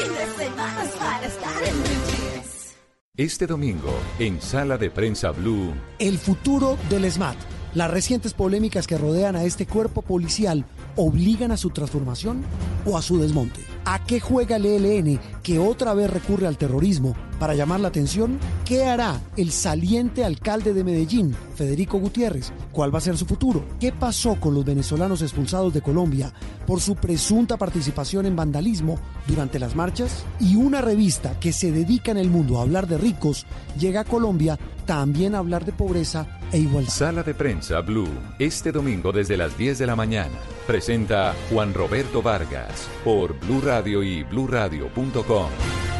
fin de semana es para estar en Blue Jeans. Este domingo, en Sala de Prensa Blue, El futuro del SMAT. Las recientes polémicas que rodean a este cuerpo policial obligan a su transformación o a su desmonte. ¿A qué juega el ELN que otra vez recurre al terrorismo para llamar la atención? ¿Qué hará el saliente alcalde de Medellín, Federico Gutiérrez? ¿Cuál va a ser su futuro? ¿Qué pasó con los venezolanos expulsados de Colombia por su presunta participación en vandalismo durante las marchas? Y una revista que se dedica en el mundo a hablar de ricos llega a Colombia también a hablar de pobreza e igualdad. Sala de Prensa Blue, este domingo desde las 10 de la mañana. Presenta Juan Roberto Vargas por Blue Radio y bluradio.com.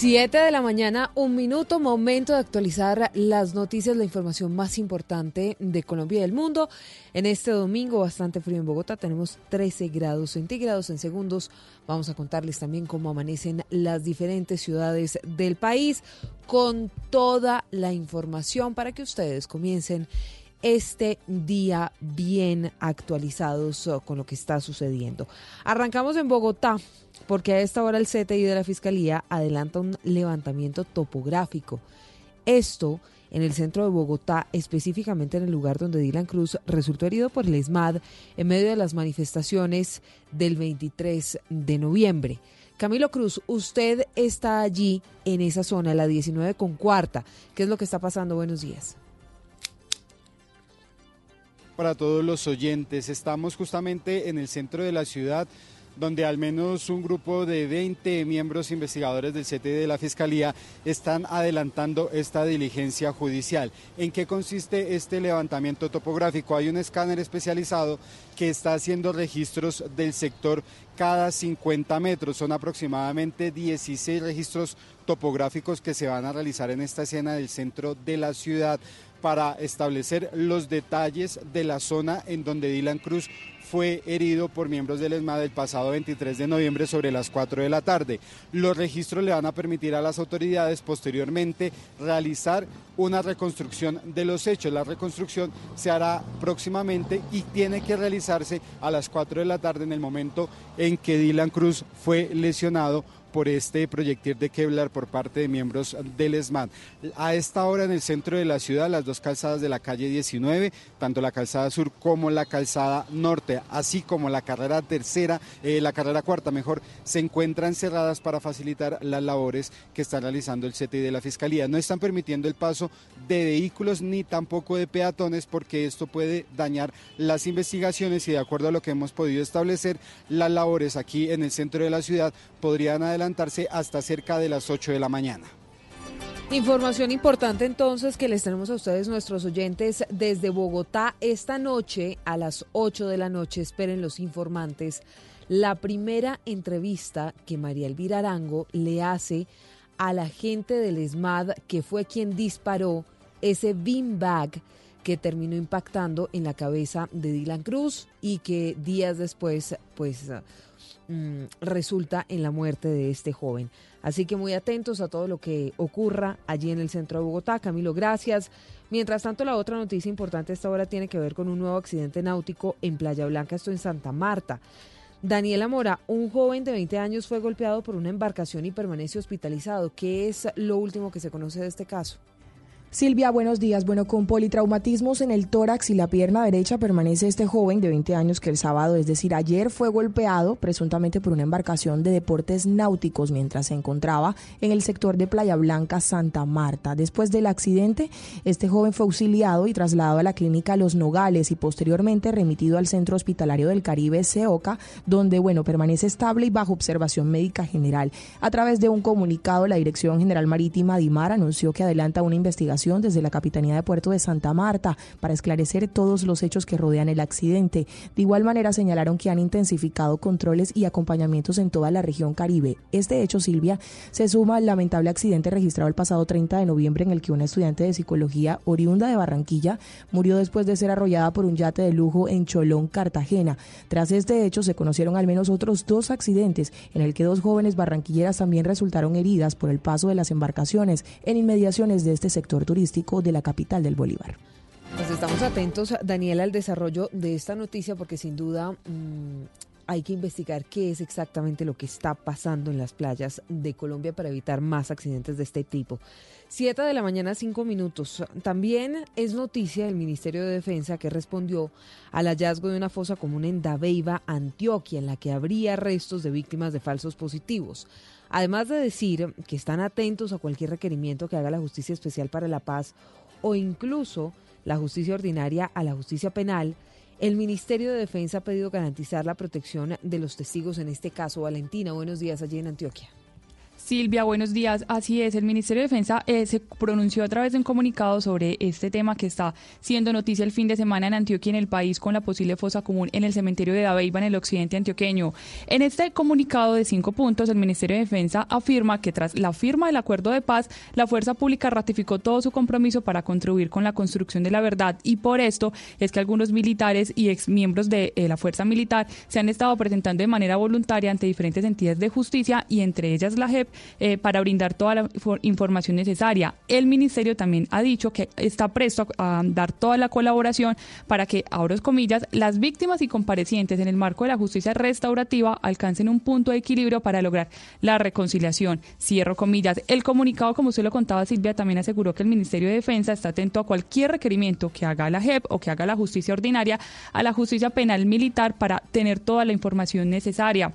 7 de la mañana, un minuto, momento de actualizar las noticias, la información más importante de Colombia y del mundo. En este domingo, bastante frío en Bogotá, tenemos 13 grados centígrados en segundos. Vamos a contarles también cómo amanecen las diferentes ciudades del país con toda la información para que ustedes comiencen este día bien actualizados uh, con lo que está sucediendo. Arrancamos en Bogotá porque a esta hora el CTI de la Fiscalía adelanta un levantamiento topográfico. Esto en el centro de Bogotá, específicamente en el lugar donde Dylan Cruz resultó herido por el ESMAD en medio de las manifestaciones del 23 de noviembre. Camilo Cruz, usted está allí en esa zona, la 19 con cuarta. ¿Qué es lo que está pasando? Buenos días. Para todos los oyentes. Estamos justamente en el centro de la ciudad donde al menos un grupo de 20 miembros investigadores del CTI de la Fiscalía están adelantando esta diligencia judicial. ¿En qué consiste este levantamiento topográfico? Hay un escáner especializado que está haciendo registros del sector cada 50 metros. Son aproximadamente 16 registros topográficos que se van a realizar en esta escena del centro de la ciudad para establecer los detalles de la zona en donde Dylan Cruz fue herido por miembros del ESMAD el pasado 23 de noviembre sobre las 4 de la tarde. Los registros le van a permitir a las autoridades posteriormente realizar una reconstrucción de los hechos. La reconstrucción se hará próximamente y tiene que realizarse a las 4 de la tarde en el momento en que Dylan Cruz fue lesionado por este proyectil de Kevlar por parte de miembros del ESMAD. A esta hora en el centro de la ciudad, las dos calzadas de la calle 19, tanto la calzada sur como la calzada norte, así como la carrera tercera, eh, la carrera cuarta, mejor, se encuentran cerradas para facilitar las labores que está realizando el CTI de la Fiscalía. No están permitiendo el paso de vehículos ni tampoco de peatones porque esto puede dañar las investigaciones y de acuerdo a lo que hemos podido establecer, las labores aquí en el centro de la ciudad podrían adelantarse hasta cerca de las 8 de la mañana. Información importante entonces que les tenemos a ustedes, nuestros oyentes, desde Bogotá esta noche a las 8 de la noche. Esperen los informantes. La primera entrevista que María Elvira Arango le hace a la gente del ESMAD, que fue quien disparó ese beanbag que terminó impactando en la cabeza de Dylan Cruz y que días después, pues, mm, resulta en la muerte de este joven. Así que muy atentos a todo lo que ocurra allí en el centro de Bogotá. Camilo, gracias. Mientras tanto, la otra noticia importante esta hora tiene que ver con un nuevo accidente náutico en Playa Blanca, esto en Santa Marta. Daniela Mora, un joven de 20 años fue golpeado por una embarcación y permanece hospitalizado. ¿Qué es lo último que se conoce de este caso? Silvia, buenos días. Bueno, con politraumatismos en el tórax y la pierna derecha permanece este joven de 20 años que el sábado, es decir, ayer, fue golpeado presuntamente por una embarcación de deportes náuticos mientras se encontraba en el sector de Playa Blanca, Santa Marta. Después del accidente, este joven fue auxiliado y trasladado a la clínica Los Nogales y posteriormente remitido al Centro Hospitalario del Caribe, CEOCA, donde, bueno, permanece estable y bajo observación médica general. A través de un comunicado, la Dirección General Marítima DIMAR anunció que adelanta una investigación desde la Capitanía de Puerto de Santa Marta para esclarecer todos los hechos que rodean el accidente. De igual manera señalaron que han intensificado controles y acompañamientos en toda la región Caribe. Este hecho, Silvia, se suma al lamentable accidente registrado el pasado 30 de noviembre en el que una estudiante de psicología oriunda de Barranquilla murió después de ser arrollada por un yate de lujo en Cholón, Cartagena. Tras este hecho se conocieron al menos otros dos accidentes en el que dos jóvenes barranquilleras también resultaron heridas por el paso de las embarcaciones en inmediaciones de este sector turístico de la capital del Bolívar. Pues estamos atentos, Daniela, al desarrollo de esta noticia porque sin duda mm, hay que investigar qué es exactamente lo que está pasando en las playas de Colombia para evitar más accidentes de este tipo. Siete de la mañana, cinco minutos. También es noticia del Ministerio de Defensa que respondió al hallazgo de una fosa común en Dabeiba, Antioquia, en la que habría restos de víctimas de falsos positivos. Además de decir que están atentos a cualquier requerimiento que haga la Justicia Especial para la Paz o incluso la justicia ordinaria a la justicia penal, el Ministerio de Defensa ha pedido garantizar la protección de los testigos en este caso. Valentina, buenos días allí en Antioquia. Silvia, buenos días. Así es, el Ministerio de Defensa eh, se pronunció a través de un comunicado sobre este tema que está siendo noticia el fin de semana en Antioquia, en el país, con la posible fosa común en el cementerio de Dabeiba, en el occidente antioqueño. En este comunicado de cinco puntos, el Ministerio de Defensa afirma que tras la firma del acuerdo de paz, la fuerza pública ratificó todo su compromiso para contribuir con la construcción de la verdad y por esto es que algunos militares y exmiembros de eh, la fuerza militar se han estado presentando de manera voluntaria ante diferentes entidades de justicia y entre ellas la JEP eh, para brindar toda la información necesaria. El ministerio también ha dicho que está presto a, dar toda la colaboración para que, ahora comillas, las víctimas y comparecientes en el marco de la justicia restaurativa alcancen un punto de equilibrio para lograr la reconciliación. Cierro comillas. El comunicado, como usted lo contaba, Silvia, también aseguró que el Ministerio de Defensa está atento a cualquier requerimiento que haga la JEP o que haga la justicia ordinaria a la justicia penal militar para tener toda la información necesaria.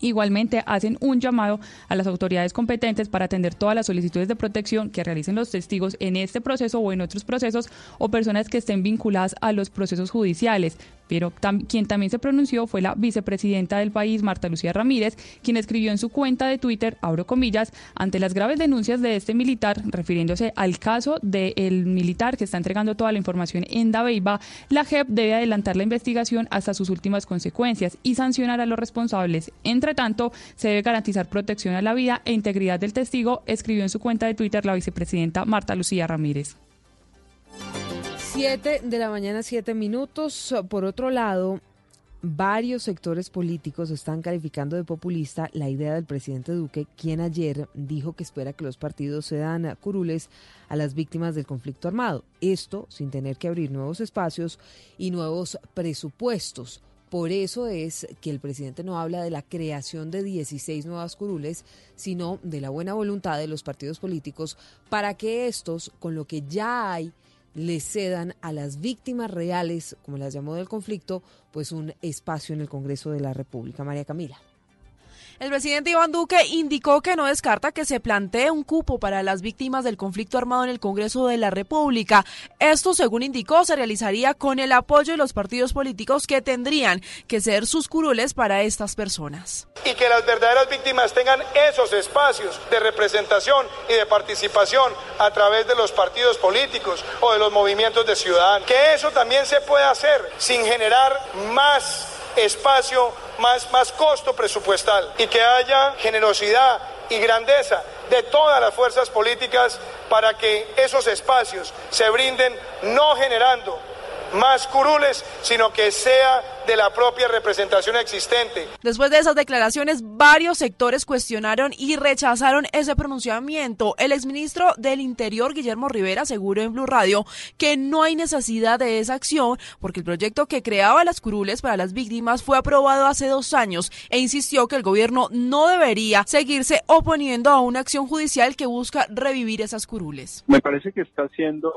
Igualmente hacen un llamado a las autoridades competentes para atender todas las solicitudes de protección que realicen los testigos en este proceso o en otros procesos o personas que estén vinculadas a los procesos judiciales pero quien también se pronunció fue la vicepresidenta del país, Marta Lucía Ramírez, quien escribió en su cuenta de Twitter, abro comillas, ante las graves denuncias de este militar, refiriéndose al caso del militar que está entregando toda la información en Dabeiba, la JEP debe adelantar la investigación hasta sus últimas consecuencias y sancionar a los responsables. Entre tanto, se debe garantizar protección a la vida e integridad del testigo, escribió en su cuenta de Twitter la vicepresidenta Marta Lucía Ramírez. 7 de la mañana, 7 minutos. Por otro lado, varios sectores políticos están calificando de populista la idea del presidente Duque, quien ayer dijo que espera que los partidos se dan curules a las víctimas del conflicto armado. Esto sin tener que abrir nuevos espacios y nuevos presupuestos. Por eso es que el presidente no habla de la creación de 16 nuevas curules, sino de la buena voluntad de los partidos políticos para que estos, con lo que ya hay, le cedan a las víctimas reales, como las llamó del conflicto, pues un espacio en el Congreso de la República. María Camila. El presidente Iván Duque indicó que no descarta que se plantee un cupo para las víctimas del conflicto armado en el Congreso de la República. Esto, según indicó, se realizaría con el apoyo de los partidos políticos que tendrían que ser sus curules para estas personas. Y que las verdaderas víctimas tengan esos espacios de representación y de participación a través de los partidos políticos o de los movimientos de ciudadanos. Que eso también se puede hacer sin generar más espacio, más, más costo presupuestal y que haya generosidad y grandeza de todas las fuerzas políticas para que esos espacios se brinden no generando más curules, sino que sea de la propia representación existente. Después de esas declaraciones, varios sectores cuestionaron y rechazaron ese pronunciamiento. El exministro del Interior, Guillermo Rivera, aseguró en Blue Radio que no hay necesidad de esa acción porque el proyecto que creaba las curules para las víctimas fue aprobado hace dos años e insistió que el gobierno no debería seguirse oponiendo a una acción judicial que busca revivir esas curules. Me parece que está siendo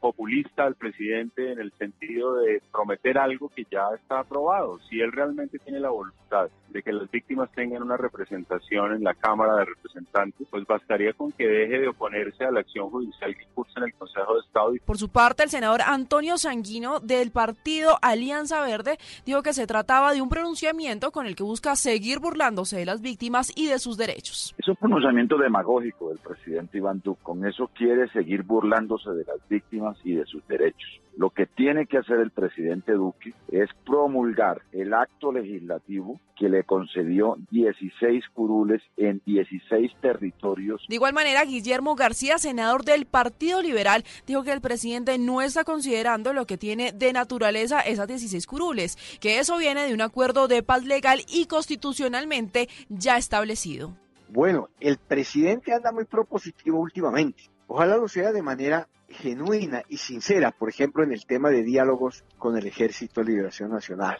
populista el presidente en el sentido de prometer algo que ya está aprobado. Si él realmente tiene la voluntad de que las víctimas tengan una representación en la Cámara de Representantes, pues bastaría con que deje de oponerse a la acción judicial que cursa en el Consejo de Estado. Por su parte, el senador Antonio Sanguino del partido Alianza Verde dijo que se trataba de un pronunciamiento con el que busca seguir burlándose de las víctimas y de sus derechos. Es un pronunciamiento demagógico del presidente Iván Duque. Con eso quiere seguir burlándose de las víctimas y de sus derechos. Lo que tiene que hacer el presidente Duque es promulgar el acto legislativo que le concedió 16 curules en 16 territorios. De igual manera, Guillermo García, senador del Partido Liberal, dijo que el presidente no está considerando lo que tiene de naturaleza esas 16 curules, que eso viene de un acuerdo de paz legal y constitucionalmente ya establecido. Bueno, el presidente anda muy propositivo últimamente. Ojalá lo sea de manera genuina y sincera, por ejemplo, en el tema de diálogos con el Ejército de Liberación Nacional.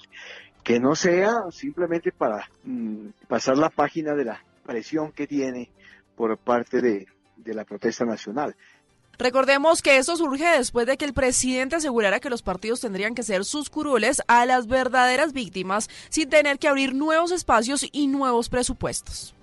Que no sea simplemente para mm, pasar la página de la presión que tiene por parte de, de la protesta nacional. Recordemos que esto surge después de que el presidente asegurara que los partidos tendrían que ser sus curules a las verdaderas víctimas sin tener que abrir nuevos espacios y nuevos presupuestos.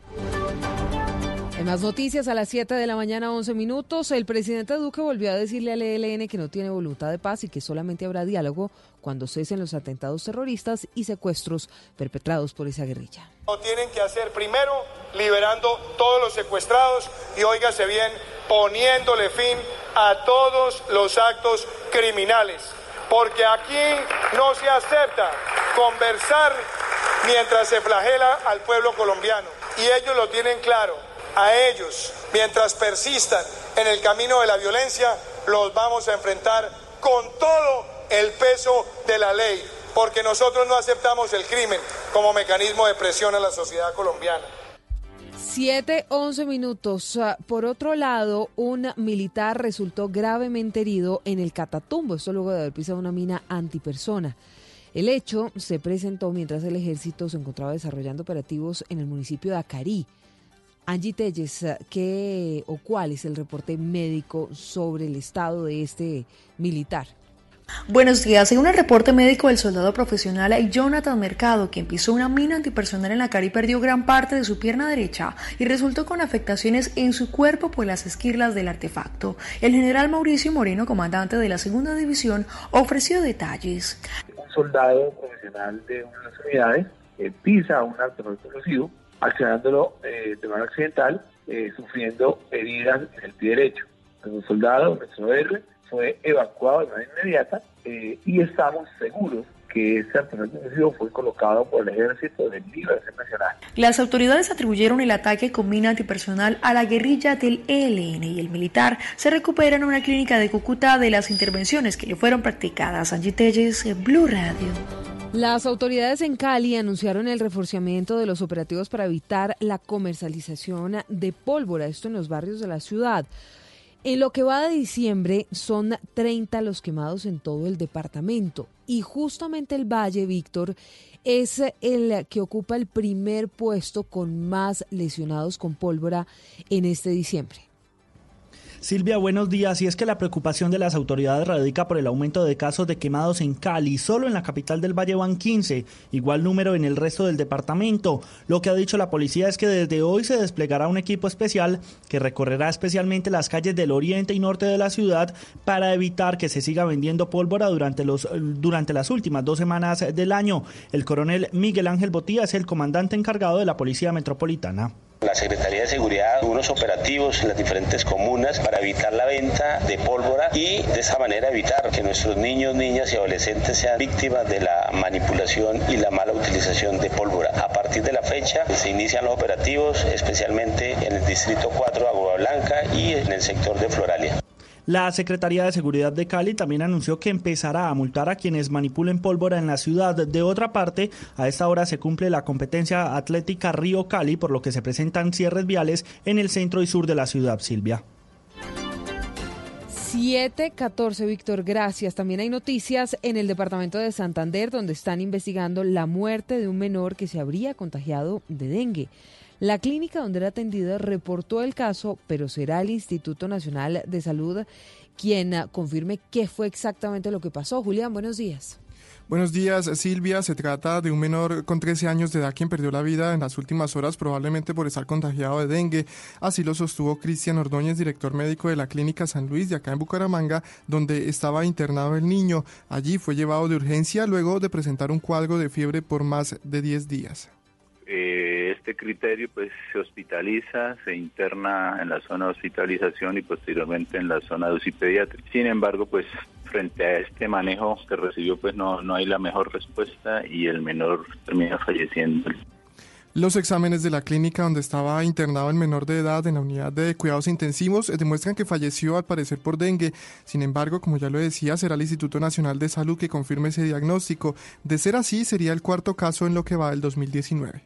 En más noticias, a las 7 de la mañana, 11 minutos, el presidente Duque volvió a decirle al ELN que no tiene voluntad de paz y que solamente habrá diálogo cuando cesen los atentados terroristas y secuestros perpetrados por esa guerrilla. Lo tienen que hacer primero liberando todos los secuestrados y, óigase bien, poniéndole fin a todos los actos criminales. Porque aquí no se acepta conversar mientras se flagela al pueblo colombiano. Y ellos lo tienen claro a ellos, mientras persistan en el camino de la violencia, los vamos a enfrentar con todo el peso de la ley, porque nosotros no aceptamos el crimen como mecanismo de presión a la sociedad colombiana. 7, 11 minutos. Ah, por otro lado, un militar resultó gravemente herido en el Catatumbo, esto luego de haber pisado una mina antipersona. El hecho se presentó mientras el ejército se encontraba desarrollando operativos en el municipio de Acarí. Angie Telles, ¿qué o cuál es el reporte médico sobre el estado de este militar? Buenos días. Según el reporte médico del soldado profesional Jonathan Mercado, quien pisó una mina antipersonal en la cara y perdió gran parte de su pierna derecha y resultó con afectaciones en su cuerpo por las esquirlas del artefacto. El general Mauricio Moreno, comandante de la segunda división, ofreció detalles. Un soldado profesional de una de las unidades eh, pisa un artefacto explosivo accionándolo eh, de manera accidental, eh, sufriendo heridas en el pie derecho. El soldado, nuestro héroe, fue evacuado de manera inmediata eh, y estamos seguros que ese artefacto fue colocado por el Ejército de Liberación Nacional. Las autoridades atribuyeron el ataque con mina antipersonal a la guerrilla del ELN y el militar se recupera en una clínica de Cúcuta de las intervenciones que le fueron practicadas. Angie Telles, Blue Radio. Las autoridades en Cali anunciaron el reforzamiento de los operativos para evitar la comercialización de pólvora, esto en los barrios de la ciudad. En lo que va de diciembre son 30 los quemados en todo el departamento y justamente el Valle, Víctor, es el que ocupa el primer puesto con más lesionados con pólvora en este diciembre. Silvia, buenos días. Y es que la preocupación de las autoridades radica por el aumento de casos de quemados en Cali. Solo en la capital del Valle van 15, igual número en el resto del departamento. Lo que ha dicho la policía es que desde hoy se desplegará un equipo especial que recorrerá especialmente las calles del oriente y norte de la ciudad para evitar que se siga vendiendo pólvora durante, los, durante las últimas dos semanas del año. El coronel Miguel Ángel Botía es el comandante encargado de la Policía Metropolitana. La Secretaría de Seguridad, unos operativos en las diferentes comunas para evitar la venta de pólvora y de esa manera evitar que nuestros niños, niñas y adolescentes sean víctimas de la manipulación y la mala utilización de pólvora. A partir de la fecha se inician los operativos, especialmente en el Distrito 4 de Agua Blanca y en el sector de Floralia. La Secretaría de Seguridad de Cali también anunció que empezará a multar a quienes manipulen pólvora en la ciudad. De otra parte, a esta hora se cumple la competencia atlética Río Cali, por lo que se presentan cierres viales en el centro y sur de la ciudad, Silvia. 714, Víctor, gracias. También hay noticias en el departamento de Santander, donde están investigando la muerte de un menor que se habría contagiado de dengue. La clínica donde era atendida reportó el caso, pero será el Instituto Nacional de Salud quien confirme qué fue exactamente lo que pasó. Julián, buenos días. Buenos días, Silvia. Se trata de un menor con 13 años de edad quien perdió la vida en las últimas horas, probablemente por estar contagiado de dengue. Así lo sostuvo Cristian Ordóñez, director médico de la Clínica San Luis de acá en Bucaramanga, donde estaba internado el niño. Allí fue llevado de urgencia luego de presentar un cuadro de fiebre por más de 10 días. Eh, este criterio pues se hospitaliza, se interna en la zona de hospitalización y posteriormente en la zona de UCI pediátrica. Sin embargo, pues frente a este manejo que recibió, pues no, no hay la mejor respuesta y el menor termina falleciendo. Los exámenes de la clínica donde estaba internado el menor de edad en la unidad de cuidados intensivos demuestran que falleció al parecer por dengue. Sin embargo, como ya lo decía, será el Instituto Nacional de Salud que confirme ese diagnóstico. De ser así, sería el cuarto caso en lo que va del 2019.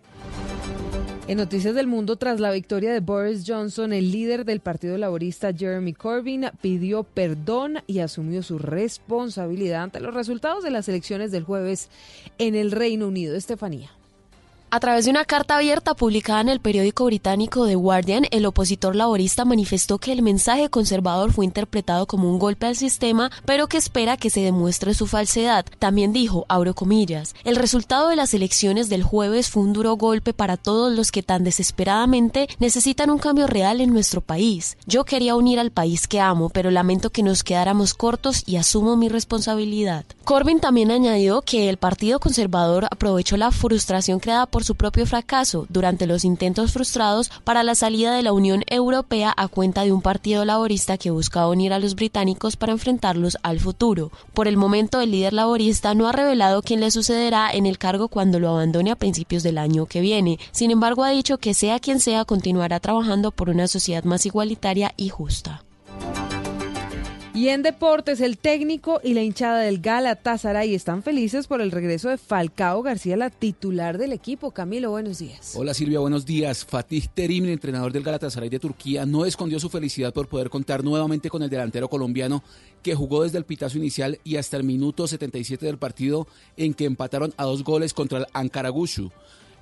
En Noticias del Mundo, tras la victoria de Boris Johnson, el líder del Partido Laborista Jeremy Corbyn pidió perdón y asumió su responsabilidad ante los resultados de las elecciones del jueves en el Reino Unido. Estefanía. A través de una carta abierta publicada en el periódico británico The Guardian, el opositor laborista manifestó que el mensaje conservador fue interpretado como un golpe al sistema, pero que espera que se demuestre su falsedad. También dijo, abro comillas, el resultado de las elecciones del jueves fue un duro golpe para todos los que tan desesperadamente necesitan un cambio real en nuestro país. Yo quería unir al país que amo, pero lamento que nos quedáramos cortos y asumo mi responsabilidad. Corbyn también añadió que el Partido Conservador aprovechó la frustración creada por su propio fracaso durante los intentos frustrados para la salida de la Unión Europea a cuenta de un partido laborista que buscaba unir a los británicos para enfrentarlos al futuro. Por el momento, el líder laborista no ha revelado quién le sucederá en el cargo cuando lo abandone a principios del año que viene. Sin embargo, ha dicho que sea quien sea, continuará trabajando por una sociedad más igualitaria y justa. Y en deportes, el técnico y la hinchada del Galatasaray están felices por el regreso de Falcao García, la titular del equipo. Camilo, buenos días. Hola Silvia, buenos días. Fatih Terim, entrenador del Galatasaray de Turquía, no escondió su felicidad por poder contar nuevamente con el delantero colombiano que jugó desde el pitazo inicial y hasta el minuto 77 del partido en que empataron a dos goles contra el Ankaragushu.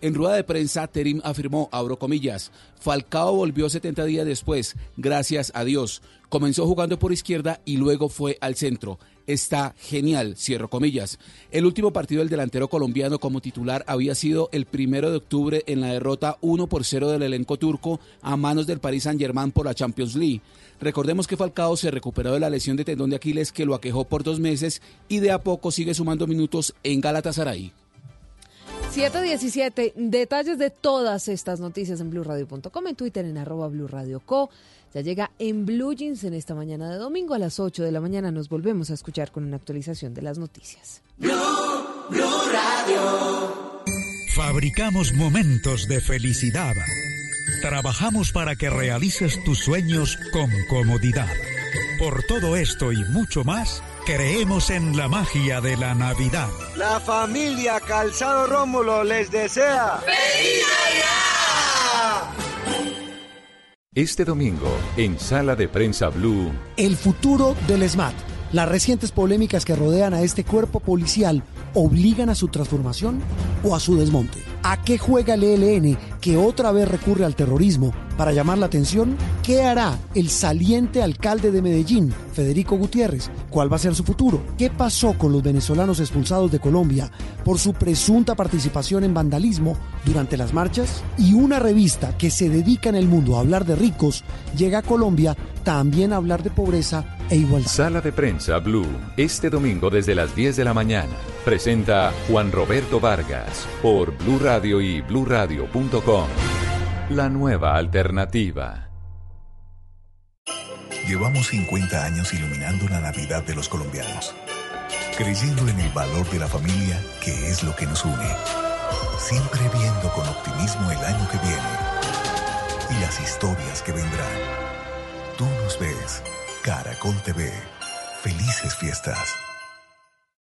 En rueda de prensa, Terim afirmó, abro comillas, Falcao volvió 70 días después, gracias a Dios. Comenzó jugando por izquierda y luego fue al centro. Está genial, cierro comillas. El último partido del delantero colombiano como titular había sido el primero de octubre en la derrota 1 por 0 del elenco turco a manos del Paris Saint-Germain por la Champions League. Recordemos que Falcao se recuperó de la lesión de tendón de Aquiles que lo aquejó por dos meses y de a poco sigue sumando minutos en Galatasaray. 717, detalles de todas estas noticias en blueradio.com, en Twitter en arroba bluradioco. Ya llega en Blue Jeans en esta mañana de domingo a las 8 de la mañana. Nos volvemos a escuchar con una actualización de las noticias. Blue, Blue Radio. Fabricamos momentos de felicidad. Trabajamos para que realices tus sueños con comodidad. Por todo esto y mucho más, creemos en la magia de la Navidad. La familia Calzado Rómulo les desea. ¡Feliz Navidad! Este domingo, en Sala de Prensa Blue. El futuro del SMAT. Las recientes polémicas que rodean a este cuerpo policial obligan a su transformación o a su desmonte. ¿A qué juega el ELN que otra vez recurre al terrorismo para llamar la atención? ¿Qué hará el saliente alcalde de Medellín, Federico Gutiérrez? ¿Cuál va a ser su futuro? ¿Qué pasó con los venezolanos expulsados de Colombia por su presunta participación en vandalismo durante las marchas? Y una revista que se dedica en el mundo a hablar de ricos llega a Colombia también a hablar de pobreza e igualdad. Sala de Prensa Blue, este domingo desde las 10 de la mañana. Presenta Juan Roberto Vargas por Blue Radio y bluradio.com. La nueva alternativa. Llevamos 50 años iluminando la Navidad de los colombianos, creyendo en el valor de la familia, que es lo que nos une. Siempre viendo con optimismo el año que viene y las historias que vendrán. Tú nos ves Caracol TV. Felices fiestas.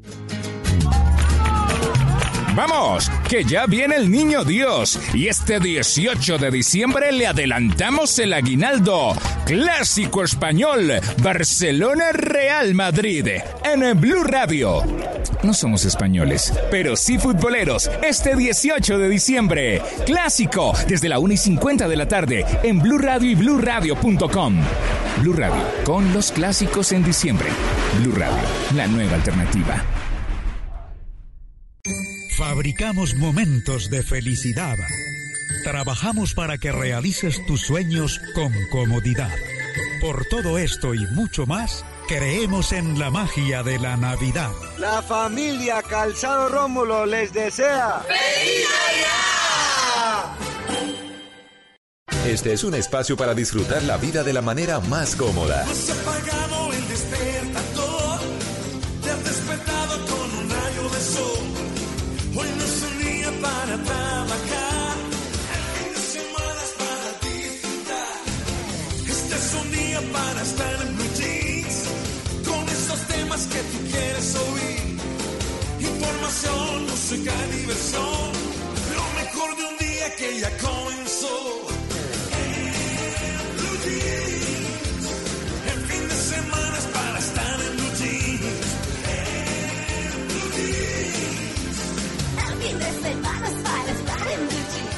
Thank you. Vamos, que ya viene el niño Dios y este 18 de diciembre le adelantamos el aguinaldo. Clásico español, Barcelona Real Madrid, en Blue Radio. No somos españoles, pero sí futboleros. Este 18 de diciembre, clásico, desde la 1 y 50 de la tarde, en Blue Radio y BlueRadio.com. Blue Radio, con los clásicos en diciembre. Blue Radio, la nueva alternativa. Fabricamos momentos de felicidad. Trabajamos para que realices tus sueños con comodidad. Por todo esto y mucho más, creemos en la magia de la Navidad. La familia Calzado Rómulo les desea. ¡Feliz Navidad! Este es un espacio para disfrutar la vida de la manera más cómoda. Se ha que tú quieres oír. Información, música, diversión, lo mejor de un día que ya comenzó. En blue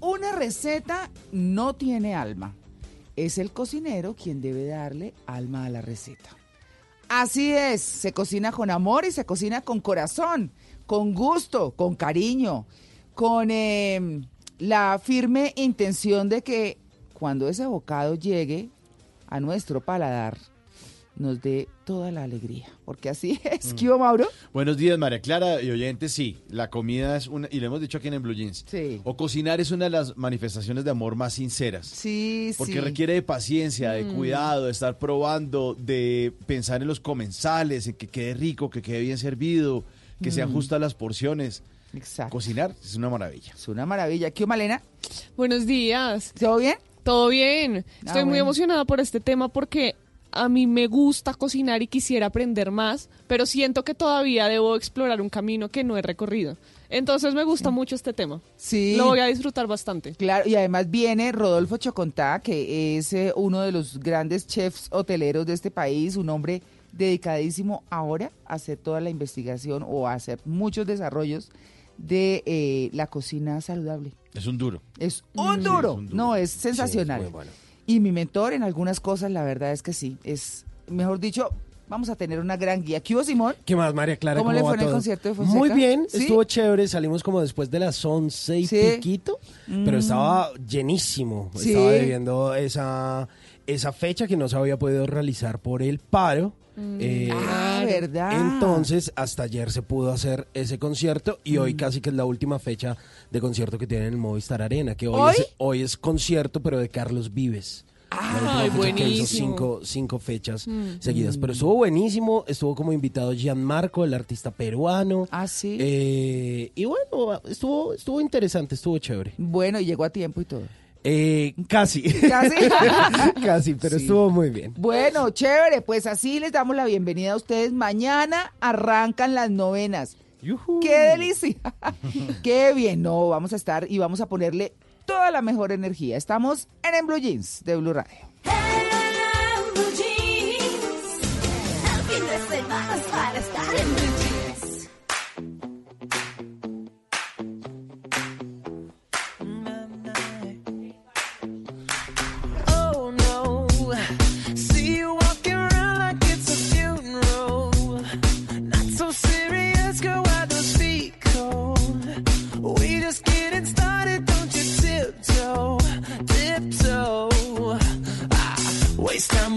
una receta no tiene alma. Es el cocinero quien debe darle alma a la receta. Así es, se cocina con amor y se cocina con corazón, con gusto, con cariño, con eh, la firme intención de que cuando ese bocado llegue a nuestro paladar, nos dé toda la alegría. Porque así es. ¿Qué hubo, Mauro? Buenos días, María Clara y oyentes. Sí, la comida es una, y lo hemos dicho aquí en Blue Jeans. Sí. O cocinar es una de las manifestaciones de amor más sinceras. Sí, Porque sí. requiere de paciencia, de Mm. cuidado, de estar probando, de pensar en los comensales, en que quede rico, que quede bien servido, que sean Mm. justas las porciones. Exacto. Cocinar es una maravilla. Es una maravilla. ¿Qué hubo, Malena? Buenos días. ¿Todo bien? Todo bien. Ah, Estoy muy bueno. emocionada por este tema porque a mí me gusta cocinar y quisiera aprender más, pero siento que todavía debo explorar un camino que no he recorrido. Entonces me gusta mucho este tema. Sí. Lo voy a disfrutar bastante. Claro, y además viene Rodolfo Chocontá, que es eh, uno de los grandes chefs hoteleros de este país, un hombre dedicadísimo ahora a hacer toda la investigación o a hacer muchos desarrollos de eh, la cocina saludable. Es un duro. Es un, Sí, duro. es un duro. no, es Sí, es sensacional. muy bueno. Y mi mentor en algunas cosas, la verdad es que sí, es, mejor dicho, vamos a tener una gran guía. ¿Qué hubo, Simón? ¿Qué más, María Clara? ¿Cómo le fue en el concierto de Fonseca? Muy bien, ¿Sí? estuvo chévere. Salimos como después de las 11 y Sí. piquito, Mm. pero estaba llenísimo. Sí. Estaba debiendo esa, esa fecha que no se había podido realizar por el paro. Eh, ah, verdad. Entonces, hasta ayer se pudo hacer ese concierto y hoy Mm. casi que es la última fecha de concierto que tienen en el Movistar Arena, que hoy, ¿Hoy? Es, hoy es concierto, pero de Carlos Vives. Ay, hizo buenísimo. cinco, cinco fechas Mm. seguidas. Pero estuvo buenísimo, estuvo como invitado Gianmarco, el artista peruano. Ah, sí. Eh, y bueno, estuvo, estuvo interesante, estuvo chévere. Bueno, y llegó a tiempo y todo. Eh, casi. ¿Casi? casi, pero Sí. estuvo muy bien. Bueno, chévere, pues así les damos la bienvenida a ustedes. Mañana arrancan las novenas. ¡Qué delicia! ¡Qué bien! No, vamos a estar y vamos a ponerle toda la mejor energía. Estamos en En Blue Jeans de Blue Radio.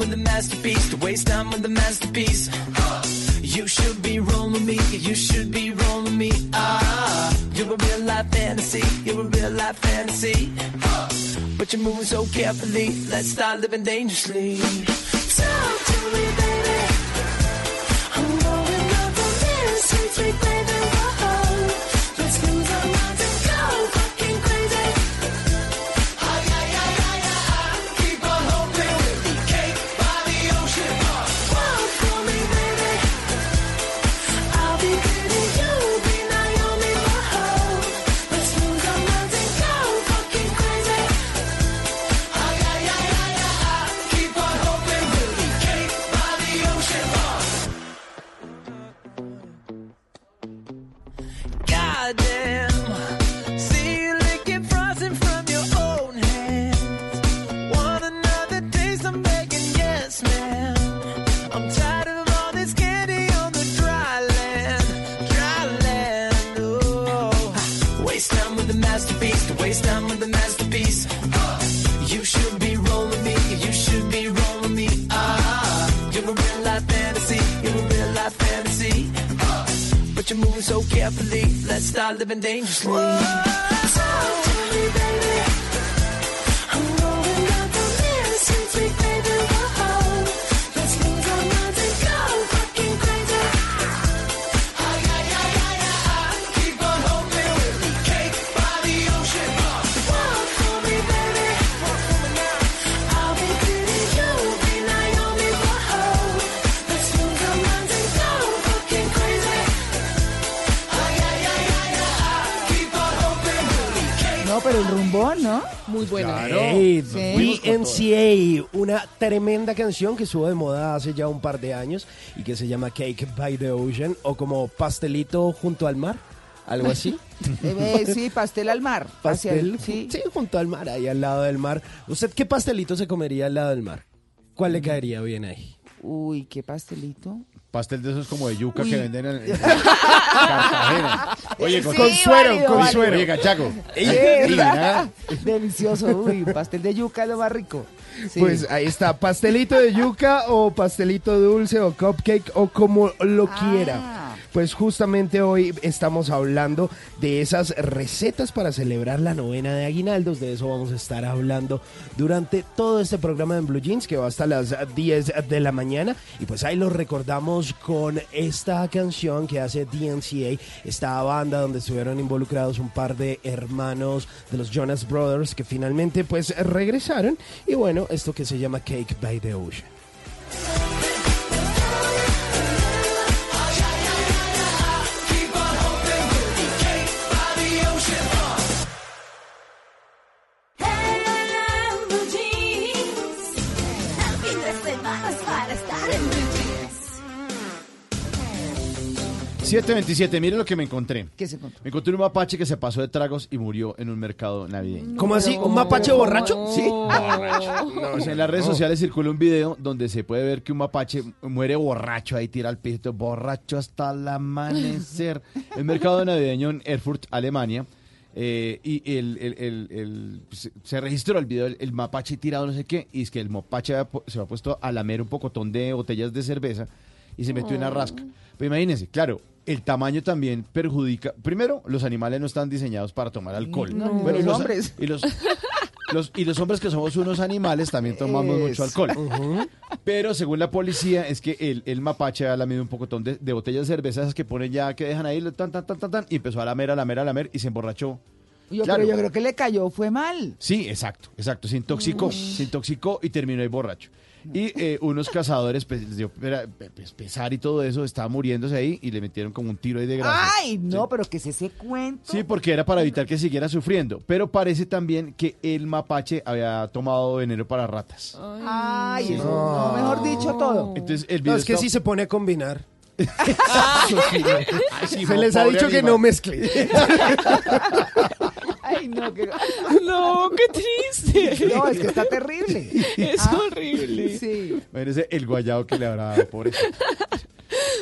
With a masterpiece, to waste time with the masterpiece. You should be rolling me, you should be rolling me. Ah, you're a real life fantasy, you're a real life fantasy. But you're moving so carefully, let's start living dangerously. Talk to me, baby. have been dangerously tremenda canción que estuvo de moda hace ya un par de años y que se llama Cake by the Ocean o como pastelito junto al mar, algo así. Eh, eh, sí, pastel al mar. Pastel, Hacia- sí. sí, junto al mar, ahí al lado del mar. ¿Usted qué pastelito se comería al lado del mar? ¿Cuál le caería bien ahí? Uy, qué pastelito. Pastel de esos como de yuca Uy. que venden en, en Cartagena. Oye, con, Sí, con suero, válido, con válido. suero. Oye, cachaco. Sí. Delicioso, uy, pastel de yuca es lo más rico. Sí. Pues ahí está, pastelito de yuca o pastelito dulce o cupcake o como lo quiera. Pues justamente hoy estamos hablando de esas recetas para celebrar la novena de aguinaldos. De eso vamos a estar hablando durante todo este programa de Blue Jeans que va hasta las 10 de la mañana. Y pues ahí lo recordamos con esta canción que hace DNCA, esta banda donde estuvieron involucrados un par de hermanos de los Jonas Brothers que finalmente pues regresaron. Y bueno, esto que se llama Cake by the Ocean. 727, mire lo que me encontré. ¿Qué se encontró? Me encontré un mapache que se pasó de tragos y murió en un mercado navideño. ¿Cómo así? ¿Un mapache borracho? Sí, No, o sea, en las redes sociales circula un video donde se puede ver que un mapache muere borracho, ahí tira al piso, borracho hasta el amanecer. El mercado navideño en Erfurt, Alemania. eh, y el, el- el- el- se, se registró el video, el, el mapache tirado no sé qué, y es que el mapache se había puesto a lamer un pocotón de botellas de cerveza y se metió en una rasca. Pero imagínense, claro, el tamaño también perjudica. Primero, los animales no están diseñados para tomar alcohol. No, ni Pero los los hombres. Y los, los- y los hombres que somos unos animales también tomamos Es. mucho alcohol. Pero según la policía es que el, el mapache ha lamido un pocotón de, de botellas de cerveza esas que ponen ya, que dejan ahí, tan, tan, tan, tan, tan, y empezó a lamer, a lamer, a lamer y se emborrachó. Yo, Claro. Pero yo creo que le cayó, fue mal. Sí, exacto, exacto. Se intoxicó, se intoxicó y terminó ahí borracho. Y eh, unos cazadores, pues, les dio pues, pesar y todo eso, estaba muriéndose ahí y le metieron como un tiro ahí de grasa. Ay, no, pero que es ese cuento. Sí, porque era para evitar que siguiera sufriendo. Pero parece también que el mapache había tomado veneno para ratas. Ay, eso, no, mejor dicho todo. Entonces el No, video es que está- sí se pone a combinar. Se les ha dicho que no mezcle. Ay, no, que... No, qué triste. No, es que está terrible. Es Ah, horrible. Sí. Imagínese el guayado que le habrá dado, pobre.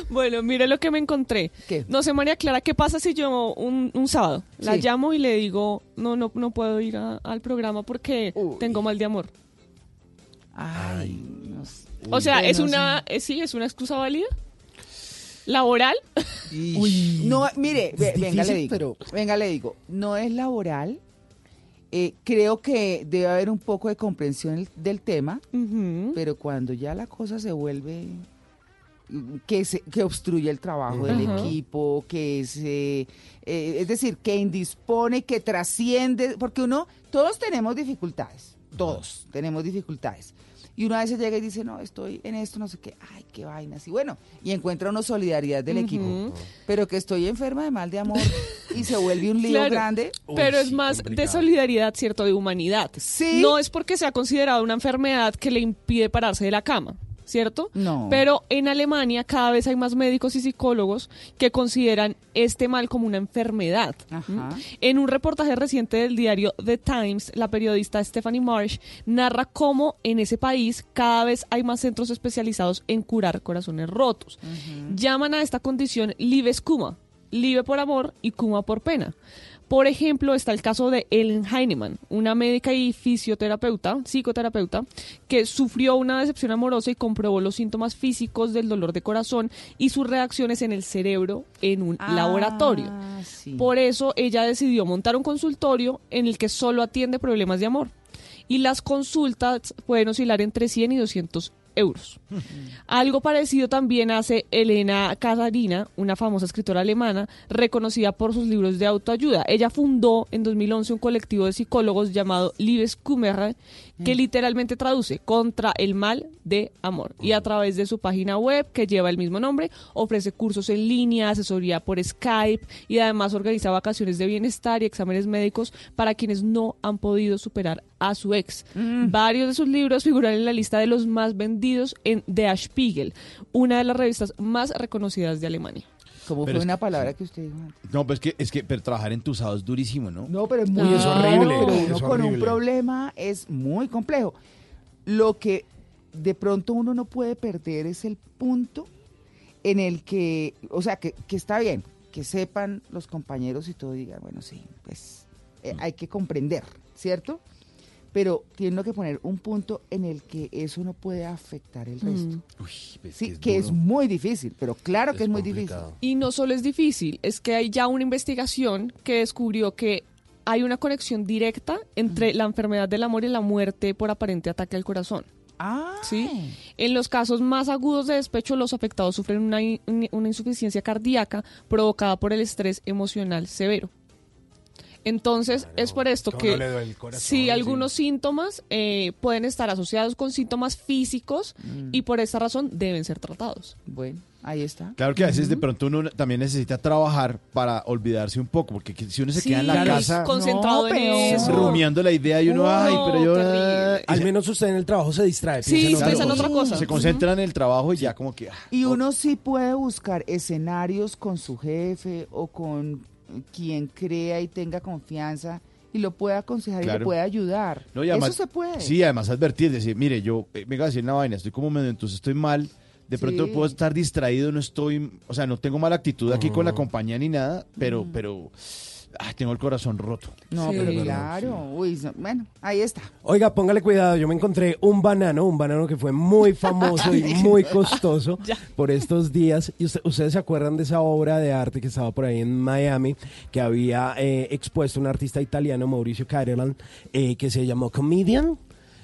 Bueno, mire lo que me encontré. No sé, María Clara, ¿qué pasa si yo un, un sábado la llamo y le digo, no, no, no puedo ir a- al programa porque tengo mal de amor? Ay, no sé. O sea, Bueno, es una, eh, sí, es una excusa válida. Laboral. Uy. No, mire, ve- venga, le digo. pero- Venga, le digo. No es laboral. Eh, creo que debe haber un poco de comprensión el- del tema, pero cuando ya la cosa se vuelve mm, que se, que obstruye el trabajo del equipo, que se, eh, es decir, que indispone, que trasciende, porque uno, todos tenemos dificultades, todos tenemos dificultades. Y uno a veces llega y dice, no, estoy en esto, no sé qué, ay, qué vainas. Y bueno, y encuentra una solidaridad del equipo. Pero que estoy enferma de mal de amor y se vuelve un lío Claro, grande. Pero es más de solidaridad, ¿cierto? De humanidad. Sí. No es porque sea considerada una enfermedad que le impide pararse de la cama, ¿cierto? No. Pero en Alemania cada vez hay más médicos y psicólogos que consideran este mal como una enfermedad. ¿Mm? En un reportaje reciente del diario The Times, la periodista Stephanie Marsh narra cómo en ese país cada vez hay más centros especializados en curar corazones rotos. Llaman a esta condición Liebeskuma, Liebe por amor y Kuma por pena. Por ejemplo, está el caso de Ellen Heinemann, una médica y fisioterapeuta, psicoterapeuta, que sufrió una decepción amorosa y comprobó los síntomas físicos del dolor de corazón y sus reacciones en el cerebro en un Ah, laboratorio. sí. Por eso ella decidió montar un consultorio en el que solo atiende problemas de amor. Y las consultas pueden oscilar entre 100 y 200 euros. Algo parecido también hace Elena Casarina, una famosa escritora alemana, reconocida por sus libros de autoayuda. Ella fundó en 2011 un colectivo de psicólogos llamado Liebeskummer, que literalmente traduce contra el mal de amor. Y a través de su página web, que lleva el mismo nombre, ofrece cursos en línea, asesoría por Skype y además organiza vacaciones de bienestar y exámenes médicos para quienes no han podido superar a su ex. Varios de sus libros figuran en la lista de los más vendidos en Der Spiegel, una de las revistas más reconocidas de Alemania. ¿Cómo Pero fue es una que- palabra que usted dijo? No, pues que, es que pero trabajar entusado es durísimo, ¿no? No, pero es muy Uy, es horrible, pero es uno con un problema es muy complejo. Lo que de pronto uno no puede perder es el punto en el que, o sea, que, que está bien, que sepan los compañeros y todo, digan, bueno, sí, pues eh, hay que comprender, ¿cierto? Pero tiene que poner un punto en el que eso no puede afectar el resto. pues sí, que es muy difícil, pero claro que es muy difícil. Y no solo es difícil, es que hay ya una investigación que descubrió que hay una conexión directa entre la enfermedad del amor y la muerte por aparente ataque al corazón. ¿Sí? En los casos más agudos de despecho, los afectados sufren una, in- una insuficiencia cardíaca provocada por el estrés emocional severo. Entonces, es por esto que corazón, sí, algunos síntomas eh, pueden estar asociados con síntomas físicos y por esa razón deben ser tratados. Bueno, ahí está. Claro que a veces de pronto uno también necesita trabajar para olvidarse un poco, porque que- si uno se Sí, queda en la claro, casa concentrado en eso. rumiando la idea y uno, ay, pero yo... terrible. Al menos usted en el trabajo se distrae. Sí, piensa en piensa en otra cosa. Se concentra en el trabajo y ya como que... ah, Y uno sí puede buscar escenarios con su jefe o con quien crea y tenga confianza y lo puede aconsejar y lo puede ayudar. No, y además- Eso se puede. Sí, además advertir, decir, mire, yo eh, venga a decir una vaina, estoy como medio, entonces estoy mal, de pronto Sí. puedo estar distraído, no estoy, o sea, no tengo mala actitud aquí con la compañía ni nada, pero, Mm. pero, ah, tengo el corazón roto. No, Sí. pero Sí. claro. Uy, so- bueno, ahí está. Oiga, póngale cuidado, yo me encontré un banano, un banano que fue muy famoso y muy costoso por estos días. Y usted- ustedes se acuerdan de esa obra de arte que estaba por ahí en Miami, que había eh, expuesto un artista italiano, Mauricio Carolan, eh, que se llamó Comedian.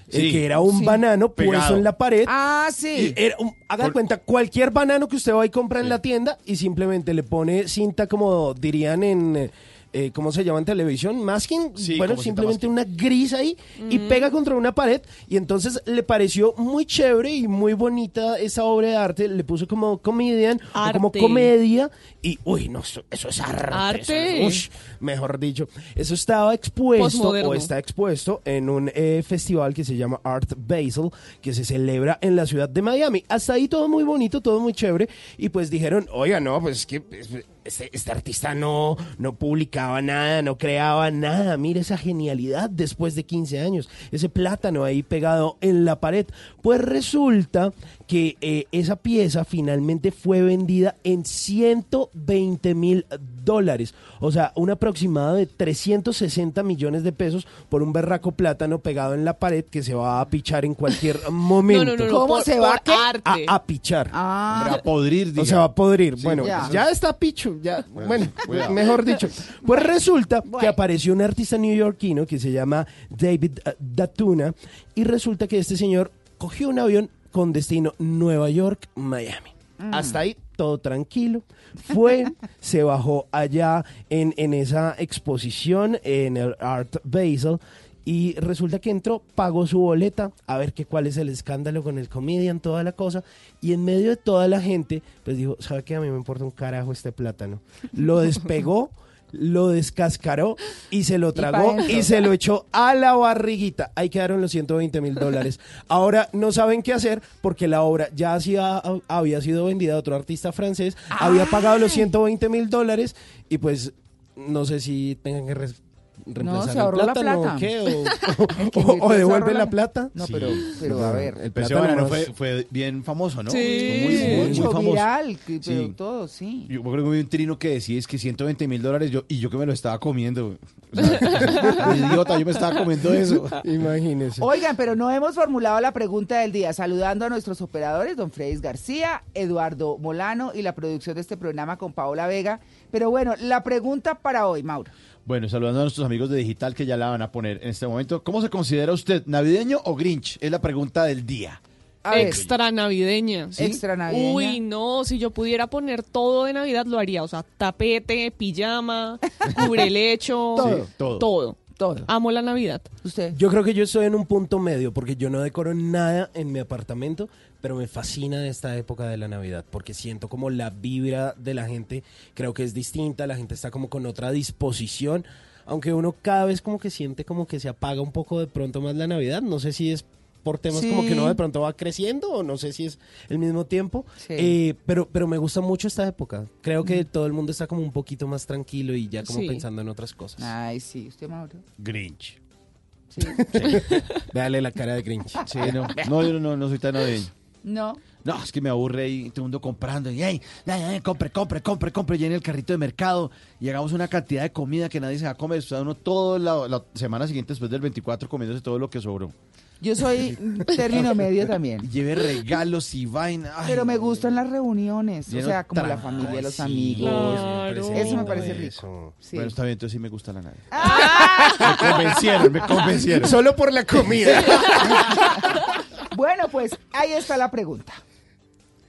eh, Sí. que era un Sí. banano puesto Pegado. en la pared. Ah, sí. Y era un- haga cuenta, cualquier banano que usted va y compra en la tienda y simplemente le pone cinta, como dirían en. Eh, ¿Cómo se llama en televisión? Masking. Sí, bueno, simplemente una gris ahí y pega contra una pared. Y entonces le pareció muy chévere y muy bonita esa obra de arte. Le puso como comedian o como comedia. Y, uy, no, eso, eso es arte. Arte. eso es- ush, mejor dicho. Eso estaba expuesto Postmoderno. o está expuesto en un eh, festival que se llama Art Basel, que se celebra en la ciudad de Miami. Hasta ahí todo muy bonito, todo muy chévere. Y pues dijeron, oiga, no, pues es que pues, este, este artista no, no publicaba nada, no creaba nada. Mire esa genialidad después de 15 años. Ese plátano ahí pegado en la pared. Pues resulta que eh, esa pieza finalmente fue vendida en 120 mil dólares. O sea, un aproximado de 360 millones de pesos por un berraco plátano pegado en la pared que se va a pichar en cualquier momento. no, no, ¿Cómo por- se va a. A, a pichar. Ah. A podrir, O diga. sea, va a podrir. bueno, ya. ya está picho. Ya, bueno, cuidado. mejor dicho. Pues resulta que apareció un artista neoyorquino que se llama David eh, Datuna y resulta que este señor cogió un avión con destino Nueva York, Miami. Hasta ahí todo tranquilo. Fue, se bajó allá en, en esa exposición en el Art Basel y resulta que entró, pagó su boleta, a ver qué cuál es el escándalo con el comedian, toda la cosa, y en medio de toda la gente, pues dijo, ¿sabe qué? A mí me importa un carajo este plátano. Lo despegó, lo descascaró y se lo tragó y se lo echó a la barriguita. Ahí quedaron los 120 mil dólares. Ahora no saben qué hacer porque la obra ya hacía- había sido vendida a otro artista francés, había pagado los 120 mil dólares y pues no sé si tengan que reemplazar se el ahorró la plata. o qué, o, o- o ahorró la la- plata. No, Sí. pero, pero a ver. El precio plátano banano fue, fue bien famoso, ¿no? Sí. Muy, muy, muy Mucho famoso. viral, que- pero Sí. todo, sí. Yo creo que vi un trino que decía es que 120 mil dólares yo, y yo que me lo estaba comiendo. O sea, idiota, yo me estaba comiendo eso. Imagínese. Oigan, pero no hemos formulado la pregunta del día. Saludando a nuestros operadores, don Fredis García, Eduardo Molano y la producción de este programa con Paola Vega. Pero bueno, la pregunta para hoy, Mauro. Bueno, saludando a nuestros amigos de Digital que ya la van a poner en este momento. ¿Cómo se considera usted, navideño o Grinch? Es la pregunta del día. A ver. Extra navideña. ¿Sí? Extra navideña. Uy, no, si yo pudiera poner todo de Navidad lo haría. O sea, tapete, pijama, cubrelecho. Todo. Sí, todo. Todo. Todo. Amo la Navidad. Usted. Yo creo que yo estoy en un punto medio porque yo no decoro nada en mi apartamento, pero me fascina esta época de la Navidad porque siento como la vibra de la gente, creo que es distinta, la gente está como con otra disposición, aunque uno cada vez como que siente como que se apaga un poco de pronto más la Navidad, no sé si es por temas como que uno de pronto va creciendo o no sé si es el mismo tiempo, Sí. Eh, pero, pero me gusta mucho esta época, creo que todo el mundo está como un poquito más tranquilo y ya como Sí. pensando en otras cosas. Ay, sí, usted, Mauro. Grinch. Sí. Véale la cara de Grinch. Sí, no, no, yo no, no soy tan navideño. No. No, es que me aburre ahí todo el mundo comprando. Y, ay, compre, compre, compre, compre. Llene el carrito de mercado. Y hagamos una cantidad de comida que nadie se va a comer. O sea, uno toda la, la semana siguiente, después del 24, comiéndose todo lo que sobró. Yo soy término medio también. Lleve regalos y vaina. Ay, Pero me gustan las reuniones, o sea, como la familia, los sí, amigos. Claro. Eso me parece rico. Sí. Bueno, está bien, entonces sí me gusta la Navidad. Me convencieron, me convencieron. Solo por la comida. Bueno, pues ahí está la pregunta.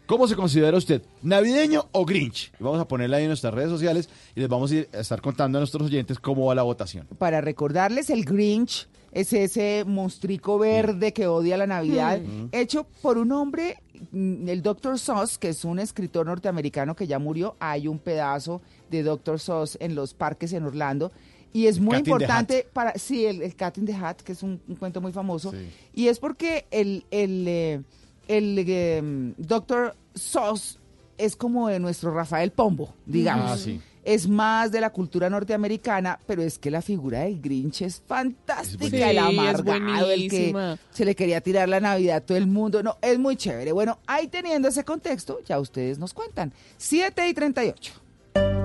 ¿Cómo se considera usted? ¿Navideño o Grinch? Vamos a ponerla ahí en nuestras redes sociales y les vamos a, ir a estar contando a nuestros oyentes cómo va la votación. Para recordarles, el Grinch es ese monstrico verde que odia la Navidad, Mm. hecho por un hombre, mm, el Dr. Seuss, que es un escritor norteamericano que ya murió. Hay un pedazo de Dr. Seuss en los parques en Orlando. Y es muy Cat importante para, sí, el, el Cat in the Hat, que es un, un cuento muy famoso. Sí. Y es porque el, el, eh, el eh, Dr. Seuss es como de nuestro Rafael Pombo, digamos. Ah, sí. Es más de la cultura norteamericana, pero es que la figura del Grinch es fantástica. el Sí, es amargado, el que se le quería tirar la Navidad a todo el mundo. No, es muy chévere. Bueno, ahí teniendo ese contexto, ya ustedes nos cuentan. 7 y 38.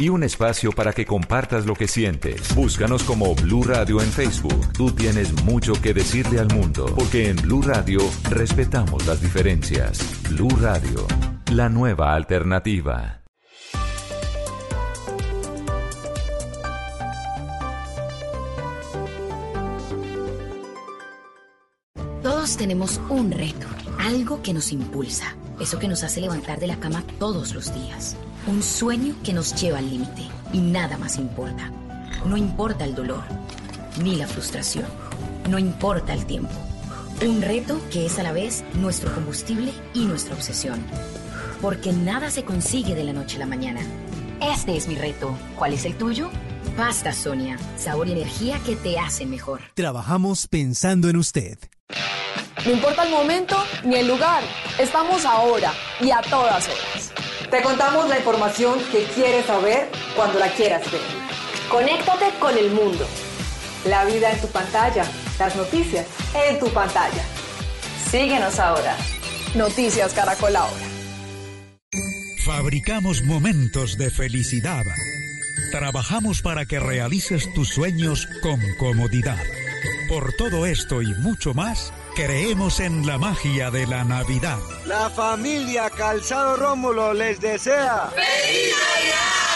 y un espacio para que compartas lo que sientes. Búscanos como Blue Radio en Facebook. Tú tienes mucho que decirle al mundo, porque en Blue Radio respetamos las diferencias. Blue Radio, la nueva alternativa. Todos tenemos un reto, algo que nos impulsa, eso que nos hace levantar de la cama todos los días, un sueño que nos lleva al límite y nada más importa. No importa el dolor, ni la frustración, no importa el tiempo. Un reto que es a la vez nuestro combustible y nuestra obsesión. Porque nada se consigue de la noche a la mañana. Este es mi reto. ¿Cuál es el tuyo? Pasta Sonia, sabor y energía que te hacen mejor. Trabajamos pensando en usted. No importa el momento ni el lugar, estamos ahora y a todas horas. Te contamos la información que quieres saber cuando la quieras ver. Conéctate con el mundo. La vida en tu pantalla, las noticias en tu pantalla. Síguenos ahora. Noticias Caracol ahora. Fabricamos momentos de felicidad. Trabajamos para que realices tus sueños con comodidad. Por todo esto y mucho más, creemos en la magia de la Navidad. La familia Calzado Rómulo les desea. ¡Feliz Navidad!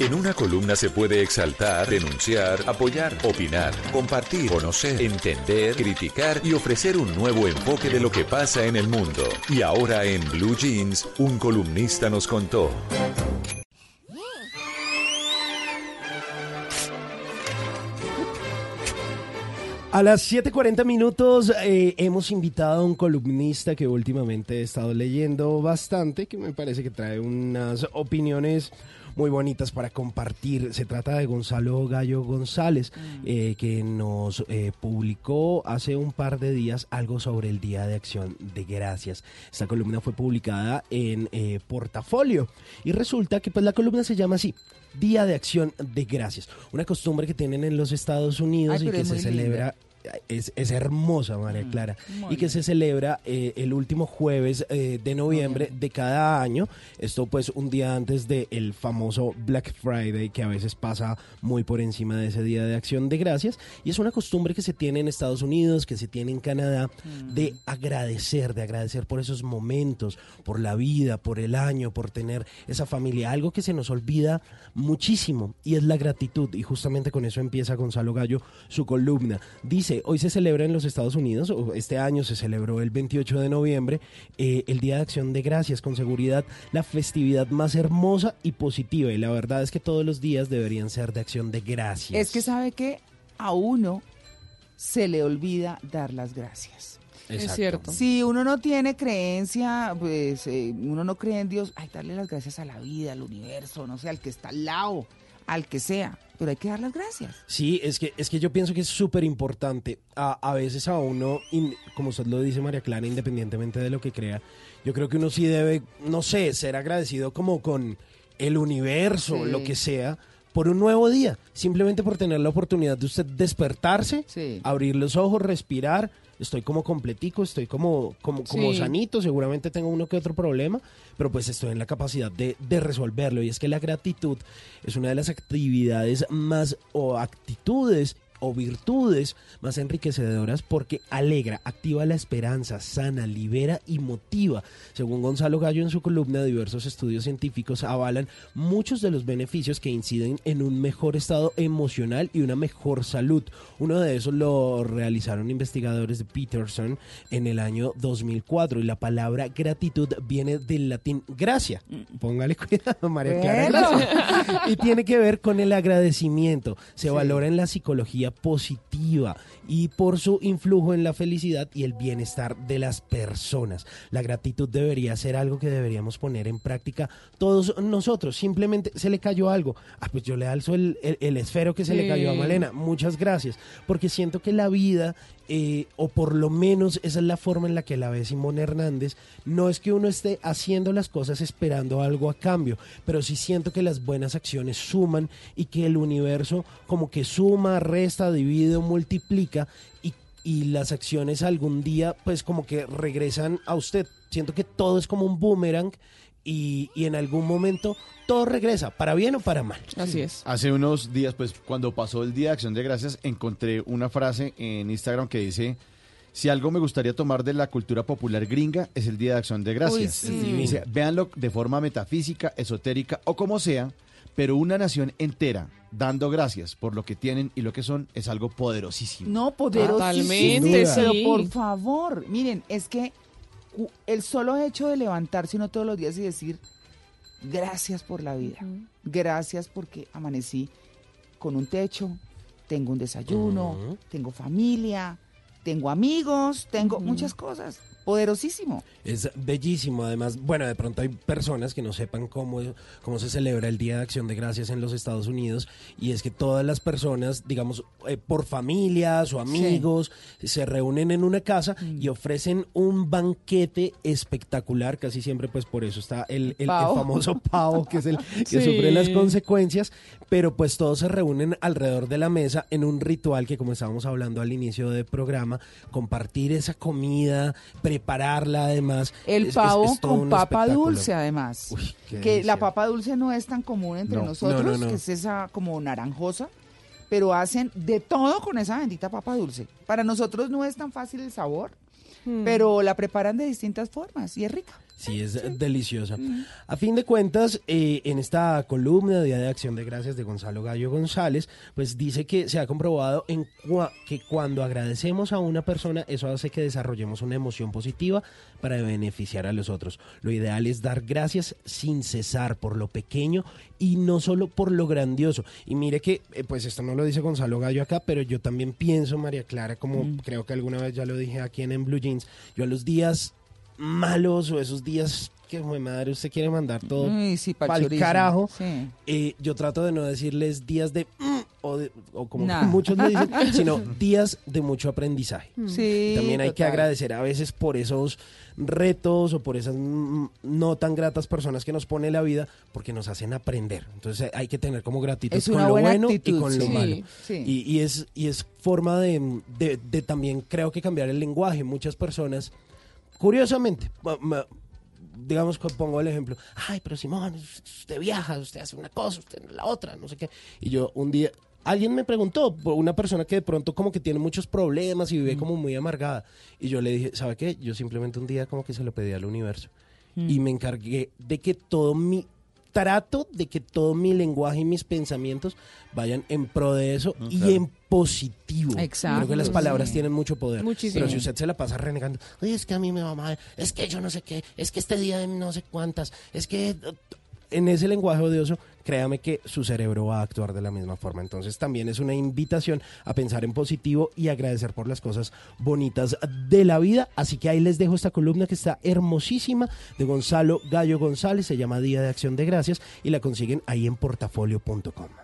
En una columna se puede exaltar, denunciar, apoyar, opinar, compartir, conocer, entender, criticar y ofrecer un nuevo enfoque de lo que pasa en el mundo. Y ahora en Blue Jeans, un columnista nos contó. A las 7:40 minutos eh, hemos invitado a un columnista que últimamente he estado leyendo bastante, que me parece que trae unas opiniones muy bonitas para compartir. Se trata de Gonzalo Gallo González, eh, que nos eh, publicó hace un par de días algo sobre el Día de Acción de Gracias. Esta columna fue publicada en eh, Portafolio y resulta que pues la columna se llama así. Día de Acción de Gracias, una costumbre que tienen en los Estados Unidos Ay, y que se celebra es, es hermosa, María Clara, muy y que se celebra eh, el último jueves eh, de noviembre de cada año. Esto pues un día antes del famoso Black Friday que a veces pasa muy por encima de ese día de acción de gracias. Y es una costumbre que se tiene en Estados Unidos, que se tiene en Canadá, de agradecer, de agradecer por esos momentos, por la vida, por el año, por tener esa familia. Algo que se nos olvida muchísimo y es la gratitud. Y justamente con eso empieza Gonzalo Gallo su columna. Dice, hoy se celebra en los Estados Unidos, o este año se celebró el 28 de noviembre, eh, el Día de Acción de Gracias, con seguridad la festividad más hermosa y positiva. Y la verdad es que todos los días deberían ser de acción de gracias. Es que sabe que a uno se le olvida dar las gracias. Es cierto. Si uno no tiene creencia, pues eh, uno no cree en Dios, hay que darle las gracias a la vida, al universo, no sé, al que está al lado, al que sea, pero hay que dar las gracias. Sí, es que, es que yo pienso que es súper importante. A, a veces a uno, in- como usted lo dice María Clara, independientemente de lo que crea, yo creo que uno sí debe, no sé, ser agradecido como con el universo, Sí. lo que sea, por un nuevo día. Simplemente por tener la oportunidad de usted despertarse, abrir los ojos, respirar. Estoy como completico, estoy como, como, como Sí. sanito, seguramente tengo uno que otro problema, pero pues estoy en la capacidad de, de resolverlo. Y es que la gratitud es una de las actividades más o actitudes o virtudes más enriquecedoras porque alegra, activa la esperanza, sana, libera y motiva. Según Gonzalo Gallo en su columna, diversos estudios científicos avalan muchos de los beneficios que inciden en un mejor estado emocional y una mejor salud. Uno de esos lo realizaron investigadores de Peterson en el año 2004 y la palabra gratitud viene del latín gracia. Póngale cuidado, María Clara. Gracia. Y tiene que ver con el agradecimiento. Se valora en la psicología positiva y por su influjo en la felicidad y el bienestar de las personas. La gratitud debería ser algo que deberíamos poner en práctica todos nosotros. Simplemente se le cayó algo. Ah, pues yo le alzo el, el- el esfero que se le cayó a Malena. Muchas gracias. Porque siento que la vida, eh, o por lo menos esa es la forma en la que la ve Simón Hernández, no es que uno esté haciendo las cosas esperando algo a cambio, pero sí siento que las buenas acciones suman y que el universo como que suma, resta, divide o multiplica y y las acciones algún día pues como que regresan a usted. Siento que todo es como un boomerang y, y en algún momento todo regresa, para bien o para mal. Así es. Hace unos días, pues cuando pasó el Día de Acción de Gracias, encontré una frase en Instagram que dice, si algo me gustaría tomar de la cultura popular gringa es el Día de Acción de Gracias. Uy, sí. Y dice, véanlo de forma metafísica, esotérica o como sea, pero una nación entera dando gracias por lo que tienen y lo que son es algo poderosísimo. No, poderosísimo. Totalmente, Pero sí. por favor, miren, es que el solo hecho de levantarse uno todos los días y decir gracias por la vida, gracias porque amanecí con un techo, tengo un desayuno, tengo familia, tengo amigos, tengo muchas cosas. Poderosísimo. Es bellísimo, además, bueno, de pronto hay personas que no sepan cómo, cómo se celebra el Día de Acción de Gracias en los Estados Unidos y es que todas las personas, digamos, eh, por familias o amigos, se reúnen en una casa Mm. y ofrecen un banquete espectacular, casi siempre pues por eso está el, el- famoso pavo que es el que Sí. sufre las consecuencias, pero pues todos se reúnen alrededor de la mesa en un ritual que como estábamos hablando al inicio del programa, compartir esa comida, prepararla además. El Es- es- pavo es con papa dulce, además. Uy, qué que delicia. la papa dulce no es tan común entre No, nosotros, no, no, no. que es esa como naranjosa, pero hacen de todo con esa bendita papa dulce. Para nosotros no es tan fácil el sabor, Hmm. pero la preparan de distintas formas y es rica. Sí, es deliciosa. A fin de cuentas, eh, en esta columna de Día de Acción de Gracias de Gonzalo Gallo González, pues dice que se ha comprobado en cua- que cuando agradecemos a una persona, eso hace que desarrollemos una emoción positiva para beneficiar a los otros. Lo ideal es dar gracias sin cesar por lo pequeño y no solo por lo grandioso. Y mire que, eh, pues esto no lo dice Gonzalo Gallo acá, pero yo también pienso, María Clara, como creo que alguna vez ya lo dije aquí en, en Blue Jeans, yo a los días malos o esos días que, madre, usted quiere mandar todo Ay, sí, pa'l carajo, Sí. eh, yo trato de no decirles días de... mm, o, de- o como Nah. muchos le dicen, sino días de mucho aprendizaje. Sí, También hay que agradecer a veces por esos retos o por esas mm, no tan gratas personas que nos pone la vida porque nos hacen aprender. Entonces hay que tener como gratitud Es con lo bueno actitud, y con lo sí. malo. Sí. Y, y es, y es forma de, de- de también creo que cambiar el lenguaje. Muchas personas, curiosamente, digamos que pongo el ejemplo, ay, pero Simón, usted viaja, usted hace una cosa, usted la otra, no sé qué. Y yo un día, alguien me preguntó, una persona que de pronto como que tiene muchos problemas y vive como muy amargada. Y yo le dije, ¿sabe qué? Yo simplemente un día como que se lo pedí al universo. Y me encargué de que todo mi trato de que todo mi lenguaje y mis pensamientos vayan en pro de eso y claro. en positivo. Exacto, Creo que las palabras sí. tienen mucho poder. Muchísimo. Pero si usted se la pasa renegando, "Ay, es que a mí me va mal, es que yo no sé qué, es que este día de no sé cuántas, es que eh, en ese lenguaje odioso, créame que su cerebro va a actuar de la misma forma. Entonces también es una invitación a pensar en positivo y agradecer por las cosas bonitas de la vida. Así que ahí les dejo esta columna que está hermosísima de Gonzalo Gallo González, se llama Día de Acción de Gracias y la consiguen ahí en portafolio.com.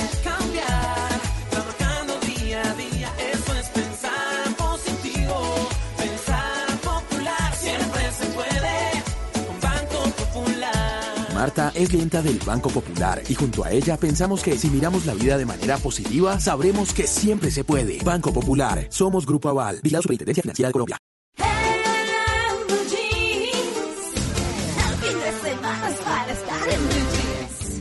Marta es clienta del Banco Popular y junto a ella pensamos que si miramos la vida de manera positiva, sabremos que siempre se puede. Banco Popular, somos Grupo Aval, Vigilado Superintendencia Financiera de Colombia. Fin de semana es para estar en Blue Jeans.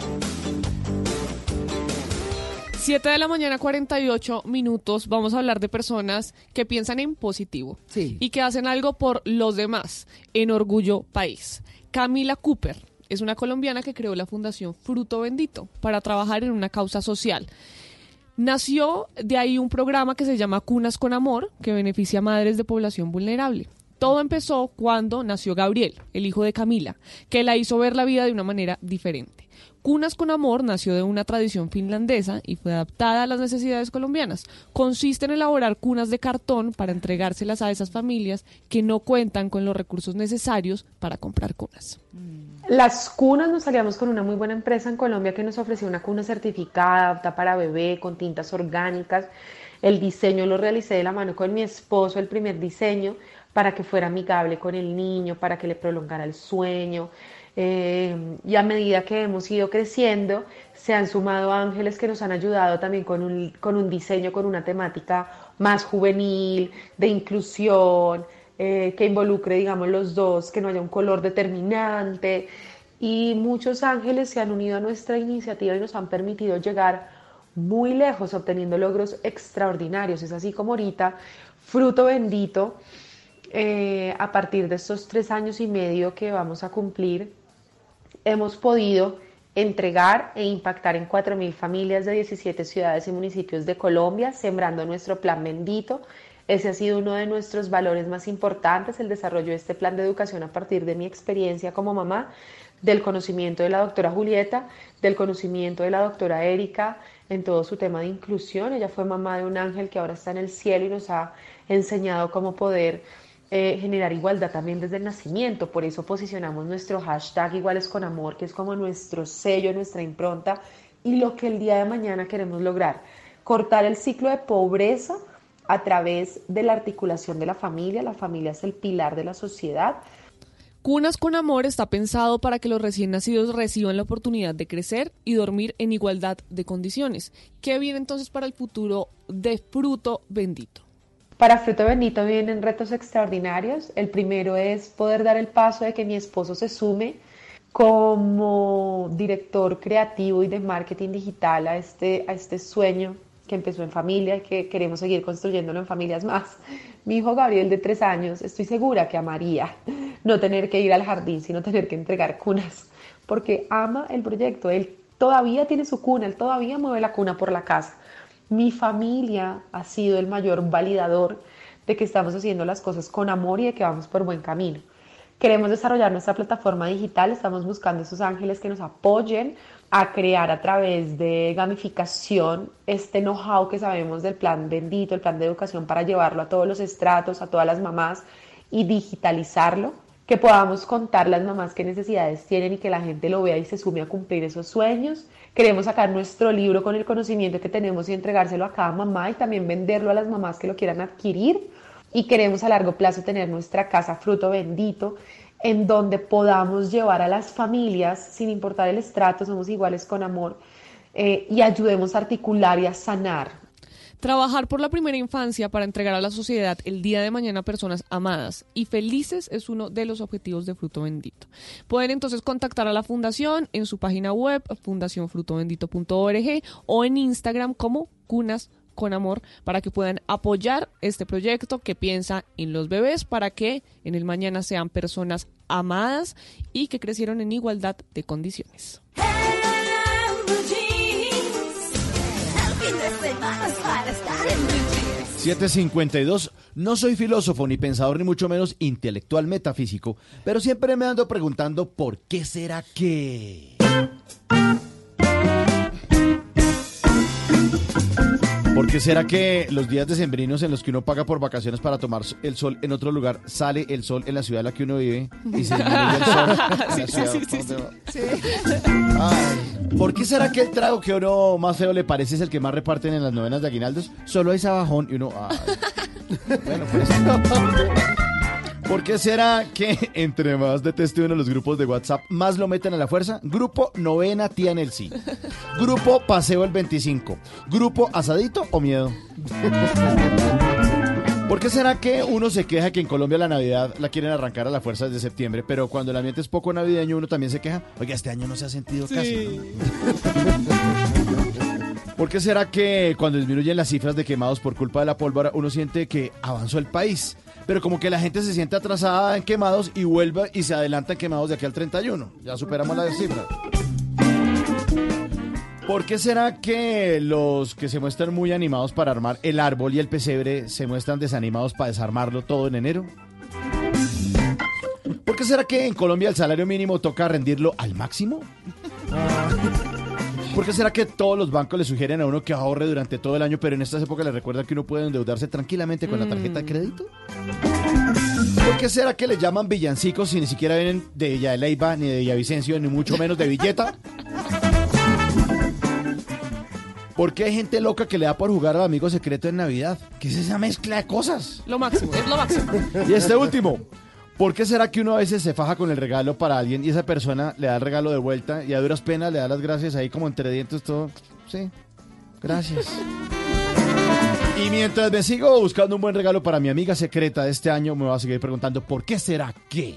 7 de la mañana, 48 minutos. Vamos a hablar de personas que piensan en positivo y que hacen algo por los demás en Orgullo País. Camila Cooper es una colombiana que creó la Fundación Fruto Bendito para trabajar en una causa social. Nació de ahí un programa que se llama Cunas con Amor, que beneficia a madres de población vulnerable. Todo empezó cuando nació Gabriel, el hijo de Camila, que la hizo ver la vida de una manera diferente. Cunas con Amor nació de una tradición finlandesa y fue adaptada a las necesidades colombianas. Consiste en elaborar cunas de cartón para entregárselas a esas familias que no cuentan con los recursos necesarios para comprar cunas. Las cunas nos salíamos con una muy buena empresa en Colombia que nos ofrecía una cuna certificada, para bebé, con tintas orgánicas. El diseño lo realicé de la mano con mi esposo, el primer diseño, para que fuera amigable con el niño, para que le prolongara el sueño. Eh, y a medida que hemos ido creciendo, se han sumado ángeles que nos han ayudado también con un, con un diseño, con una temática más juvenil, de inclusión, eh, que involucre, digamos, los dos, que no haya un color determinante. Y muchos ángeles se han unido a nuestra iniciativa y nos han permitido llegar muy lejos, obteniendo logros extraordinarios. Es así como ahorita, fruto bendito, eh, a partir de estos tres años y medio que vamos a cumplir, hemos podido entregar e impactar en 4.000 familias de 17 ciudades y municipios de Colombia, sembrando nuestro plan bendito. Ese ha sido uno de nuestros valores más importantes, el desarrollo de este plan de educación a partir de mi experiencia como mamá, del conocimiento de la doctora Julieta, del conocimiento de la doctora Erika en todo su tema de inclusión. Ella fue mamá de un ángel que ahora está en el cielo y nos ha enseñado cómo poder eh, generar igualdad también desde el nacimiento. Por eso posicionamos nuestro hashtag Iguales con Amor, que es como nuestro sello, nuestra impronta y lo que el día de mañana queremos lograr. Cortar el ciclo de pobreza a través de la articulación de la familia. La familia es el pilar de la sociedad. Cunas con Amor está pensado para que los recién nacidos reciban la oportunidad de crecer y dormir en igualdad de condiciones. ¿Qué viene entonces para el futuro de Fruto Bendito? Para Fruto Bendito vienen retos extraordinarios. El primero es poder dar el paso de que mi esposo se sume como director creativo y de marketing digital a este, a este sueño que empezó en familia y que queremos seguir construyéndolo en familias más. Mi hijo Gabriel de tres años, estoy segura que amaría no tener que ir al jardín, sino tener que entregar cunas, porque ama el proyecto. Él todavía tiene su cuna, él todavía mueve la cuna por la casa. Mi familia ha sido el mayor validador de que estamos haciendo las cosas con amor y de que vamos por buen camino. Queremos desarrollar nuestra plataforma digital, estamos buscando esos ángeles que nos apoyen a crear a través de gamificación este know-how que sabemos del plan bendito, el plan de educación para llevarlo a todos los estratos, a todas las mamás y digitalizarlo, que podamos contar las mamás qué necesidades tienen y que la gente lo vea y se sume a cumplir esos sueños. Queremos sacar nuestro libro con el conocimiento que tenemos y entregárselo a cada mamá y también venderlo a las mamás que lo quieran adquirir y queremos a largo plazo tener nuestra casa fruto bendito en donde podamos llevar a las familias, sin importar el estrato, somos iguales con amor, eh, y ayudemos a articular y a sanar. Trabajar por la primera infancia para entregar a la sociedad el día de mañana personas amadas y felices es uno de los objetivos de Fruto Bendito. Pueden entonces contactar a la fundación en su página web fundacionfrutobendito.org o en Instagram como Cunas con amor para que puedan apoyar este proyecto que piensa en los bebés para que en el mañana sean personas amadas y que crecieron en igualdad de condiciones. 752. No soy filósofo ni pensador ni mucho menos intelectual metafísico, pero siempre me ando preguntando por qué será que... ¿Por qué será que los días decembrinos en los que uno paga por vacaciones para tomar el sol en otro lugar, sale el sol en la ciudad en la que uno vive y se disminuye el sol? Sí, sí, sí? Ay, ¿Por qué será que el trago que a uno más feo le parece es el que más reparten en las novenas de aguinaldos? Solo hay sabajón y uno... ay. Bueno, pues... ¿Por qué será que entre más deteste uno los grupos de WhatsApp, más lo meten a la fuerza? Grupo Novena Tía en el Sí. Grupo Paseo el 25. Grupo Asadito o Miedo. ¿Por qué será que uno se queja que en Colombia la Navidad la quieren arrancar a la fuerza desde septiembre, pero cuando el ambiente es poco navideño uno también se queja? Oiga, este año no se ha sentido casi. ¿Por qué será que cuando disminuyen las cifras de quemados por culpa de la pólvora uno siente que avanzó el país? Pero como que la gente se siente atrasada en quemados y vuelve y se adelanta en quemados de aquí al 31. Ya superamos las cifras. ¿Por qué será que los que se muestran muy animados para armar el árbol y el pesebre se muestran desanimados para desarmarlo todo en enero? qué será que en Colombia el salario mínimo toca rendirlo al máximo? ¿Por qué será que todos los bancos le sugieren a uno que ahorre durante todo el año, pero en estas épocas le recuerdan que uno puede endeudarse tranquilamente con la tarjeta de crédito? ¿Por qué será que le llaman villancicos si ni siquiera vienen de Villa de Leyva, ni de Villavicencio, ni mucho menos de Villeta? ¿Por qué hay gente loca que le da por jugar al amigo secreto en Navidad? ¿Qué es esa mezcla de cosas? Lo máximo, es lo máximo. Y este último, ¿por qué será que uno a veces se faja con el regalo para alguien y esa persona le da el regalo de vuelta y a duras penas le da las gracias ahí como entre dientes todo? Sí, gracias. Y mientras me sigo buscando un buen regalo para mi amiga secreta de este año, me voy a seguir preguntando, ¿por qué será que?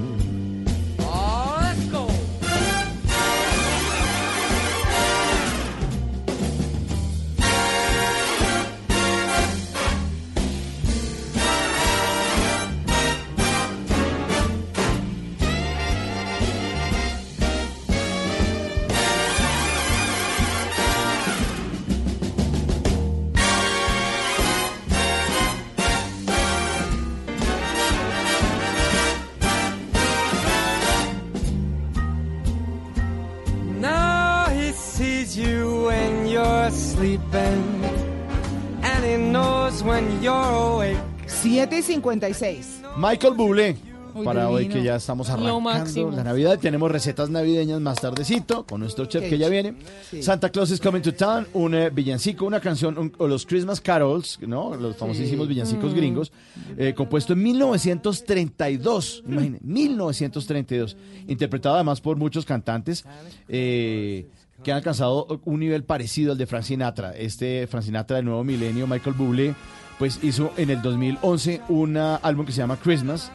7 y 56. Michael Bublé. Muy Para hoy que ya estamos arrancando la Navidad, tenemos recetas navideñas más tardecito con nuestro chef Qué que ya viene. sí. Santa Claus is coming to town, un eh, villancico, una canción, un- o los Christmas Carols, ¿no? Los famosísimos villancicos Mm. gringos, eh, compuesto en 1932, imagínense, 1932, interpretado además por muchos cantantes. eh, que han alcanzado un nivel parecido al de Frank Sinatra. Este Frank Sinatra del nuevo milenio, Michael Bublé, pues hizo en el 2011 un álbum que se llama Christmas,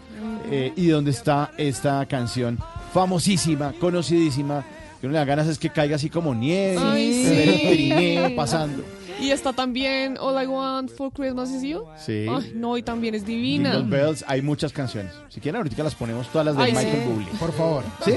eh, y donde está esta canción famosísima, conocidísima, que uno le da ganas es que caiga así como nieve, ver el sí. Pirineo pasando. Y está también All I Want for Christmas is You. Sí. Ay, no, y también es divina. Jingle Bells, hay muchas canciones. Si quieren ahorita las ponemos todas las de Ay, Michael sí. Bublé. Por favor. ¿Sí?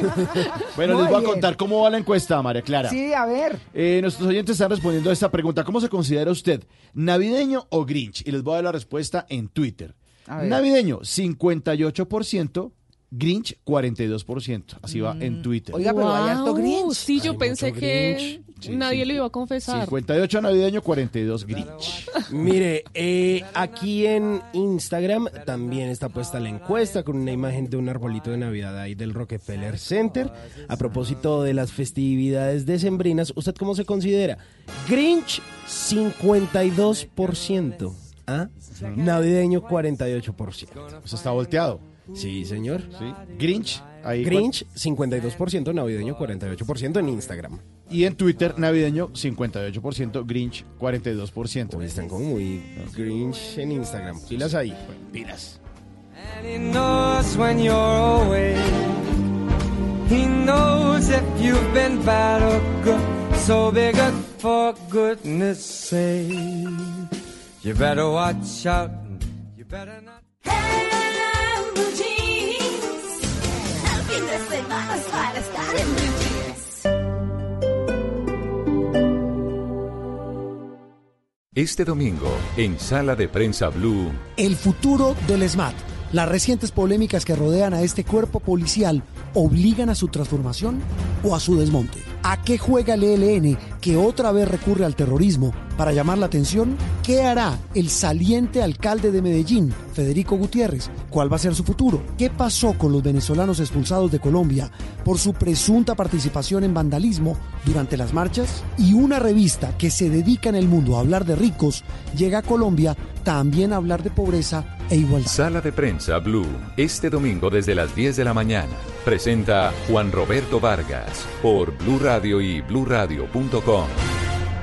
Bueno, Muy les voy a contar cómo va la encuesta, María Clara. Sí, a ver. Eh, nuestros oyentes están respondiendo a esta pregunta. ¿Cómo se considera usted? ¿Navideño o Grinch? Y les voy a dar la respuesta en Twitter. A ver. Navideño, 58%. Grinch, 42%. Así va en Twitter. Oiga, pero hay harto Grinch. Sí, yo Hay pensé mucho que Grinch. Sí, nadie sí. lo iba a confesar. 58 navideño, 42 Grinch. Mire, eh, aquí en Instagram también está puesta la encuesta con una imagen de un arbolito de Navidad ahí del Rockefeller Center. A propósito de las festividades decembrinas, ¿usted cómo se considera? Grinch, 52%. ¿Ah? Navideño, 48%. Eso está volteado. Sí, señor. Grinch, ahí. Grinch, 52%, navideño, 48% en Instagram. Y en Twitter, navideño, 58%, Grinch, 42%. Hoy están como muy Grinch en Instagram. Pilas ahí. Pilas. And he knows when you're awake. He knows if you've been bad or good. So be good for goodness sake. You better watch out. You better not. Este domingo, en Sala de Prensa Blue, El futuro del SMAT. ¿Las recientes polémicas que rodean a este cuerpo policial obligan a su transformación o a su desmonte? ¿A qué juega el ELN que otra vez recurre al terrorismo para llamar la atención? ¿Qué hará el saliente alcalde de Medellín, Federico Gutiérrez? ¿Cuál va a ser su futuro? ¿Qué pasó con los venezolanos expulsados de Colombia por su presunta participación en vandalismo durante las marchas? Y una revista que se dedica en el mundo a hablar de ricos llega a Colombia también a hablar de pobreza e igualdad. Sala de prensa Blue, este domingo desde las 10 de la mañana. Presenta Juan Roberto Vargas por Blue Radio y bluradio.com.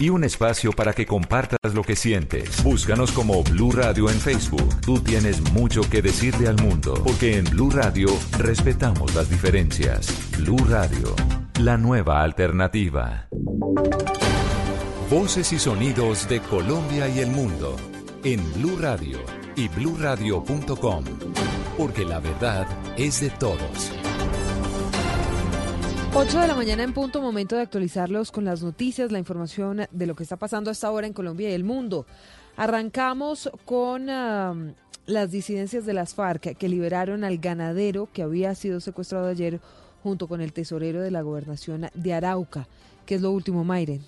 y un espacio para que compartas lo que sientes. Búscanos como Blue Radio en Facebook. Tú tienes mucho que decirle al mundo, porque en Blue Radio respetamos las diferencias. Blue Radio, la nueva alternativa. Voces y sonidos de Colombia y el mundo en Blue Radio y bluradio.com, porque la verdad es de todos. 8 de la mañana en punto, momento de actualizarlos con las noticias, la información de lo que está pasando hasta ahora en Colombia y el mundo. Arrancamos con las disidencias de las FARC que liberaron al ganadero que había sido secuestrado ayer junto con el tesorero de la gobernación de Arauca. que es lo último, Mayren?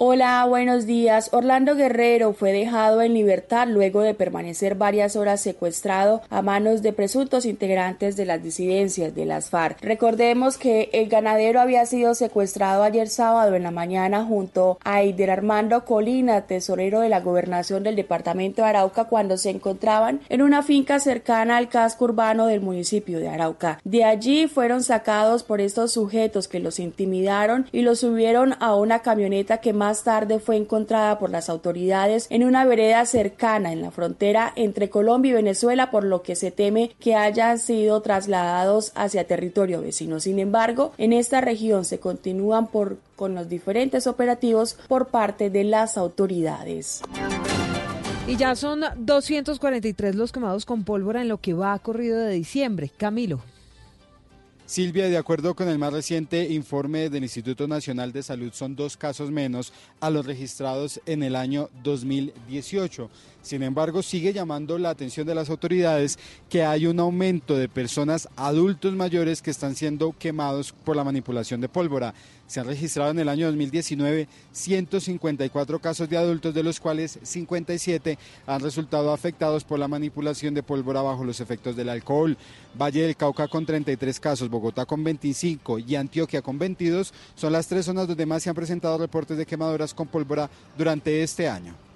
Hola, buenos días. Orlando Guerrero fue dejado en libertad luego de permanecer varias horas secuestrado a manos de presuntos integrantes de las disidencias de las FARC. Recordemos que el ganadero había sido secuestrado ayer sábado en la mañana junto a Eider Armando Colina, tesorero de la gobernación del departamento de Arauca, cuando se encontraban en una finca cercana al casco urbano del municipio de Arauca. De allí fueron sacados por estos sujetos que los intimidaron y los subieron a una camioneta que más tarde fue encontrada por las autoridades en una vereda cercana en la frontera entre Colombia y Venezuela, por lo que se teme que hayan sido trasladados hacia territorio vecino. Sin embargo, en esta región se continúan por, con los diferentes operativos por parte de las autoridades. Y ya son 243 los quemados con pólvora en lo que va corrido de diciembre. Camilo. Silvia, de acuerdo con el más reciente informe del Instituto Nacional de Salud, son dos casos menos a los registrados en el año 2018. Sin embargo, sigue llamando la atención de las autoridades que hay un aumento de personas adultos mayores que están siendo quemados por la manipulación de pólvora. Se han registrado en el año 2019 154 casos de adultos, de los cuales 57 han resultado afectados por la manipulación de pólvora bajo los efectos del alcohol. Valle del Cauca con 33 casos, Bogotá con 25 y Antioquia con 22 son las tres zonas donde más se han presentado reportes de quemaduras con pólvora durante este año.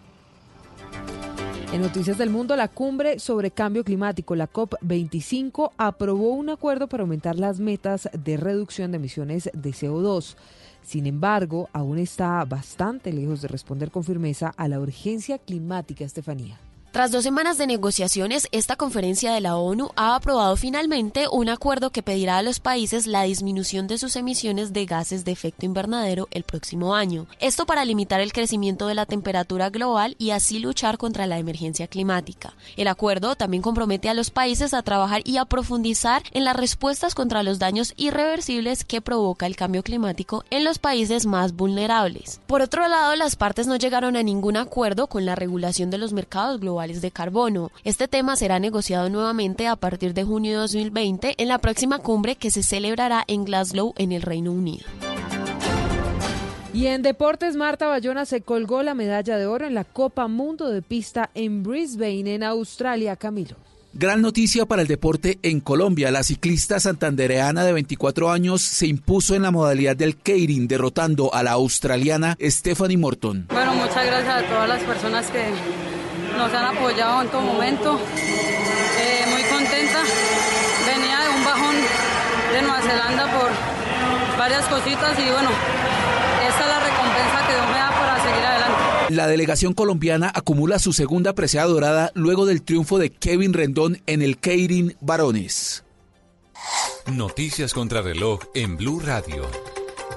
En Noticias del Mundo, la cumbre sobre cambio climático, la COP25, aprobó un acuerdo para aumentar las metas de reducción de emisiones de CO2. Sin embargo, aún está bastante lejos de responder con firmeza a la urgencia climática, Estefanía. Tras dos semanas de negociaciones, esta conferencia de la ONU ha aprobado finalmente un acuerdo que pedirá a los países la disminución de sus emisiones de gases de efecto invernadero el próximo año. Esto para limitar el crecimiento de la temperatura global y así luchar contra la emergencia climática. El acuerdo también compromete a los países a trabajar y a profundizar en las respuestas contra los daños irreversibles que provoca el cambio climático en los países más vulnerables. Por otro lado, las partes no llegaron a ningún acuerdo con la regulación de los mercados globales de carbono. Este tema será negociado nuevamente a partir de junio de 2020 en la próxima cumbre que se celebrará en Glasgow, en el Reino Unido. Y en deportes, Marta Bayona se colgó la medalla de oro en la Copa Mundo de Pista en Brisbane, en Australia, Camilo. Gran noticia para el deporte en Colombia. La ciclista santandereana de 24 años se impuso en la modalidad del Keirin, derrotando a la australiana Stephanie Morton. Bueno, muchas gracias a todas las personas que nos han apoyado en todo momento. Eh, muy contenta. Venía de un bajón de Nueva Zelanda por varias cositas y bueno, esta es la recompensa que Dios me da para seguir adelante. La delegación colombiana acumula su segunda presea dorada luego del triunfo de Kevin Rendón en el Keirin Varones. Noticias contra reloj en Blue Radio.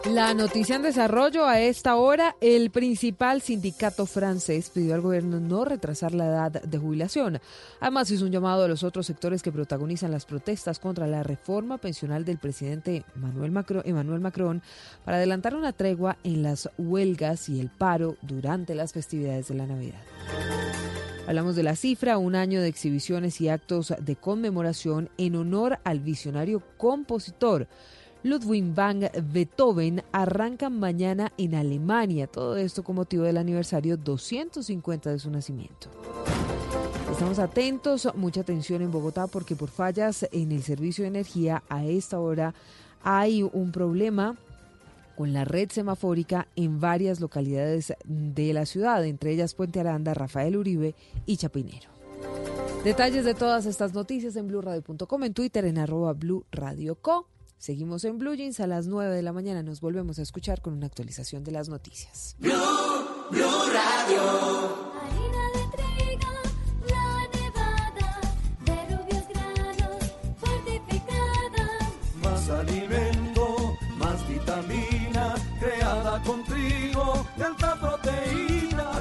La noticia en desarrollo a esta hora, el principal sindicato francés pidió al gobierno no retrasar la edad de jubilación. Además hizo un llamado a los otros sectores que protagonizan las protestas contra la reforma pensional del presidente Emmanuel Macron, Emmanuel Macron para adelantar una tregua en las huelgas y el paro durante las festividades de la Navidad. Hablamos de la cifra, un año de exhibiciones y actos de conmemoración en honor al visionario compositor. Ludwig van Beethoven arrancan mañana en Alemania. Todo esto con motivo del aniversario 250 de su nacimiento. Estamos atentos, mucha atención en Bogotá porque por fallas en el servicio de energía a esta hora hay un problema con la red semafórica en varias localidades de la ciudad, entre ellas Puente Aranda, Rafael Uribe y Chapinero. Detalles de todas estas noticias en blurradio.com, en Twitter en arroba Blue Radio Co. Seguimos en Blue Jeans a las 9 de la mañana. Nos volvemos a escuchar con una actualización de las noticias.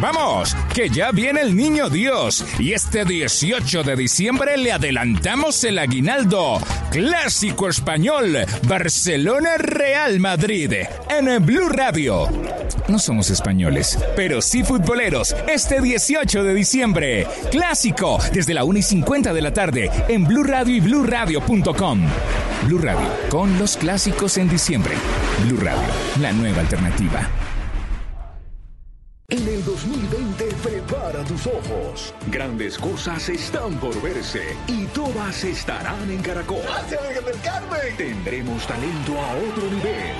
Vamos, que ya viene el niño Dios y este 18 de diciembre le adelantamos el aguinaldo. Clásico español, Barcelona Real Madrid, en Blue Radio. No somos españoles, pero sí futboleros. Este 18 de diciembre, clásico, desde la 1 y 50 de la tarde, en Blue Radio y BlueRadio.com. Blue Radio, con los clásicos en diciembre. Blue Radio, la nueva alternativa. En el 2020 prepara tus ojos. Grandes cosas están por verse y todas estarán en Caracol. Carmen! Tendremos talento a otro nivel.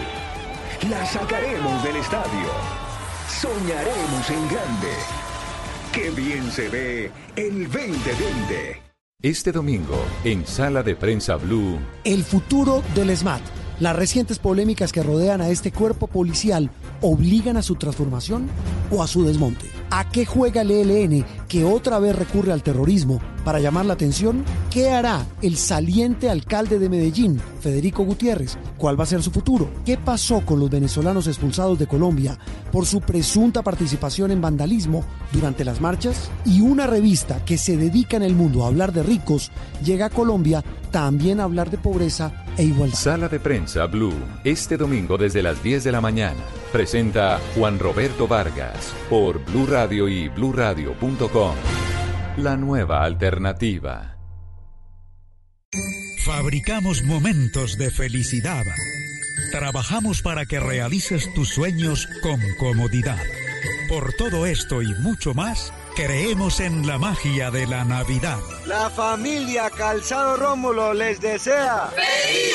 La sacaremos del estadio. Soñaremos en grande. Qué bien se ve el 2020. Este domingo, en Sala de Prensa Blue, El futuro del SMAT. Las recientes polémicas que rodean a este cuerpo policial obligan a su transformación o a su desmonte. ¿A qué juega el ELN que otra vez recurre al terrorismo para llamar la atención? ¿Qué hará el saliente alcalde de Medellín, Federico Gutiérrez? ¿Cuál va a ser su futuro? ¿Qué pasó con los venezolanos expulsados de Colombia por su presunta participación en vandalismo durante las marchas? Y una revista que se dedica en el mundo a hablar de ricos llega a Colombia también a hablar de pobreza e igualdad. Sala de Prensa Blue, este domingo desde las 10 de la mañana. Presenta Juan Roberto Vargas por Blue Radio y bluradio.com. La nueva alternativa. Fabricamos momentos de felicidad. Trabajamos para que realices tus sueños con comodidad. Por todo esto y mucho más, creemos en la magia de la Navidad. La familia Calzado Rómulo les desea. ¡Feliz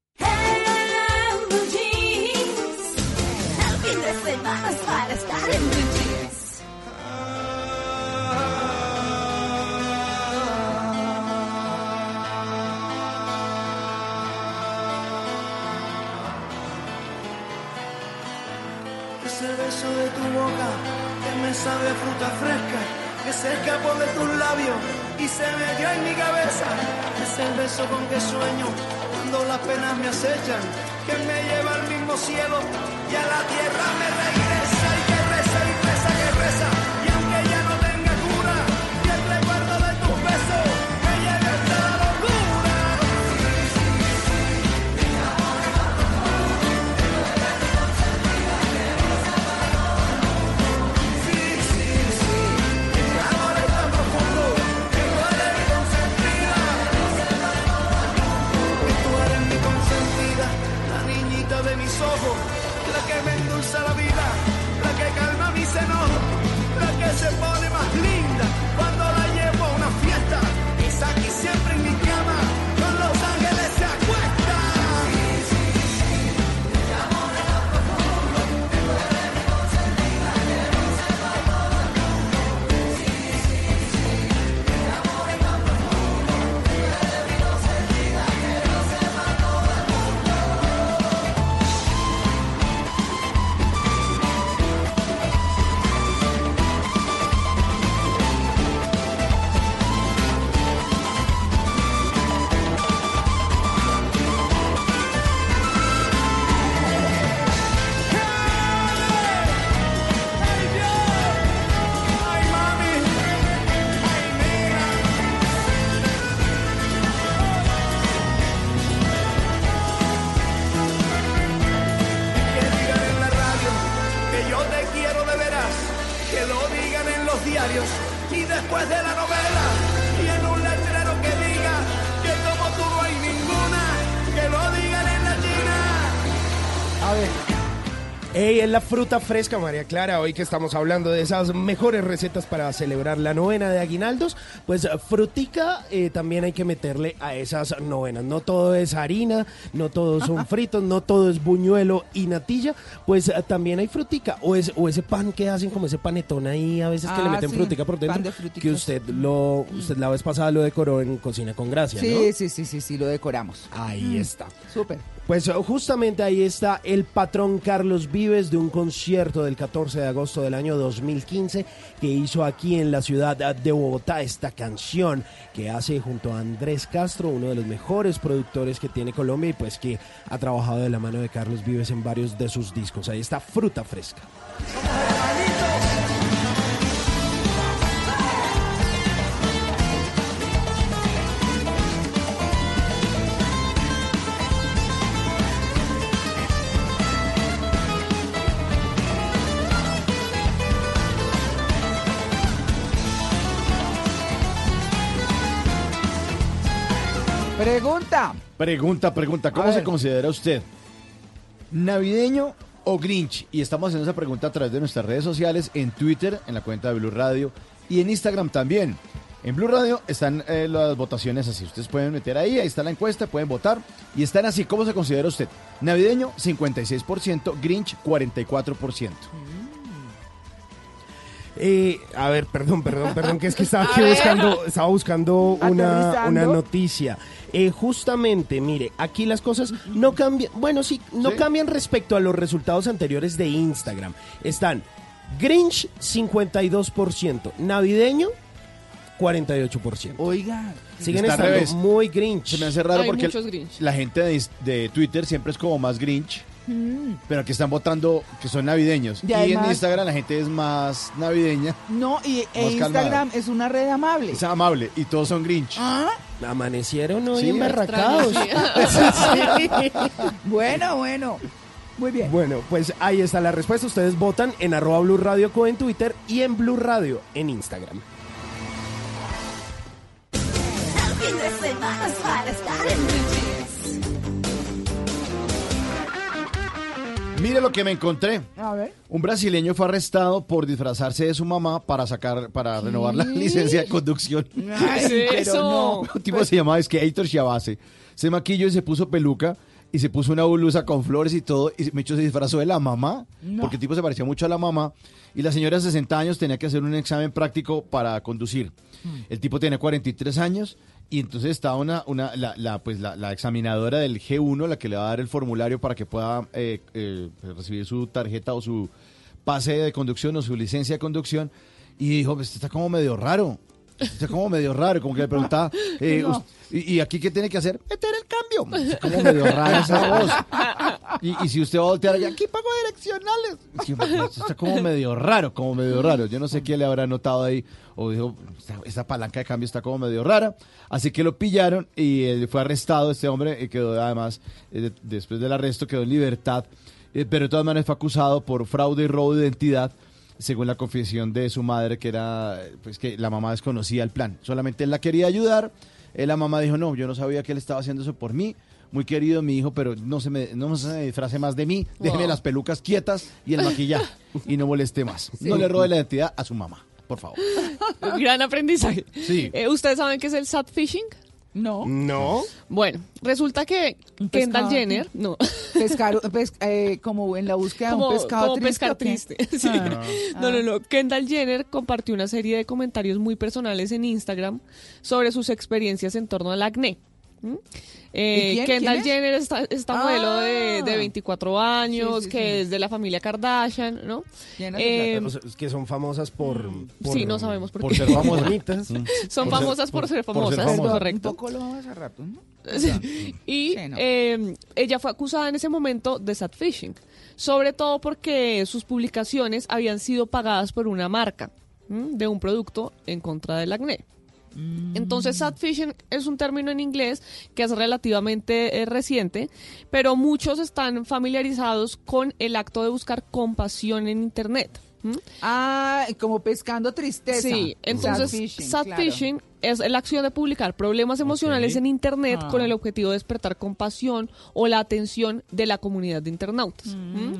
Se escapó de tus labios y se metió en mi cabeza. Es el beso con que sueño cuando las penas me acechan, que me lleva al mismo cielo y a la tierra me regresa es la fruta fresca, María Clara. Hoy que estamos hablando de esas mejores recetas para celebrar la novena de aguinaldos, pues frutica eh, también hay que meterle a esas novenas. No todo es harina, no todos son fritos, no todo es buñuelo y natilla, pues eh, también hay frutica. O, es, o ese pan que hacen como ese panetón ahí, a veces que le Ah, meten sí, frutica por pan dentro, de fruticas. que usted lo, usted la vez pasada lo decoró en Cocina con Gracia, ¿no? Sí, sí, sí, sí, sí, lo decoramos. Ahí Mm, está. Súper. Pues eh, justamente ahí está el patrón Carlos Vives de un concierto del 14 de agosto del año 2015 que hizo aquí en la ciudad de Bogotá esta canción que hace junto a Andrés Castro, uno de los mejores productores que tiene Colombia y pues que ha trabajado de la mano de Carlos Vives en varios de sus discos. Ahí está Fruta Fresca. Pregunta. Pregunta, pregunta, ¿cómo se considera usted? ¿Navideño o Grinch? Y estamos haciendo esa pregunta a través de nuestras redes sociales, en Twitter, en la cuenta de Blue Radio y en Instagram también. En Blue Radio están eh, las votaciones así. Ustedes pueden meter ahí, ahí está la encuesta, pueden votar. Y están así. ¿Cómo se considera usted? Navideño, 56%, Grinch, 44%. Eh, a ver, perdón, perdón, perdón, que es que estaba aquí buscando, estaba buscando una, una noticia. Eh, justamente, mire, aquí las cosas no cambian, bueno, sí, no Sí. cambian respecto a los resultados anteriores de Instagram. Están Grinch 52%, navideño 48%. Oiga. Siguen estando revés. muy Grinch. Se me hace raro Hay porque la gente de, de Twitter siempre es como más Grinch. Mm. Pero aquí están votando que son navideños. Y en Instagram la gente es más navideña, No, y e Instagram calmada. es una red amable. es amable y todos son Grinch. Ah, Amanecieron hoy Sí, emberracados. sí. bueno, bueno. Muy bien. Bueno, pues ahí está la respuesta. Ustedes votan en arroba Blue Radio Co en Twitter y en Blue Radio en Instagram. Mire lo que me encontré. A ver. Un brasileño fue arrestado por disfrazarse de su mamá para sacar, para renovar la licencia de conducción. Ay, ¿Qué es eso? no. Un tipo se llamaba es que Heitor Shabase. Se maquilló y se puso peluca y se puso una blusa con flores y todo. Y Mecho se disfrazó de la mamá, No. porque el tipo se parecía mucho a la mamá. Y la señora de 60 años tenía que hacer un examen práctico para conducir. El tipo tenía 43 años y entonces estaba una, una, la, la, pues la, la examinadora del G1, la que le va a dar el formulario para que pueda eh, eh, recibir su tarjeta o su pase de conducción o su licencia de conducción. y dijo, "Este está como medio raro. Está como medio raro, como que le preguntaba, eh, No. y, y aquí qué tiene que hacer? Meter el cambio. Está como medio rara esa voz. Y, y si usted va a voltear allá, aquí pago direccionales. Sí, esto está como medio raro, como medio raro. Yo no sé qué le habrá notado ahí. O dijo, esta palanca de cambio está como medio rara. Así que lo pillaron y eh, fue arrestado este hombre. Y quedó además, eh, de- después del arresto, quedó en libertad. Eh, pero de todas maneras fue acusado por fraude y robo de identidad. Según la confesión de su madre, que era pues que la mamá desconocía el plan. Solamente él la quería ayudar. Eh, la mamá dijo, no, yo no sabía que él estaba haciendo eso por mí. Muy querido mi hijo, pero no se me, no se me disfrace más de mí. Déjeme Wow. las pelucas quietas y el maquillaje. y no moleste más. No le robe la identidad a su mamá, por favor. Gran aprendizaje. Sí. Eh, ¿Ustedes saben qué es el satfishing? No. No. Bueno, resulta que Kendall pescado. Jenner, no, Pescar, pes- eh, como en la búsqueda de un pescado como triste. triste. sí. Ah. No, no, no. Kendall Jenner compartió una serie de comentarios muy personales en Instagram sobre sus experiencias en torno al acné. ¿Mm? Eh. Kendall ¿Quién es? Jenner está, esta modelo de, Ah. de 24 años, Sí, sí, que sí. es de la familia Kardashian, ¿no? Eh, O sea, es que son famosas por, por- sí, no sabemos por, Por qué. ser famosas. bonitas. Son Por ser- famosas por, por- ser por ser famosas, correcto. Un poco lo hace rato, ¿no? Sí. Y Sí, no. eh, ella fue acusada en ese momento de satfishing, sobre todo porque sus publicaciones habían sido pagadas por una marca ¿m? de un producto en contra del acné. Entonces, satfishing es un término en inglés que es relativamente eh, reciente, pero muchos están familiarizados con el acto de buscar compasión en Internet. Ah, como pescando tristeza. Sí, entonces Satfishing, satfishing es la acción de publicar problemas emocionales en Internet Ah. con el objetivo de despertar compasión o la atención de la comunidad de internautas. ¿m?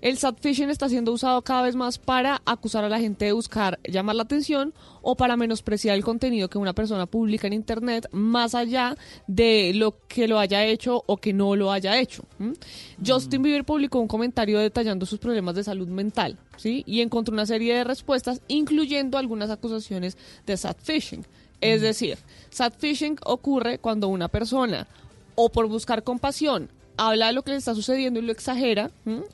El satfishing está siendo usado cada vez más para acusar a la gente de buscar llamar la atención o para menospreciar el contenido que una persona publica en Internet más allá de lo que lo haya hecho o que no lo haya hecho. Justin Bieber publicó un comentario detallando sus problemas de salud mental ¿sí? y encontró una serie de respuestas, incluyendo algunas acusaciones de satfishing. Es decir, satfishing ocurre cuando una persona, o por buscar compasión, habla de lo que le está sucediendo y lo exagera,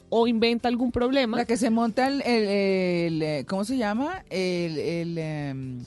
o inventa algún problema. La que se monta el, el- eh, ¿cómo se llama? El, el, em,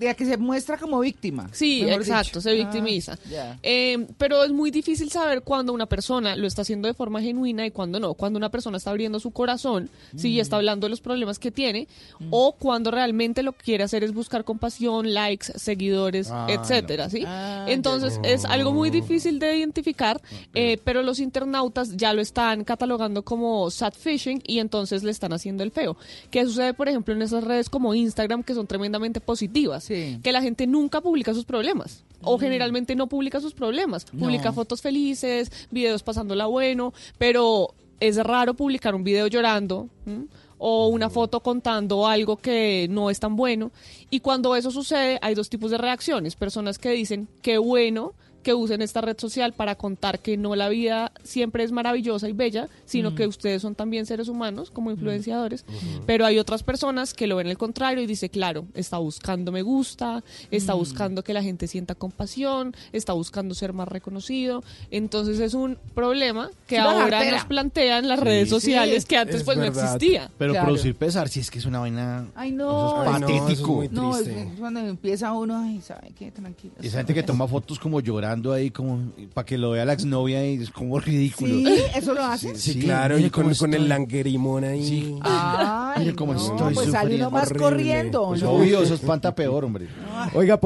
la que se muestra como víctima. Sí, exacto, dicho. se victimiza. Ah, ya. Eh, pero es muy difícil saber cuando una persona lo está haciendo de forma genuina y cuando no. Cuando una persona está abriendo su corazón, sí, y está hablando de los problemas que tiene, o cuando realmente lo que quiere hacer es buscar compasión, likes, seguidores, Ah, etcétera, no. ¿sí? Ah, Entonces es algo muy difícil de identificar, eh, pero los internautas ya lo están catalogando como satfishing y entonces le están haciendo el feo. ¿Qué sucede, por ejemplo, en esas redes como Instagram que son tremendamente positivas? Sí. Que la gente nunca publica sus problemas. O generalmente no publica sus problemas. Publica No. fotos felices, videos pasándola bueno, pero es raro publicar un video llorando. ¿m? o una foto contando algo que no es tan bueno. Y cuando eso sucede, hay dos tipos de reacciones. Personas que dicen, qué bueno que usen esta red social para contar que no la vida siempre es maravillosa y bella, sino Mm. que ustedes son también seres humanos como influenciadores. Pero hay otras personas que lo ven al contrario y dice, claro, está buscando me gusta, está Mm. buscando que la gente sienta compasión, está buscando ser más reconocido. Entonces es un problema que una ahora nos plantean las redes Sí, sociales que antes es pues no verdad. existía. Pero Claro. producir pesar, si es que es una vaina. Ay, no. es Ay, no, es patético. muy No, es, cuando empieza uno, ay, ¿sabe qué? Tranquilo. Esa gente que toma fotos como llorando ahí, como para que lo vea la exnovia y es como ridículo. Sí, eso lo hacen. Sí, Sí, claro, y con, el languerimón ahí. Sí. Ay, Mire cómo no, estoy pues sale uno sufriendo. más Horrible. corriendo. Pues ¿no? obvio, eso espanta peor, hombre. Oiga,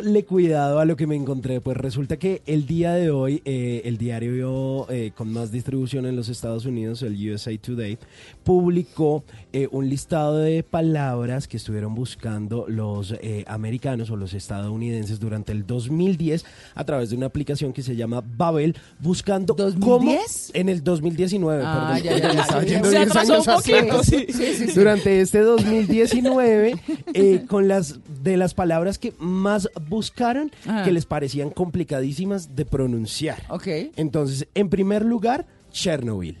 póngale cuidado a lo que me encontré. Pues resulta que el día de hoy, eh, el diario eh, con más distribución en los Estados Unidos, el USA Today, publicó eh, un listado de palabras que estuvieron buscando los americanos o los estadounidenses durante el 2010 a través de una aplicación que se llama Babel, buscando cómo... ¿2010? En el 2019, Ah, perdón. ya, ya, ya. Estaba Se yendo 10 atrasó años un atrás. poquito, sí. Sí, sí, sí. Durante este 2019, eh, con las de las palabras que más buscaron, Ajá. que les parecían complicadísimas de pronunciar. Ok. Entonces, en primer lugar, Chernobyl.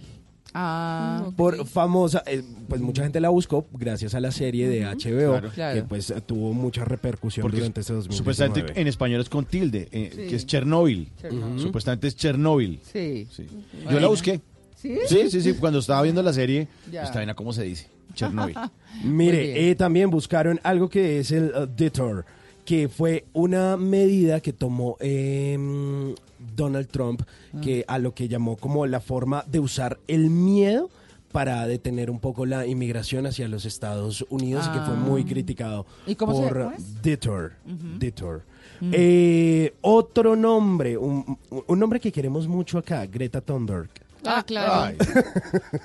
Ah, Por famosa, eh, pues mucha gente la buscó gracias a la serie de HBO, Claro. Claro. que pues tuvo mucha repercusión Porque durante este 2019. supuestamente en español es con tilde, eh, Sí. que es. Chernobyl. Supuestamente es Chernóbil. sí. Sí. Yo la busqué. ¿Sí? Sí, sí, sí. Cuando estaba viendo la serie, Ya. está bien, ¿cómo se dice? Chernobyl. Mire, eh, también buscaron algo que es el uh, detour, que fue una medida que tomó em, Donald Trump, que a lo que llamó como la forma de usar el miedo para detener un poco la inmigración hacia los Estados Unidos y que fue Ah. muy criticado ¿Y cómo se- por detour. Mm. Eh, otro nombre, un, un nombre que queremos mucho acá, Greta Thunberg. Ah, claro.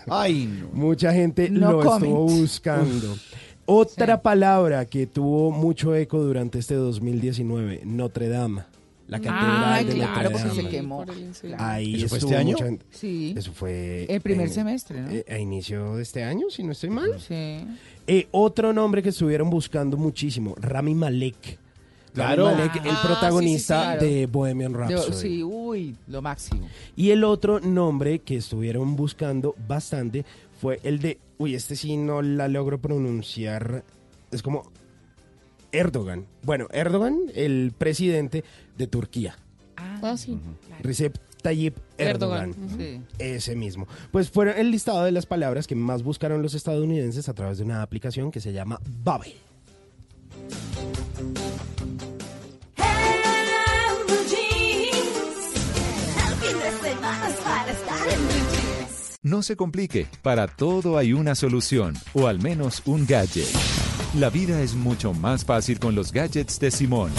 Ay, Mucha gente No lo comment. estuvo buscando. Otra palabra que tuvo mucho eco durante este 2019, Notre Dame. La catedral Ah, de claro, Notre porque se Dame. quemó. Ahí ¿Eso fue estuvo este año? Sí. Eso fue... El primer en- semestre, ¿no? eh, a inicio de este año, si no estoy mal. Sí. Eh, otro nombre que estuvieron buscando muchísimo, Rami Malek. Claro. Rami Malek, el Ah, protagonista sí, sí, sí. de Bohemian De- Rhapsody. sí, uy, lo máximo. Y el otro nombre que estuvieron buscando bastante fue el de, uy, este sí no la logro pronunciar, es como Erdogan. Bueno, Erdogan, el presidente de Turquía. Ah, sí. Recep Tayyip Erdogan. Erdogan, Sí. Ese mismo. Pues fueron el listado de las palabras que más buscaron los estadounidenses a través de una aplicación que se llama Babel. No se complique, para todo hay una solución, o al menos un gadget. La vida es mucho más fácil con los gadgets de Simón.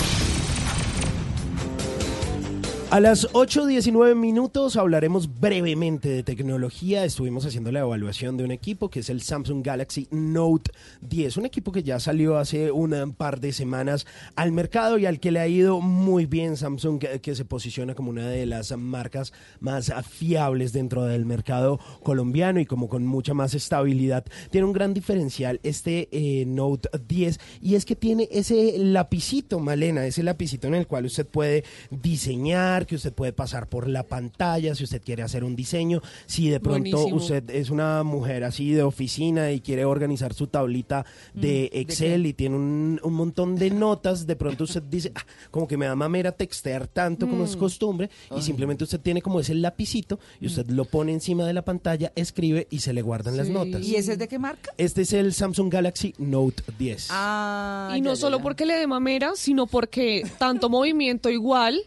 A las 8.19 minutos hablaremos brevemente de tecnología. Estuvimos haciendo la evaluación de un equipo que es el Samsung Galaxy Note 10. Un equipo que ya salió hace un par de semanas al mercado y al que le ha ido muy bien Samsung, que, se posiciona como una de las marcas más fiables dentro del mercado colombiano y como con mucha más estabilidad. Tiene un gran diferencial este eh, Note 10 y es que tiene ese lapicito, Malena, ese lapicito en el cual usted puede diseñar, que usted puede pasar por la pantalla si usted quiere hacer un diseño, si de pronto Buenísimo. usted es una mujer así de oficina y quiere organizar su tablita de Excel y tiene un, un montón de notas, de pronto usted dice, "Ah, como que me da mamera textear tanto como es costumbre y simplemente usted tiene como ese lapicito y usted lo pone encima de la pantalla, escribe y se le guardan las notas. ¿Y ese es de qué marca? Este es el Samsung Galaxy Note 10. Ah, Y no ya, ya, solo porque le dé mamera, sino porque tanto movimiento igual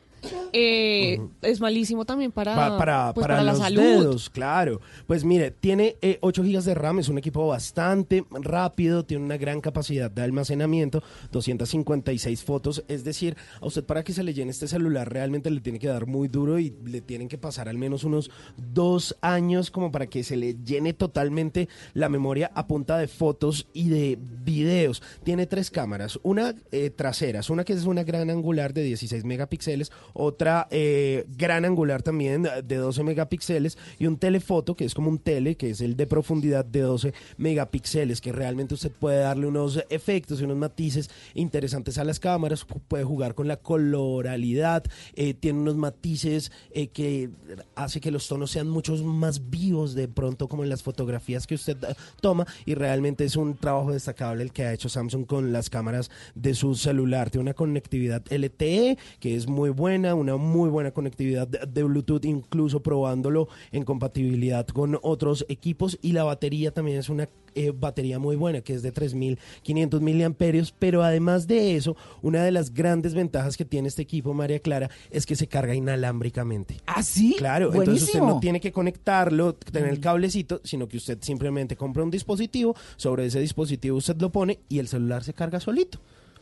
eh, es malísimo también para, Pa- para, pues, para para la los salud. dedos, claro. Pues mire, tiene eh, 8 GB de RAM, es un equipo bastante rápido, tiene una gran capacidad de almacenamiento, 256 fotos, es decir, a usted para que se le llene este celular realmente le tiene que dar muy duro y le tienen que pasar al menos unos dos años como para que se le llene totalmente la memoria a punta de fotos y de videos. Tiene tres cámaras, una eh, traseras, una que es una gran angular de 16 megapíxeles, otra eh, gran angular también de 12 megapíxeles y un telefoto que es como un tele, que es el de profundidad de 12 megapíxeles, que realmente usted puede darle unos efectos y unos matices interesantes a las cámaras, pu- puede jugar con la coloralidad, eh, tiene unos matices eh, que hace que los tonos sean muchos más vivos de pronto como en las fotografías que usted eh, toma y realmente es un trabajo destacable el que ha hecho Samsung con las cámaras de su celular. Tiene una conectividad LTE que es muy buena, una muy buena conectividad de, de Bluetooth, incluso probándolo en compatibilidad con otros equipos y la batería también es una eh, batería muy buena que es de 3500 miliamperios, pero además de eso, una de las grandes ventajas que tiene este equipo, María Clara, es que se carga inalámbricamente. ¿Ah, sí? Claro, entonces usted no tiene que conectarlo, tener el cablecito, sino que usted simplemente compra un dispositivo, sobre ese dispositivo usted lo pone y el celular se carga solito.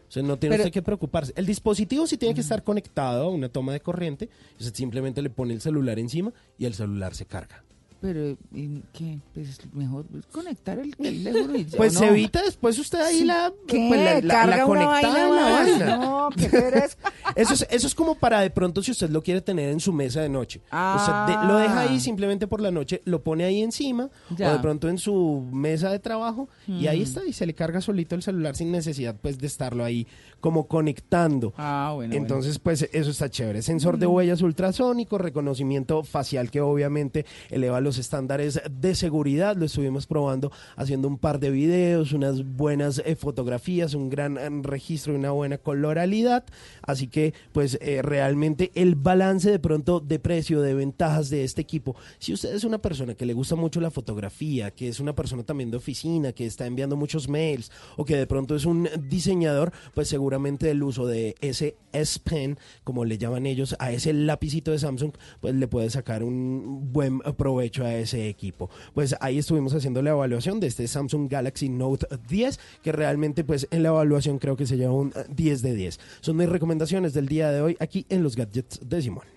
O sea, no tiene Pero- usted que preocuparse. El dispositivo sí tiene que estar conectado a una toma de corriente, usted simplemente le pone el celular encima y el celular se carga. Pero, ¿y ¿qué? Pues mejor conectar el teléfono y ya, Pues ¿no? se evita después usted ahí Sí. la, ¿Qué? pues, la, la- Carga la una conectada vaina en la más. vaina. No, qué pereza. Eso es, eso es como para de pronto si usted lo quiere tener en su mesa de noche. Ah. Usted de- lo deja ahí simplemente por la noche, lo pone ahí encima Ya. o de pronto en su mesa de trabajo y ahí Mm. está y se le carga solito el celular sin necesidad pues de estarlo ahí como conectando. Ah, bueno. Mm. Entonces, pues eso está chévere. Sensor de huellas ultrasónico, reconocimiento facial que obviamente eleva los los estándares de seguridad. Lo estuvimos probando haciendo un par de videos, unas buenas eh, fotografías, un gran eh, registro y una buena coloralidad. Así que, pues, eh, realmente el balance de pronto de precio, de ventajas de este equipo. Si usted es una persona que le gusta mucho la fotografía, que es una persona también de oficina, que está enviando muchos mails o que de pronto es un diseñador, pues seguramente el uso de ese S Pen, como le llaman ellos, a ese lapicito de Samsung, pues le puede sacar un buen provecho a ese equipo. Pues ahí estuvimos haciendo la evaluación de este Samsung Galaxy Note 10, que realmente pues en la evaluación creo que se lleva un 10 de 10. Son mis recomendaciones del día de hoy aquí en los gadgets de Simón.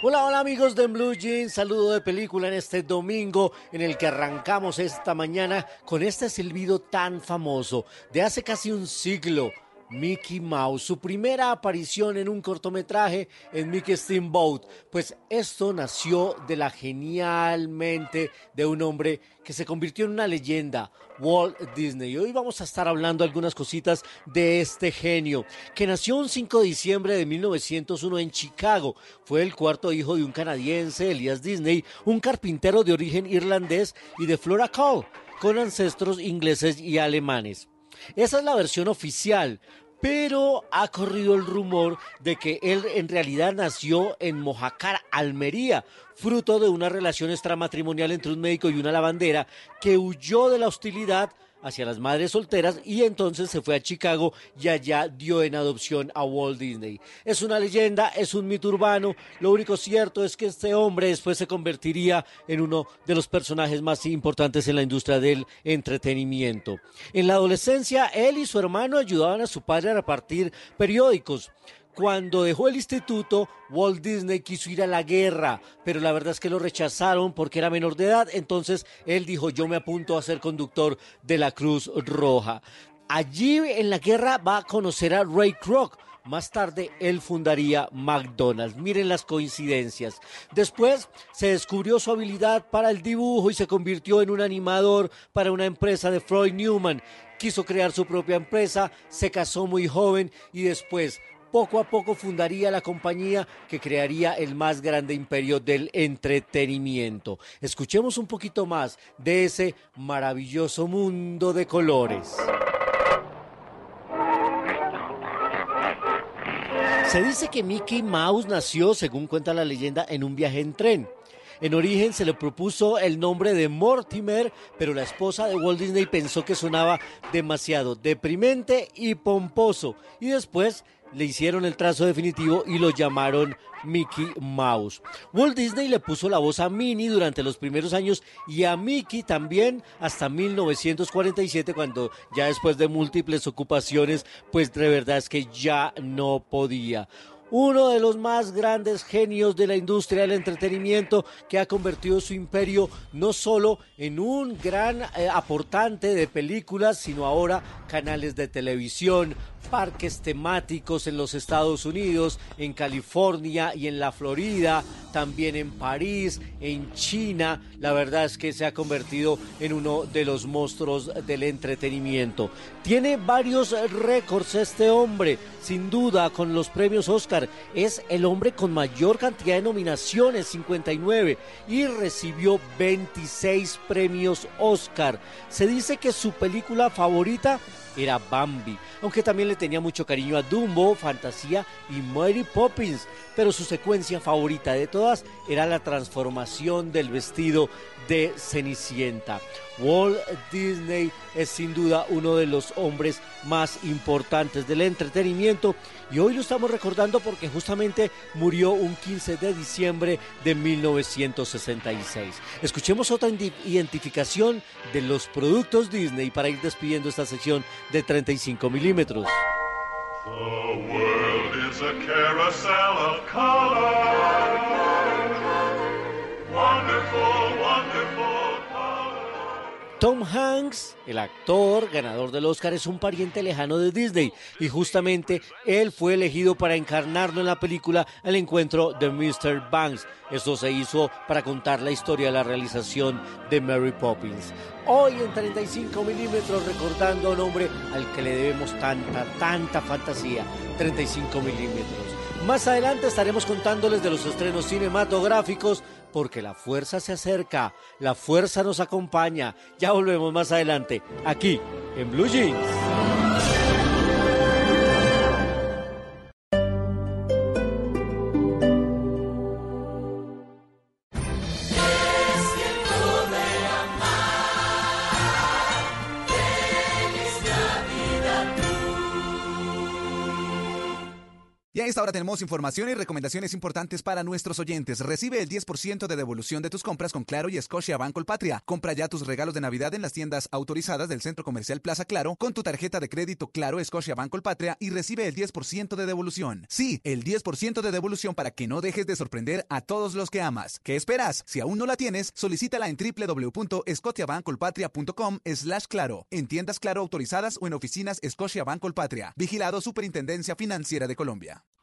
Hola, hola amigos de Blue Jeans, saludo de película en este domingo en el que arrancamos esta mañana con este silbido tan famoso de hace casi un siglo. Mickey Mouse, su primera aparición en un cortometraje en Mickey Steamboat. Pues esto nació de la genial mente de un hombre que se convirtió en una leyenda, Walt Disney. Hoy vamos a estar hablando algunas cositas de este genio, que nació un 5 de diciembre de 1901 en Chicago. Fue el cuarto hijo de un canadiense, Elias Disney, un carpintero de origen irlandés y de Flora Cole, con ancestros ingleses y alemanes. Esa es la versión oficial, pero ha corrido el rumor de que él en realidad nació en Mojácar, Almería, fruto de una relación extramatrimonial entre un médico y una lavandera que huyó de la hostilidad hacia las madres solteras y entonces se fue a Chicago y allá dio en adopción a Walt Disney. Es una leyenda, es un mito urbano, lo único cierto es que este hombre después se convertiría en uno de los personajes más importantes en la industria del entretenimiento. En la adolescencia, él y su hermano ayudaban a su padre a repartir periódicos. Cuando dejó el instituto, Walt Disney quiso ir a la guerra, pero la verdad es que lo rechazaron porque era menor de edad, entonces él dijo, yo me apunto a ser conductor de la Cruz Roja. Allí en la guerra va a conocer a Ray Kroc. Más tarde él fundaría McDonald's. Miren las coincidencias. Después se descubrió su habilidad para el dibujo y se convirtió en un animador para una empresa de Floyd Newman. Quiso crear su propia empresa, se casó muy joven y después poco a poco fundaría la compañía que crearía el más grande imperio del entretenimiento. Escuchemos un poquito más de ese maravilloso mundo de colores. Se dice que Mickey Mouse nació, según cuenta la leyenda, en un viaje en tren. En origen se le propuso el nombre de Mortimer, pero la esposa de Walt Disney pensó que sonaba demasiado deprimente y pomposo. Y después le hicieron el trazo definitivo y lo llamaron Mickey Mouse. Walt Disney le puso la voz a Minnie durante los primeros años y a Mickey también hasta 1947 cuando ya después de múltiples ocupaciones pues de verdad es que ya no podía uno de los más grandes genios de la industria del entretenimiento que ha convertido su imperio no solo en un gran eh, aportante de películas, sino ahora canales de televisión, parques temáticos en los Estados Unidos, en California y en la Florida, también en París, en China. La verdad es que se ha convertido en uno de los monstruos del entretenimiento. Tiene varios récords este hombre, sin duda, con los premios Oscar. Es el hombre con mayor cantidad de nominaciones, 59, y recibió 26 premios Oscar. Se dice que su película favorita era Bambi, aunque también le tenía mucho cariño a Dumbo, Fantasía y Mary Poppins, pero su secuencia favorita de todas era la transformación del vestido de Cenicienta. Walt Disney es sin duda uno de los hombres más importantes del entretenimiento y hoy lo estamos recordando porque justamente murió un 15 de diciembre de 1966. Escuchemos otra identificación de los productos Disney para ir despidiendo esta sección de 35 milímetros. The world is a carousel of color. Tom Hanks, el actor ganador del Oscar, es un pariente lejano de Disney y justamente él fue elegido para encarnarlo en la película El encuentro de Mr. Banks. Esto se hizo para contar la historia de la realización de Mary Poppins. Hoy en 35 milímetros recordando a un hombre al que le debemos tanta, tanta fantasía. 35 milímetros. Más adelante estaremos contándoles de los estrenos cinematográficos porque la fuerza se acerca, la fuerza nos acompaña. Ya volvemos más adelante, aquí en Blue Jeans. Esta hora tenemos información y recomendaciones importantes para nuestros oyentes. Recibe el 10% de devolución de tus compras con Claro y Scotia Banco Patria. Compra ya tus regalos de Navidad en las tiendas autorizadas del Centro Comercial Plaza Claro con tu tarjeta de crédito Claro Scotia Banco Patria y recibe el 10% de devolución. Sí, el 10% de devolución para que no dejes de sorprender a todos los que amas. ¿Qué esperas? Si aún no la tienes, solicítala en www.scotiabancolpatria.com slash claro, en tiendas Claro autorizadas o en oficinas Scotia Banco Patria. Vigilado Superintendencia Financiera de Colombia.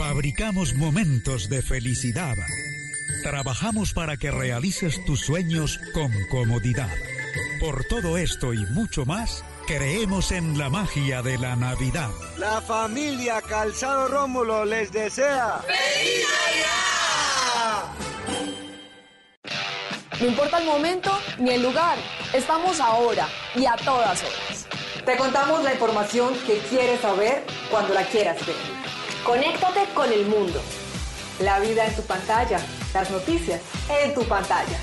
Fabricamos momentos de felicidad. Trabajamos para que realices tus sueños con comodidad. Por todo esto y mucho más, creemos en la magia de la Navidad. La familia Calzado Rómulo les desea. ¡Feliz No importa el momento ni el lugar, estamos ahora y a todas horas. Te contamos la información que quieres saber cuando la quieras ver. Conéctate con el mundo. La vida en tu pantalla, las noticias en tu pantalla.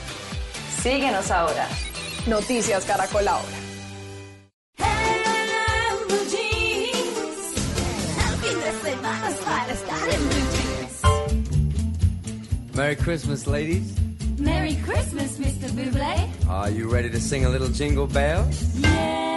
Síguenos ahora. Noticias Caracol ahora. Merry Christmas, ladies. Merry Christmas, Mr. Buble. Are you ready to sing a little jingle bells? Yes.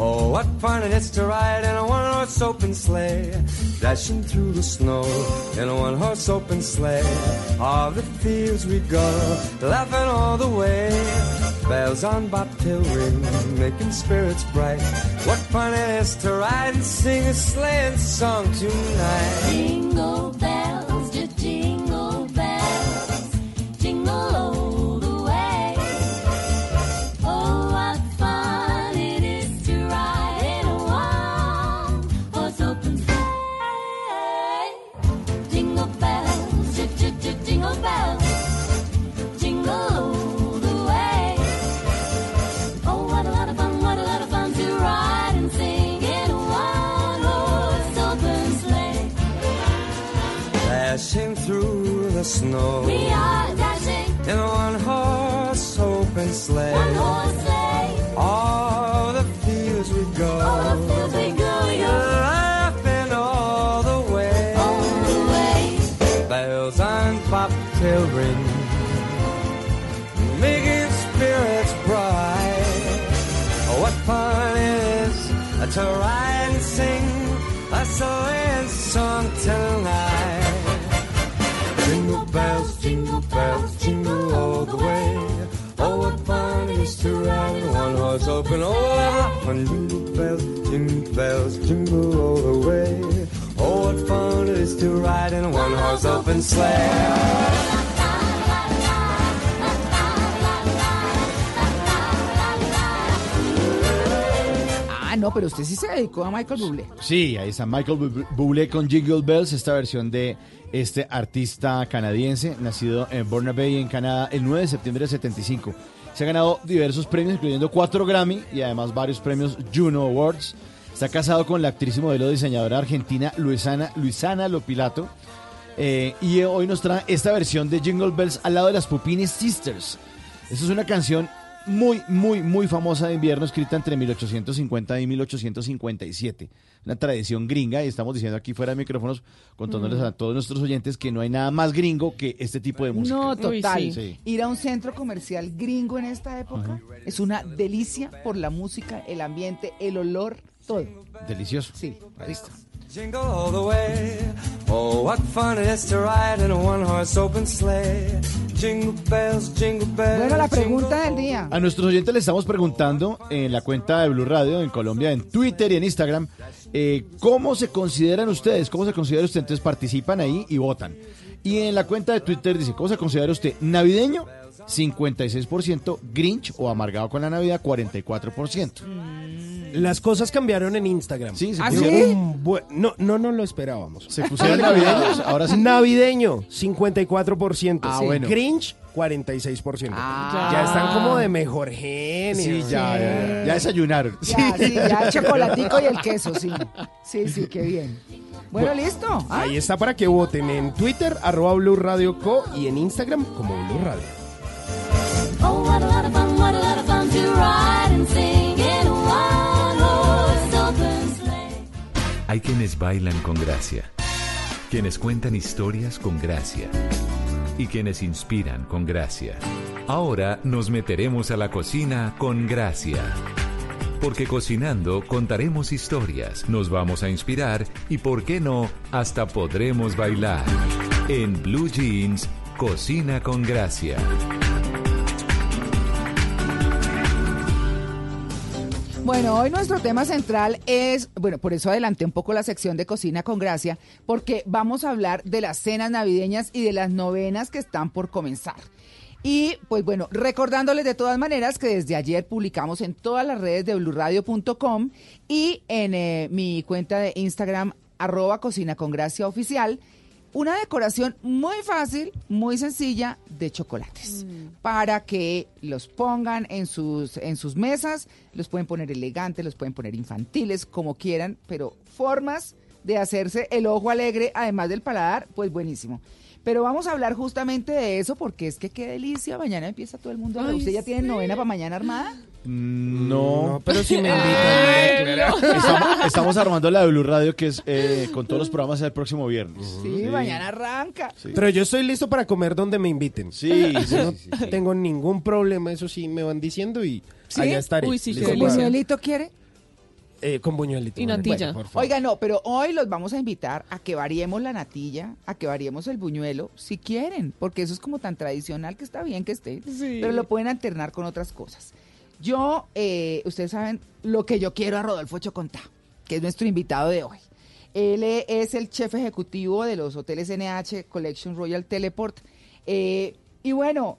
Oh, what fun it is to ride in a one horse open sleigh. Dashing through the snow in a one horse open sleigh. All the fields we go, laughing all the way. Bells on bobtail ring, making spirits bright. What fun it is to ride and sing a sleighing song tonight. Jingle bells, snow We are dashing in a one horse open sleigh. one horse sleigh. One-horse open. Oh! Jingle bells, jingle bells, jingle all the way. Oh, what fun it is to ride in a one-horse open sleigh. Ah, no, pero usted sí se dedicó a Michael Bublé. Sí, ahí está Michael Bu- Bublé con Jingle Bells, esta versión de este artista canadiense, nacido en Burnaby, en Canadá, el 9 de septiembre de 75. Se ha ganado diversos premios, incluyendo cuatro Grammy y además varios premios Juno Awards. Está casado con la actriz y modelo diseñadora argentina Luisana, Luisana Lopilato. Eh, y hoy nos trae esta versión de Jingle Bells al lado de las Pupines Sisters. Esta es una canción muy, muy, muy famosa de invierno, escrita entre 1850 y 1857. Una tradición gringa, y estamos diciendo aquí fuera de micrófonos, contándoles Mm. a todos nuestros oyentes que no hay nada más gringo que este tipo de música. No, total. Sí. Ir a un centro comercial gringo en esta época es una delicia por la música, el ambiente, el olor, todo. Delicioso. Sí, ahí está. Jingle all the way. Oh, what fun it is to ride in a one-horse open sleigh. Jingle bells, jingle bells. Bueno, la pregunta del día. A nuestros oyentes le estamos preguntando en la cuenta de Blue Radio en Colombia, en Twitter y en Instagram, eh, ¿cómo se consideran ustedes? ¿Cómo se considera usted? Entonces participan ahí y votan. Y en la cuenta de Twitter dice, ¿cómo se considera usted? ¿Navideño? 56%, Grinch o amargado con la Navidad, 44%. Las cosas cambiaron en Instagram. Sí, se ¿Ah, pusieron- buen- no, no, no lo esperábamos. ¿Se pusieron navideños? Ahora sí. Navideño, 54%. Ah, Sí. bueno. Grinch, 46%. Ah. Ya están como de mejor genio. Sí, ya, ya, ya, ya desayunaron. Ya, sí, ya el chocolatico y el queso, sí. Sí, sí, qué bien. Bueno, listo. ¿Ah? Ahí está para que voten en Twitter, arroba Blue Radio Co. y en Instagram como Blue Radio. Oh, what a lot of fun, what a lot of fun to ride and sing Hay quienes bailan con gracia, quienes cuentan historias con gracia y quienes inspiran con gracia. Ahora nos meteremos a la cocina con gracia. Porque cocinando contaremos historias, nos vamos a inspirar y, por qué no, hasta podremos bailar. En Blue Jeans, Cocina con Gracia. Bueno, hoy nuestro tema central es, bueno, por eso adelanté un poco la sección de cocina con gracia, porque vamos a hablar de las cenas navideñas y de las novenas que están por comenzar. Y pues bueno, recordándoles de todas maneras que desde ayer publicamos en todas las redes de blurradio.com y en eh, mi cuenta de Instagram, arroba cocina con gracia oficial, una decoración muy fácil, muy sencilla de chocolates para que los pongan en sus, en sus mesas. Los pueden poner elegantes, los pueden poner infantiles, como quieran, pero formas de hacerse el ojo alegre, además del paladar, pues buenísimo. Pero vamos a hablar justamente de eso porque es que qué delicia. Mañana empieza todo el mundo. a Ay, ¿Usted ya tiene novena para mañana armada? No. pero si me Ay, invitan. no. Estamos, estamos armando la de Blue Radio, que es eh, con todos los programas el próximo viernes. Sí, mañana arranca. Pero yo estoy listo para comer donde me inviten. Sí, no sí, sí. tengo ningún problema, eso sí me van diciendo y ¿Sí? allá estaré. Uy, ¿Con buñuelito quiere? Eh, con buñuelito. Y natilla. por favor. Oiga, no, pero hoy los vamos a invitar a que variemos la natilla, a que variemos el buñuelo, si quieren, porque eso es como tan tradicional que está bien que esté, Sí. pero lo pueden alternar con otras cosas. Yo, eh, ustedes saben lo que yo quiero a Rodolfo Chocontá, que es nuestro invitado de hoy. Él eh, es el chef ejecutivo de los hoteles NH Collection Royal Teleport. eh, y bueno,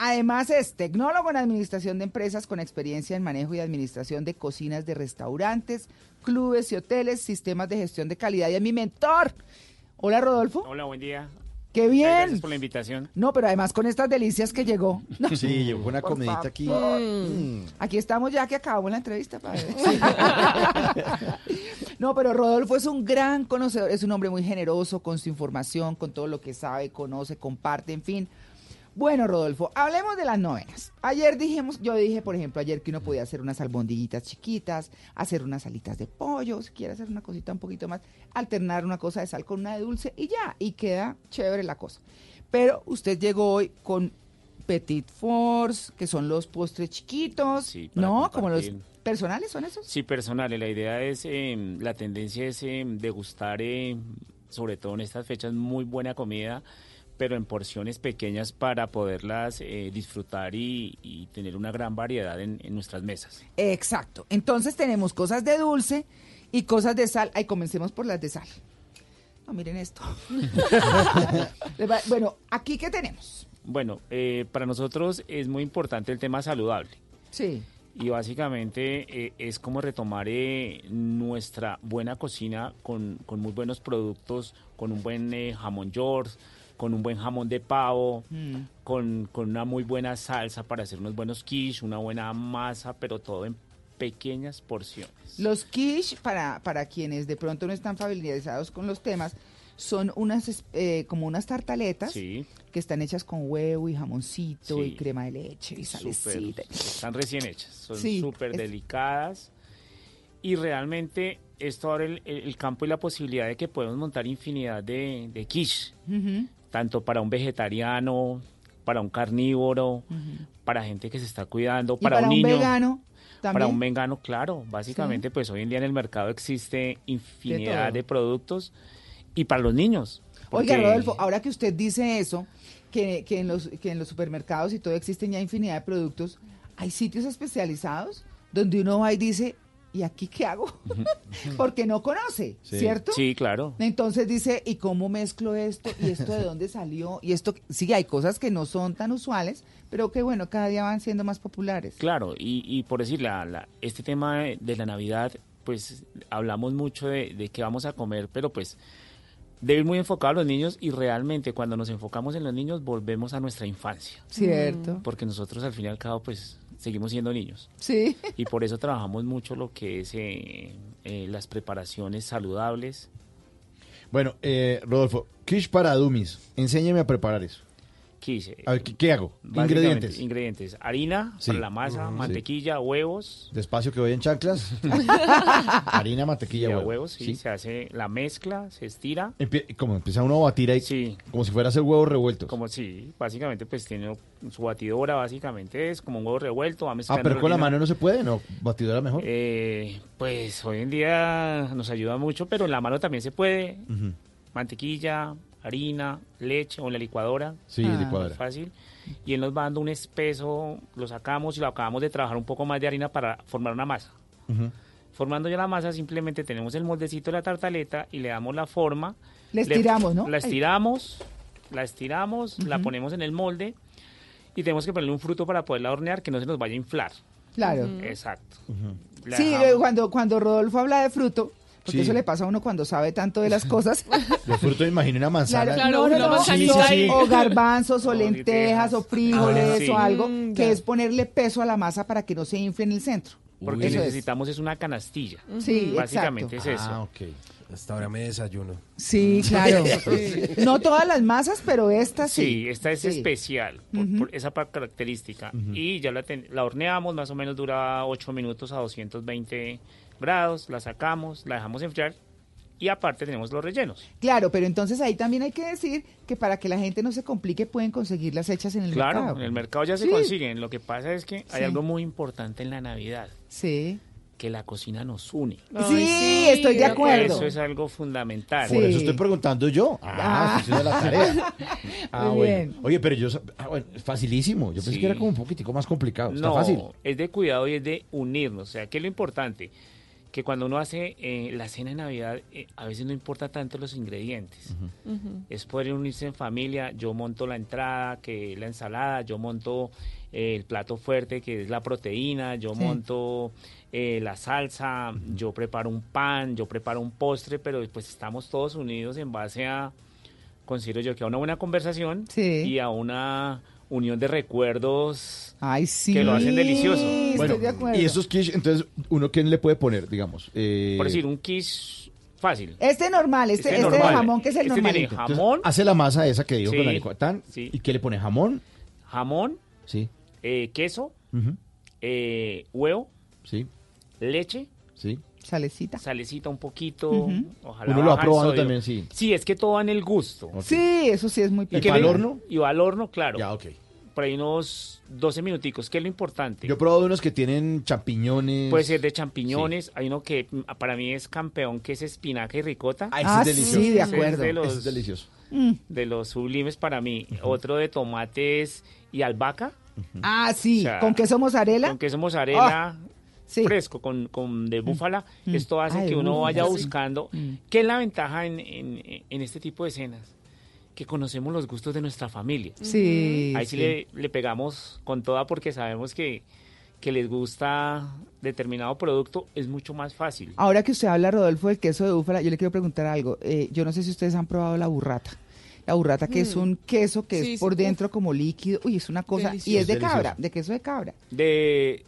Además es tecnólogo en administración de empresas con experiencia en manejo y administración de cocinas de restaurantes, clubes y hoteles, sistemas de gestión de calidad y es mi mentor. Hola Rodolfo. Hola, buen día. Qué bien. Gracias por la invitación. No, pero además con estas delicias que llegó. No. Sí, llegó una Por comidita aquí. Mm. Aquí estamos ya que acabamos la entrevista. padre. no, pero Rodolfo es un gran conocedor, es un hombre muy generoso con su información, con todo lo que sabe, conoce, comparte, en fin. Bueno, Rodolfo, hablemos de las novenas. Ayer dijimos, yo dije, por ejemplo, ayer que uno podía hacer unas albondiguitas chiquitas, hacer unas alitas de pollo, si quiere hacer una cosita un poquito más, alternar una cosa de sal con una de dulce y ya, y queda chévere la cosa. Pero usted llegó hoy con Petit Force, que son los postres chiquitos, Sí, ¿no? Como los personales son esos. Sí, personales. La idea es, eh, la tendencia es eh, degustar, eh, sobre todo en estas fechas, muy buena comida pero en porciones pequeñas para poderlas eh, disfrutar y, y tener una gran variedad en, en nuestras mesas. Exacto. Entonces tenemos cosas de dulce y cosas de sal. Ay, comencemos por las de sal. No, miren esto. Bueno, aquí qué tenemos. Bueno, eh, para nosotros es muy importante el tema saludable. Sí. Y básicamente eh, es como retomar eh, nuestra buena cocina con, con muy buenos productos, con un buen jamón york, con un buen jamón de pavo, con, con una muy buena salsa para hacer unos buenos quiche, una buena masa, pero todo en pequeñas porciones. Los quiche, para, para quienes de pronto no están familiarizados con los temas, son unas eh, como unas tartaletas Sí. que están hechas con huevo y jamoncito y crema de leche y salecita. están recién hechas, son súper delicadas y realmente esto abre el, el campo y la posibilidad de que podemos montar infinidad de, de quiche. Tanto para un vegetariano, para un carnívoro, para gente que se está cuidando, para, para un un niño. vegano Para un vegano, claro. Básicamente, pues hoy en día en el mercado existe infinidad de, productos y para los niños. Oiga, Rodolfo, ahora que usted dice eso, que, que, en los, que en los supermercados y todo existen ya infinidad de productos, hay sitios especializados donde uno va y dice, ¿y aquí qué hago? Porque no conoce, Sí. ¿cierto? Sí, claro. Entonces dice, ¿y cómo mezclo esto? ¿Y esto de dónde salió? Y esto, sí, hay cosas que no son tan usuales, pero que bueno, cada día van siendo más populares. Claro, y, y por decir, la, la- este tema de, de la Navidad, pues hablamos mucho de, de qué vamos a comer, pero pues debe ir muy enfocado a los niños y realmente cuando nos enfocamos en los niños volvemos a nuestra infancia. Cierto. Porque nosotros al fin y al cabo pues seguimos siendo niños. Sí. Y por eso trabajamos mucho lo que es eh, eh, las preparaciones saludables. Bueno, eh, Rodolfo, quiche para dummies. Enséñeme a preparar eso. Quiche. A ver, ¿qué, qué hago? Ingredientes. Ingredientes. Harina Sí. para la masa, mantequilla, huevos. Despacio que voy en chanclas. Harina, mantequilla, huevo. huevos, sí, Sí. Se hace la mezcla, se estira. Empie- como empieza uno a batir ahí, como si fuera a hacer huevos revueltos. Como si, básicamente, pues tiene su batidora, básicamente es como un huevo revuelto, va Ah, pero con la mano no se puede, ¿no? Batidora mejor. Eh, pues hoy en día nos ayuda mucho, pero en la mano también se puede. Mantequilla, harina, leche o en la licuadora. Sí, Ah. licuadora. Fácil. Y él nos va dando un espeso, lo sacamos y lo acabamos de trabajar un poco más de harina para formar una masa. Ujú. Formando ya la masa, simplemente tenemos el moldecito de la tartaleta y le damos la forma. Le estiramos, ¿no? La Ay. estiramos, la estiramos, la Ujú. ponemos en el molde y tenemos que ponerle un fruto para poderla hornear que no se nos vaya a inflar. Claro. Exacto. La Sí, dejamos- eh, cuando, cuando Rodolfo habla de fruto, porque Sí. eso le pasa a uno cuando sabe tanto de las cosas. De fruto me imagino una manzana. Claro, no, no, no, Sí, sí, sí. o garbanzos, o lentejas, o frijoles, Ah, sí. o algo, Mm, que ya. es ponerle peso a la masa para que no se infle en el centro. Porque es. necesitamos es. una canastilla. Sí, Básicamente exacto. es eso. Ah, ok. Hasta ahora me desayuno. Sí, claro. No todas las masas, pero esta sí. Sí, esta es Sí. especial por, Ujú. por esa característica. Y ya la, ten- la horneamos, más o menos dura 8 minutos a 220 grados, la sacamos, la dejamos enfriar y aparte tenemos los rellenos. Claro, pero entonces ahí también hay que decir que para que la gente no se complique pueden conseguirlas hechas en el claro, mercado. en el mercado ya se Sí. consiguen. Lo que pasa es que hay Sí. algo muy importante en la Navidad. Sí. Que la cocina nos une. Sí, estoy de acuerdo. Eso es algo fundamental. Por eso estoy preguntando yo. Ah, Ah. la tarea. Ah, Muy bueno. bien. Oye, pero yo... ah, bueno, es facilísimo. Yo pensé Sí. que era como un poquitico más complicado. Está no, fácil. es de cuidado y es de unirnos. O sea, ¿qué es lo importante? Que cuando uno hace eh, la cena de Navidad, eh, a veces no importa tanto los ingredientes. Es poder unirse en familia. Yo monto la entrada, que es la ensalada. Yo monto eh, el plato fuerte, que es la proteína. Yo Sí. monto eh, la salsa. Yo preparo un pan. Yo preparo un postre. Pero pues estamos todos unidos en base a, considero yo, que a una buena conversación y a una unión de recuerdos Ay, sí. que lo hacen delicioso. Bueno, y esos quiche, entonces, ¿uno qué le puede poner, digamos? Eh, Por decir, un quiche fácil. Este normal, este, Este este de jamón que es el Este tiene normalito. jamón. entonces, hace la masa esa que dijo Sí, con la licua- tan, sí. ¿Y qué le pone? ¿Jamón? Jamón, Sí. eh, queso, eh, huevo, Sí. leche, Sí. Salecita. salecita un poquito. Ojalá Uno lo probando sodio. también, sí. Sí, es que todo va en el gusto. Sí, eso sí es muy ¿Y ¿Y le- horno? Y va al horno, claro. Ya, ok. Por ahí unos 12 minuticos, que es lo importante. Yo he probado unos que tienen champiñones. Puede ser de champiñones. Hay uno que mm, para mí es campeón, que es espinaca y ricota. Ah, ese es delicioso. sí, de Ese es acuerdo. de los- Ese es delicioso. Mm. de los sublimes para mí. Otro de tomates y albahaca. Ah, sí, O sea, con queso mozzarella. Con queso mozzarella Ah, sí. fresco, con, con de búfala. Mm. Esto hace que uno vaya sí. buscando. Mm. ¿Qué es la ventaja en, en- en este tipo de cenas? Que conocemos los gustos de nuestra familia. Sí, Ahí sí, sí. Le, le pegamos con toda porque sabemos que, que les gusta determinado producto, es mucho más fácil. Ahora que usted habla, Rodolfo, del queso de búfala, yo le quiero preguntar algo. Eh, yo no sé si ustedes han probado la burrata. La burrata, que es Mm. un queso que Sí, es sí, por uf. dentro como líquido. Uy, es una cosa. Y es de Delicioso. cabra, de queso de cabra. De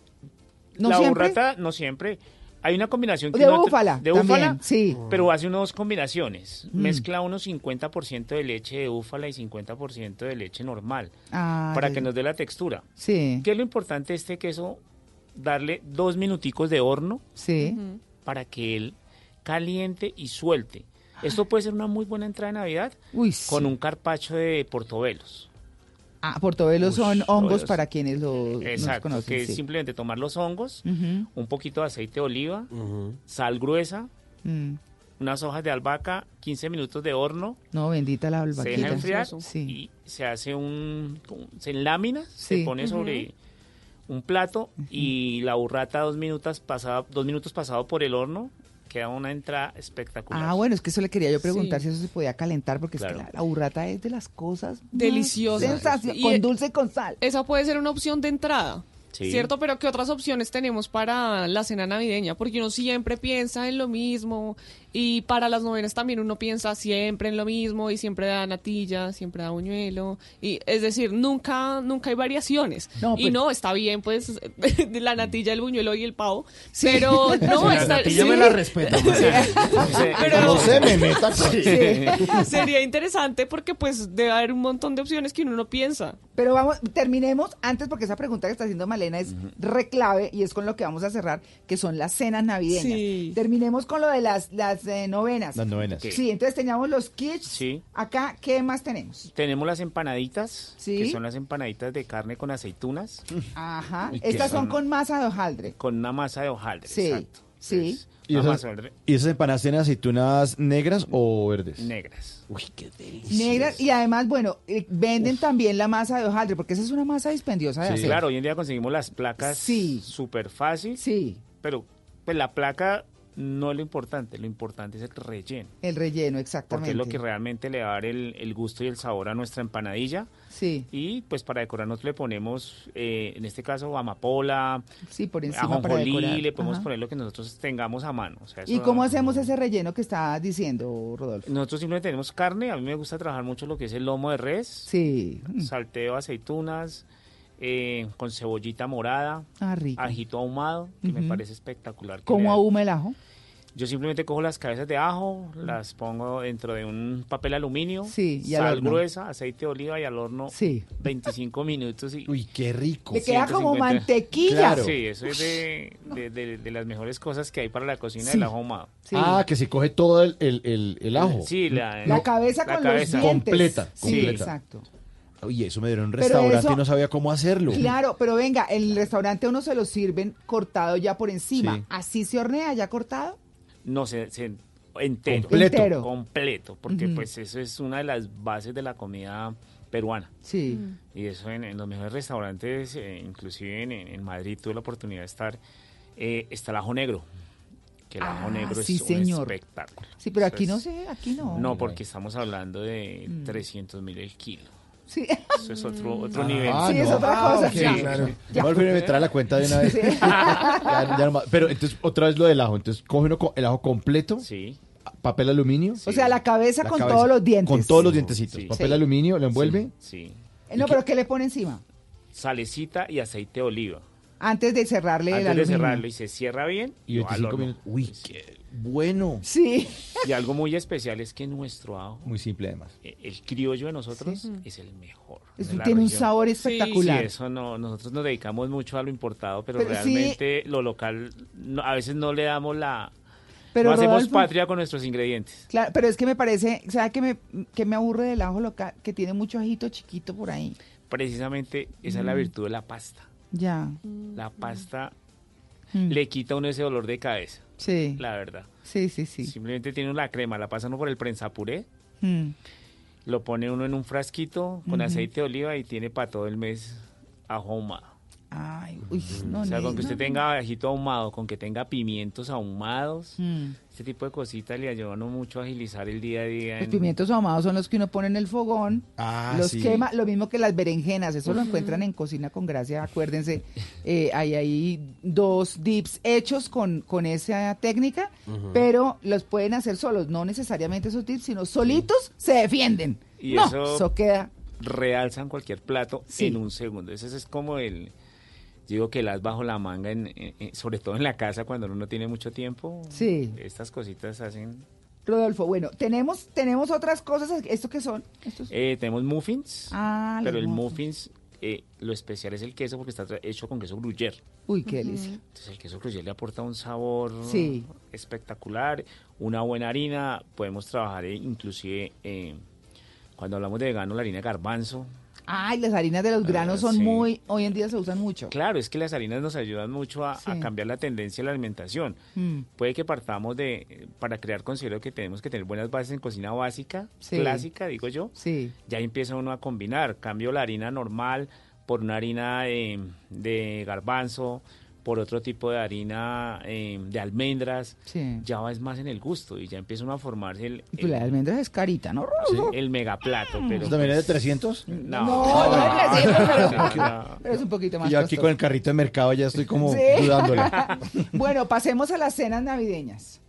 ¿No la siempre? burrata, no siempre. Hay una combinación que De uno- búfala, de también, búfala, sí. pero hace unas combinaciones. Mm. Mezcla unos 50% de leche de búfala y 50% de leche normal Ah, para que nos dé la textura. Sí, ¿Qué es lo importante de este queso? Darle dos minuticos de horno sí. para que él caliente y suelte. Esto puede ser una muy buena entrada de Navidad Uy, con un carpacho de portobelos. Ah, portobelos Uy, son hongos para quienes lo no Exacto, conocen. que es simplemente tomar los hongos, un poquito de aceite de oliva, sal gruesa, Mm. unas hojas de albahaca, 15 minutos de horno, No, bendita la se deja enfriar Sí. y se hace un, se enlámina, Sí. se pone sobre un plato y la burrata dos minutos pasado, dos minutos pasado por el horno queda una entrada espectacular. Ah, bueno, es que eso le quería yo preguntar Sí. si eso se podía calentar, porque es que la, la burrata es de las cosas más Deliciosa. sensacio- Y- con dulce y con sal. Esa puede ser una opción de entrada. Sí. ¿Cierto? Pero ¿qué otras opciones tenemos para la cena navideña? Porque uno siempre piensa en lo mismo y para las novenas también uno piensa siempre en lo mismo y siempre da natilla, siempre da buñuelo. Y, es decir, nunca nunca hay variaciones. No, y pues- no, está bien pues la natilla, el buñuelo y el pavo. Pero no, La está, natilla me sí. la respeta. Pero- No se me meta con- Sería interesante porque pues debe haber un montón de opciones que uno no piensa. Pero vamos, terminemos antes porque esa pregunta que está haciendo Malena es reclave y es con lo que vamos a cerrar, que son las cenas navideñas. Sí. Terminemos con lo de las, las eh, novenas. Las novenas. Sí, entonces teníamos los kits. Sí. Acá, ¿qué más tenemos? Tenemos las empanaditas, Sí. que son las empanaditas de carne con aceitunas, Ajá. Qué Estas son son- con masa de hojaldre. con una masa de hojaldre. Sí, exacto. sí. Entonces, ¿Y una esas, masa de hojaldre ¿Y esas empanadas tienen aceitunas negras o verdes? negras. Uy, qué delicioso. Negras y además, bueno, eh, venden también la masa de hojaldre porque esa es una masa dispendiosa de Sí, hacer. claro, hoy en día conseguimos las placas Sí. súper fácil, Sí, pero pues la placa no es lo importante, lo importante es el relleno, el relleno, exactamente. porque es lo que realmente le va a dar el, el gusto y el sabor a nuestra empanadilla. Sí, Y pues para decorar nosotros le ponemos, eh, en este caso, amapola, sí, por encima para decorar. le podemos Ajá. poner lo que nosotros tengamos a mano. o sea, ¿Y cómo hacemos ese relleno que está diciendo, Rodolfo? Nosotros simplemente tenemos carne, a mí me gusta trabajar mucho lo que es el lomo de res, Sí. Salteo aceitunas, eh, con cebollita morada, Ah, rico. ajito ahumado, que me parece espectacular. ¿Cómo ahuma el ajo? Yo simplemente cojo las cabezas de ajo, las pongo dentro de un papel aluminio, Sí, y sal gruesa, aceite de oliva y al horno Sí. 25 minutos y Uy, qué rico. Le queda como 150. mantequilla. Claro. Sí, eso es de, de- de- de las mejores cosas que hay para la cocina Sí. del ajo ahumado. Sí. Ah, que se coge todo el, el, el, el ajo. Sí, la, La cabeza la con cabeza. los dientes. Completa, Sí, completa. exacto. Oye, eso me dieron un restaurante eso- y no sabía cómo hacerlo. Claro, pero venga, en el restaurante a uno se lo sirven cortado ya por encima. Sí. ¿Así se hornea ya cortado? No, se, se- entero. Completo. Entero. Completo, porque pues eso es una de las bases de la comida peruana. Sí. Y eso en, en los mejores restaurantes, eh, inclusive en, en Madrid tuve la oportunidad de estar, eh, está el ajo negro. Que el ajo Ah, negro sí, es un señor. espectáculo. Sí, pero Eso aquí no sé, aquí no. No, porque estamos hablando de Mm. 300 mil el kilo. Sí. Eso es otro, otro Ah, nivel. Sí, es otra Ah, cosa. ok, Ya. claro. Ya. Voy a volver a meter a la cuenta de una vez. Ya- ya no más. Pero entonces, otra vez lo del ajo. Entonces, coge uno el ajo completo, Sí. papel aluminio. O sea, la cabeza la con cabeza, todos los dientes. Con todos los dientecitos. Sí. Papel Sí. aluminio, lo envuelve. Sí. Eh, No, pero ¿qué le pone encima? Salecita y aceite de oliva. Antes de cerrarle el Antes de aluminio. cerrarlo y se cierra bien. Y va al 25 horno. minutos. Uy, qué bueno. Sí. Y algo muy especial es que nuestro ajo, Muy simple además. eh, el criollo de nosotros, es el mejor. Eso de la tiene un región. sabor espectacular. Sí, eso no, nosotros nos dedicamos mucho a lo importado, pero, Pero sí- realmente lo local, no- a veces no le damos la... Pero no hacemos Rodolfo- patria con nuestros ingredientes. Claro, pero es que me parece, ¿sabe qué me, que me aburre del ajo local? Que tiene mucho ajito chiquito por ahí. Precisamente esa es la Mm. virtud de la pasta. Ya. La pasta Mm. le quita a uno ese dolor de cabeza, Sí. la verdad. Sí, sí, sí. Simplemente tiene una crema, la pasa uno por el prensapuré Mm. Lo pone uno en un frasquito con aceite de oliva y tiene para todo el mes ajo ahumado. Ay, uy, no, o sea, con que usted tenga ajito ahumado, con que tenga pimientos ahumados, Mm. este tipo de cositas le ayudan mucho a agilizar el día a día. Los en- pimientos ahumados son los que uno pone en el fogón, Ah, los sí. quema, lo mismo que las berenjenas, eso lo encuentran en Cocina con Gracia, acuérdense, eh, hay ahí dos dips hechos con, con esa técnica, pero los pueden hacer solos, no necesariamente esos dips, sino solitos se defienden. Y no, eso- eso queda realzan cualquier plato Sí. en un segundo. Ese es como el, digo que las bajo la manga, en, en- en- sobre todo en la casa cuando uno no tiene mucho tiempo. Sí. Estas cositas hacen... Rodolfo, bueno, tenemos, tenemos otras cosas, ¿esto qué son? Estos- Eh, tenemos muffins, Ah, pero los el muffins. muffins, eh, lo especial es el queso porque está tra- hecho con queso gruyère. Uy, qué delicia. Entonces el queso gruyère le aporta un sabor Sí. espectacular, una buena harina, podemos trabajar eh, inclusive eh, cuando hablamos de vegano la harina de garbanzo. Ay, las harinas de los granos son Ah, sí. muy, hoy en día se usan mucho. Claro, es que las harinas nos ayudan mucho a, cambiar la tendencia de la alimentación. Mm. Puede que partamos de, para crear considero que tenemos que tener buenas bases en cocina básica, Sí. clásica, digo yo. Sí. Ya empieza uno a combinar, cambio la harina normal por una harina eh, de garbanzo, por otro tipo de harina eh, de almendras. Sí. Ya va es más en el gusto y ya empieza uno a formarse el, Y pues la de almendras es carita, ¿no? el megaplato. Pero ¿Eso también es de pues, 300? No, No, no es 300, pero, no. pero es un poquito más Y yo aquí costoso. con el carrito de mercado ya estoy como Sí. dudándole. bueno, pasemos a las cenas navideñas.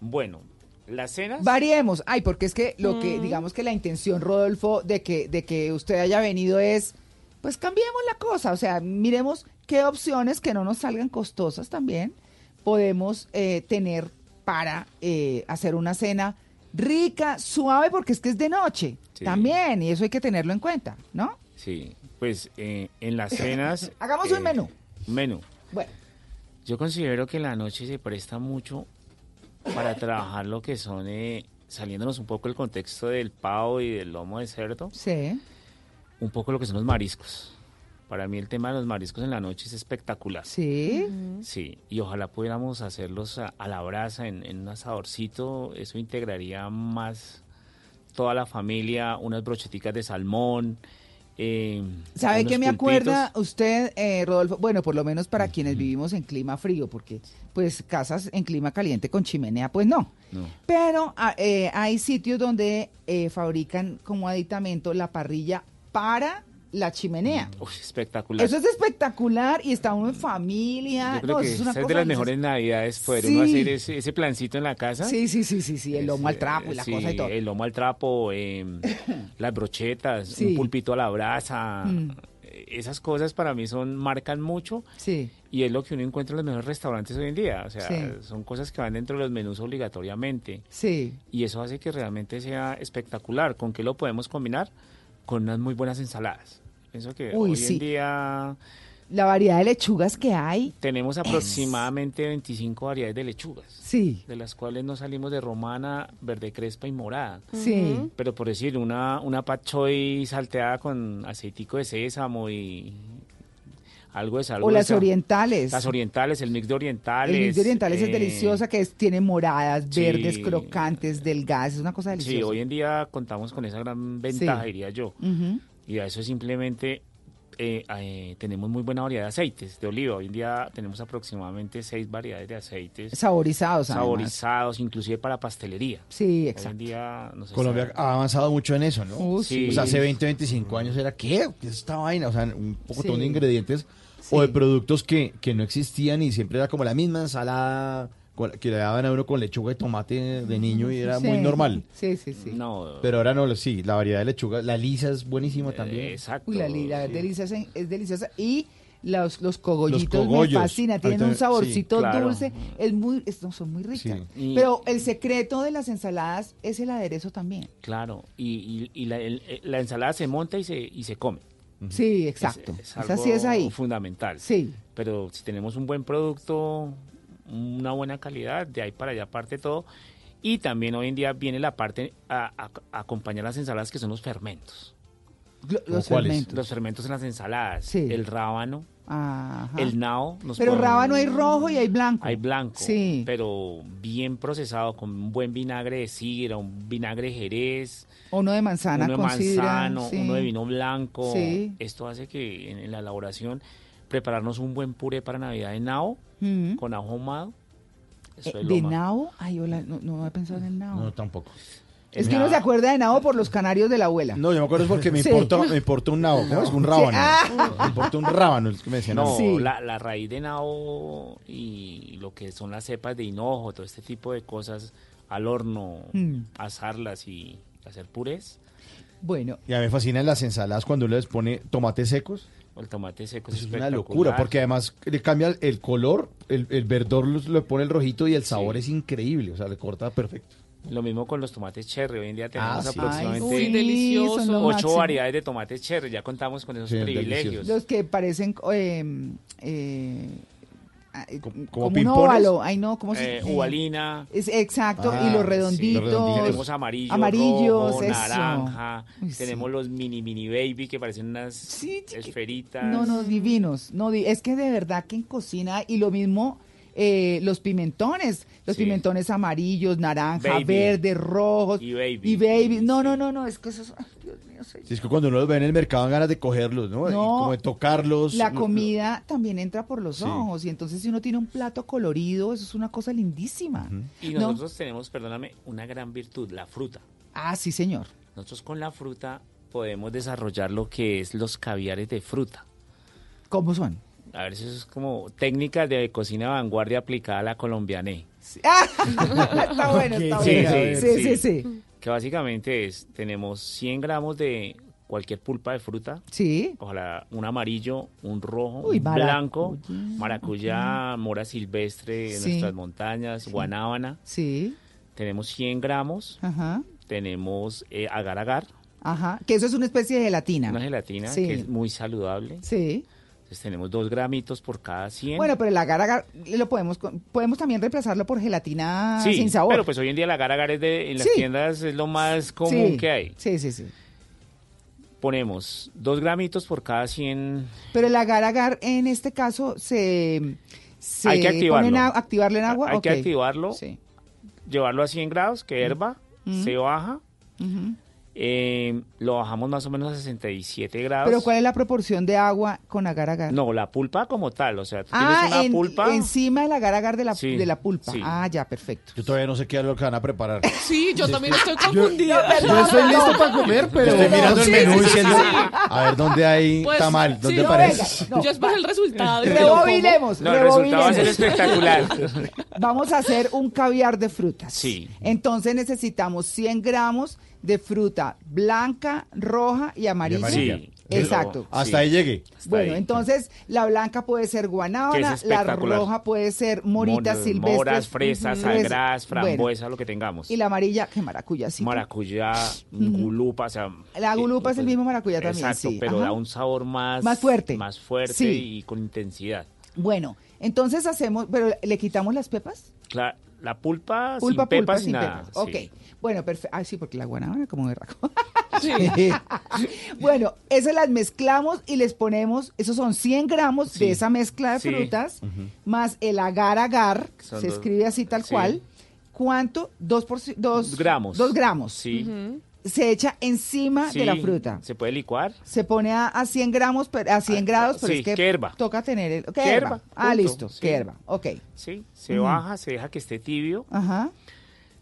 Bueno, las cenas... Variemos. Ay, porque es que lo que, Mm. digamos que la intención, Rodolfo, de que, de que usted haya venido es, pues cambiemos la cosa. O sea, miremos qué opciones que no nos salgan costosas también podemos eh, tener para eh, hacer una cena rica, suave, porque es que es de noche Sí. también, y eso hay que tenerlo en cuenta, ¿no? Sí, pues eh, en las cenas... Hagamos un menú. Menú. Bueno. Yo considero que la noche se presta mucho para trabajar lo que son, saliéndonos un poco del contexto del pavo y del lomo de cerdo, Sí. un poco lo que son los mariscos. Para mí el tema de los mariscos en la noche es espectacular. Sí. Sí, y ojalá pudiéramos hacerlos a, a la brasa, en, en un asadorcito, eso integraría más toda la familia, unas brocheticas de salmón. eh, ¿Sabe qué me pulpitos. acuerda usted, eh, Rodolfo? Bueno, por lo menos para quienes vivimos en clima frío, porque pues casas en clima caliente con chimenea, pues no. No. Pero ah, eh, hay sitios donde eh, fabrican como aditamento la parrilla para la chimenea. Uy, espectacular. Eso es espectacular y está uno en familia. Yo creo No, que es una cosa de las mejores navidades poder Sí. uno hacer ese, ese plancito en la casa. Sí, sí, sí, sí, sí, el lomo al trapo y la Sí, cosa y todo. El lomo al trapo, eh, las brochetas, Sí. un pulpito a la brasa. Mm. Esas cosas para mí son marcan mucho Sí. y es lo que uno encuentra en los mejores restaurantes hoy en día. O sea, Sí. son cosas que van dentro de los menús obligatoriamente. Sí. Y eso hace que realmente sea espectacular. ¿Con qué lo podemos combinar? Con unas muy buenas ensaladas. Pienso que Uy, hoy sí. en día La variedad de lechugas que hay. tenemos aproximadamente 25 variedades de lechugas. Sí. De las cuales no salimos de romana, verde crespa y morada. Sí. Pero por decir, una, una pat choy salteada con aceitico de sésamo y algo de sal O las orientales. Las orientales, el mix de orientales. El mix de orientales es eh, deliciosa, que es, tiene moradas, sí. verdes, crocantes, delgadas, es una cosa deliciosa. Sí, hoy en día contamos con esa gran ventaja, Sí. diría yo. Ujú. Y a eso simplemente eh, eh, tenemos muy buena variedad de aceites de oliva. Hoy en día tenemos aproximadamente seis variedades de aceites. Saborizados, además. Saborizados, inclusive para pastelería. Sí, Hoy en exacto. día nos Colombia está- ha avanzado mucho en eso, ¿no? Uh, sí. O sea, hace 20, 25 años era, ¿qué? ¿Qué es esta vaina? O sea, un poco Sí. de ingredientes o de productos que, que no existían y siempre era como la misma ensalada con- que le daban a uno con lechuga y tomate de niño y era Sí. muy normal. Sí, sí, sí. No, Pero ahora no, sí, la variedad de lechuga, la lisa es buenísima también. Eh, exacto. Uy, la, li- la deliciosa, es deliciosa. Y los, los cogollitos Los me fascinan, tienen un saborcito sí, claro. dulce, es muy, es- no, son muy ricas. Sí. Pero el secreto de las ensaladas es el aderezo también. Claro, y, y- y la, el- eh, la ensalada se monta y se, y se come. Sí, exacto. Es, Esa sí es ahí. fundamental. Sí. Pero si tenemos un buen producto, una buena calidad, de ahí para allá parte todo. Y también hoy en día viene la parte a, a- a acompañar las ensaladas que son los fermentos. Lo- Los cuáles? fermentos. Los fermentos en las ensaladas. Sí. El rábano, Ajá. El nao. nos Pero podemos- rábano hay rojo y hay blanco. Hay blanco, Sí. pero bien procesado con un buen vinagre de sidra, un vinagre jerez, Uno de manzana uno de con sidra, manzano, sí. uno de vino blanco. Sí. Esto hace que en, en la elaboración prepararnos un buen puré para Navidad de nao Mm. con ajo ahumado. Eso Eh, es ¿De nao? Ay, hola, no, no he pensado en el nao. No, tampoco. es que uno se acuerda de nao por los canarios de la abuela. No, yo me acuerdo es porque me Sí. importa, me importa un nabo, ¿cómo es? Un rábano. ah. Me importa un rábano, es que me decían. No, la, la raíz de nao y lo que son las cepas de hinojo, todo este tipo de cosas al horno, Mm. asarlas y hacer purés. Bueno, Y a mí me fascinan las ensaladas cuando uno les pone tomates secos. El tomate seco es es una locura, porque además le cambia el color, el, el verdor lo- le pone el rojito y el sabor es increíble, o sea, le corta perfecto. Lo mismo con los tomates cherry. Hoy en día tenemos Ah, sí. aproximadamente Ay, delicioso. ocho máximo. variedades de tomates cherry. Ya contamos con esos Sí, privilegios. los que parecen eh, eh, ah, eh, como, un pimpones? óvalo. Ay, no, ¿cómo se Eh, uvalina. Es, exacto, Ah, y los sí. redonditos. Los redonditos. Tenemos amarillo, amarillos, rojo, eso. naranja. Uy, sí. tenemos los mini mini baby que parecen unas esferitas. No, no, divinos. No, es que de verdad que en cocina y lo mismo eh, los pimentones, los Sí. pimentones amarillos, naranja, Baby. verdes, rojos Y baby. y baby. No, no, no, no, es que eso Si es que cuando uno los ve en el mercado dan ganas de cogerlos, ¿no? Y como de tocarlos. La Lo- comida también entra por los Sí. ojos y entonces si uno tiene un plato colorido, eso es una cosa lindísima. Y ¿no? nosotros tenemos, perdóname, una gran virtud, la fruta. Ah, sí, señor. Nosotros con la fruta podemos desarrollar lo que es los caviares de fruta. ¿Cómo son? A ver, eso es como técnicas de cocina de vanguardia aplicada a la colombiané. Ah, está bueno, está Sí, bueno. sí, sí, sí. sí, sí. Que básicamente es, tenemos 100 gramos de cualquier pulpa de fruta. Sí. Ojalá un amarillo, un rojo, Uy, un maracuyá. blanco, maracuyá, mora silvestre de Sí. nuestras montañas, Sí. guanábana. Sí. Tenemos 100 gramos. Ajá. Tenemos eh, agar agar, Ajá. Que eso es una especie de gelatina. una gelatina Sí. que es muy saludable. Sí. Entonces tenemos 2 gramitos por cada 100. Bueno, pero el agar agar lo podemos podemos también reemplazarlo por gelatina sí, sin sabor. pero pues hoy en día el agar agar es de, en las Sí. tiendas es lo más común Sí. que hay. Sí, sí, sí. Ponemos 2 gramitos por cada 100 Pero el agar agar en este caso se, se Hay que activarlo. pone en a- activarlo en agua. Hay que activarlo, llevarlo a 100 grados, que herva, Mm. se baja, Ujú. Eh, lo bajamos más o menos a 67 grados. Pero ¿cuál es la proporción de agua con agar agar? No, la pulpa como tal, o sea, tú ah, tienes una en- pulpa. encima del agar agar de la, Sí, de la pulpa. sí. Ah, ya, perfecto. Yo todavía no sé qué es lo que van a preparar. Sí, yo también estoy confundida. yo estoy listo para comer, pero... Estoy mirando el Sí, menú sí, sí, diciendo, sí. a ver dónde hay Pues, tamal, sí, dónde no, parece. venga, Yo espero el resultado. Rebobinemos, No, el resultado va a ser rebobinemos. espectacular. Vamos a hacer un caviar de frutas. Sí. Entonces necesitamos 100 gramos de fruta blanca, roja y amarilla. amarilla. Sí, Exacto. Hasta ahí llegué. Bueno, entonces la blanca puede ser guanábana, la roja puede ser moritas Moras, silvestres. Moras, fresas, bueno, frambuesa, lo que tengamos. y la amarilla, que maracuyá, sí. Maracuyá, gulupa, o sea... La gulupa es el mismo maracuyá también, Exacto, sí, pero ajá. da un sabor más... Más fuerte. Más fuerte Sí. y con intensidad. Bueno, entonces hacemos, pero le quitamos las pepas. La, la pulpa, Pulpa, sin pepas, pulpa, sin nada. pepas. Ok. Bueno, perfecto. Ah, sí, porque la guanábana como berraco. Sí. bueno, esas las mezclamos y les ponemos, esos son 100 gramos Sí. de esa mezcla de Sí. frutas, más el agar agar, Son se dos- escribe así tal sí. cuál. ¿Cuánto? Dos, por, dos gramos. Dos gramos. Sí. Se echa encima de la fruta. Se puede licuar. Se pone a, a 100 gramos, a 100 grados, pero sí, es que toca tener el... Herva, Ah, punto, listo, sí. herva. Ok. Sí, se baja, se deja que esté tibio. Ajá,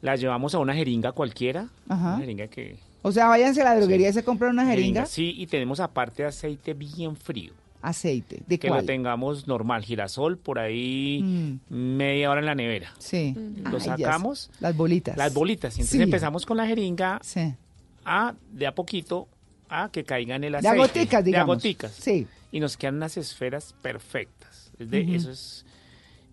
La llevamos a una jeringa cualquiera. Ajá. Una jeringa que... O sea, váyanse a la droguería y se compran una jeringa. Sí, y tenemos aparte aceite bien frío. Aceite. ¿De que cuál? lo tengamos normal, girasol, por ahí Mm. media hora en la nevera. Sí. Lo Ay, sacamos. Las bolitas. Las bolitas. Y entonces Sí. empezamos con la jeringa Sí. a de a poquito a que caiga en el De aceite. a goticas, De a digamos. goticas. Sí. Y nos quedan unas esferas perfectas. De- Ujú. Eso es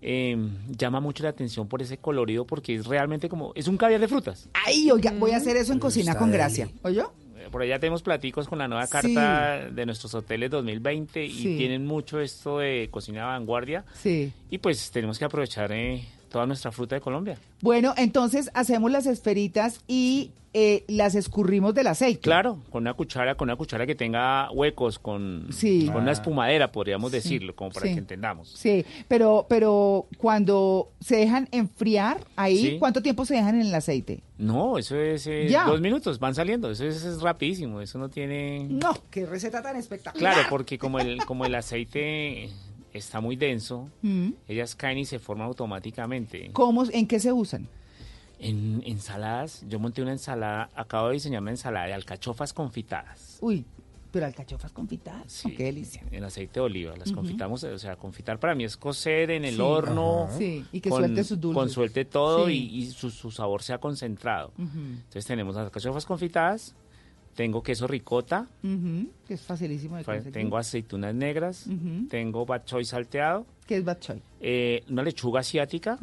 eh, llama mucho la atención por ese colorido porque es realmente como es un caviar de frutas. Ay, oiga, voy a hacer eso en Cocina con. Gracia. ¿Oyó? Eh, Por allá tenemos platicos con la nueva Sí. carta de nuestros hoteles 2020 y Sí. tienen mucho esto de cocina de vanguardia. Sí. Y pues tenemos que aprovechar eh, toda nuestra fruta de Colombia. Bueno, entonces hacemos las esferitas y eh, las escurrimos del aceite. Claro, con una cuchara, con una cuchara que tenga huecos, con, Sí. con una espumadera, podríamos Sí, decirlo, como para sí. que entendamos. Sí, pero, pero cuando se dejan enfriar ahí. ¿cuánto tiempo se dejan en el aceite? No, eso es eh, Ya. dos minutos, van saliendo, eso es, es rapidísimo, eso no tiene... No, qué receta tan espectacular. Claro, porque como el, como el aceite está muy denso, Mm. ellas caen y se forman automáticamente. ¿Cómo, ¿En qué se usan? En ensaladas, yo monté una ensalada, acabo de diseñar una ensalada de alcachofas confitadas. Uy, pero alcachofas confitadas. Sí, Oh, qué delicia. En aceite de oliva, las confitamos, o sea, confitar para mí es cocer en el Sí. horno. Sí, y que suelte sus dulces. Con suelte todo Sí. y, y su, su sabor sea concentrado. Entonces tenemos las alcachofas confitadas, tengo queso ricota, que es facilísimo de conseguir. tengo aceitunas negras, tengo bok choy salteado, ¿Qué es bok choy? eh, una lechuga asiática,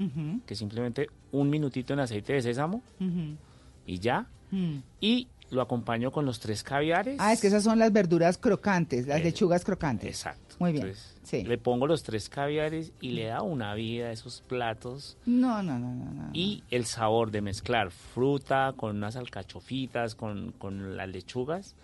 que simplemente un minutito en aceite de sésamo y ya. Mm. Y lo acompaño con los tres caviares. Ah, es que esas son las verduras crocantes, las Eh, lechugas crocantes. Exacto. Muy bien. Entonces, sí. Le pongo los tres caviares y le da una vida a esos platos. No, no, no, no, no. Y el sabor de mezclar fruta con unas alcachofitas, con, con las lechugas,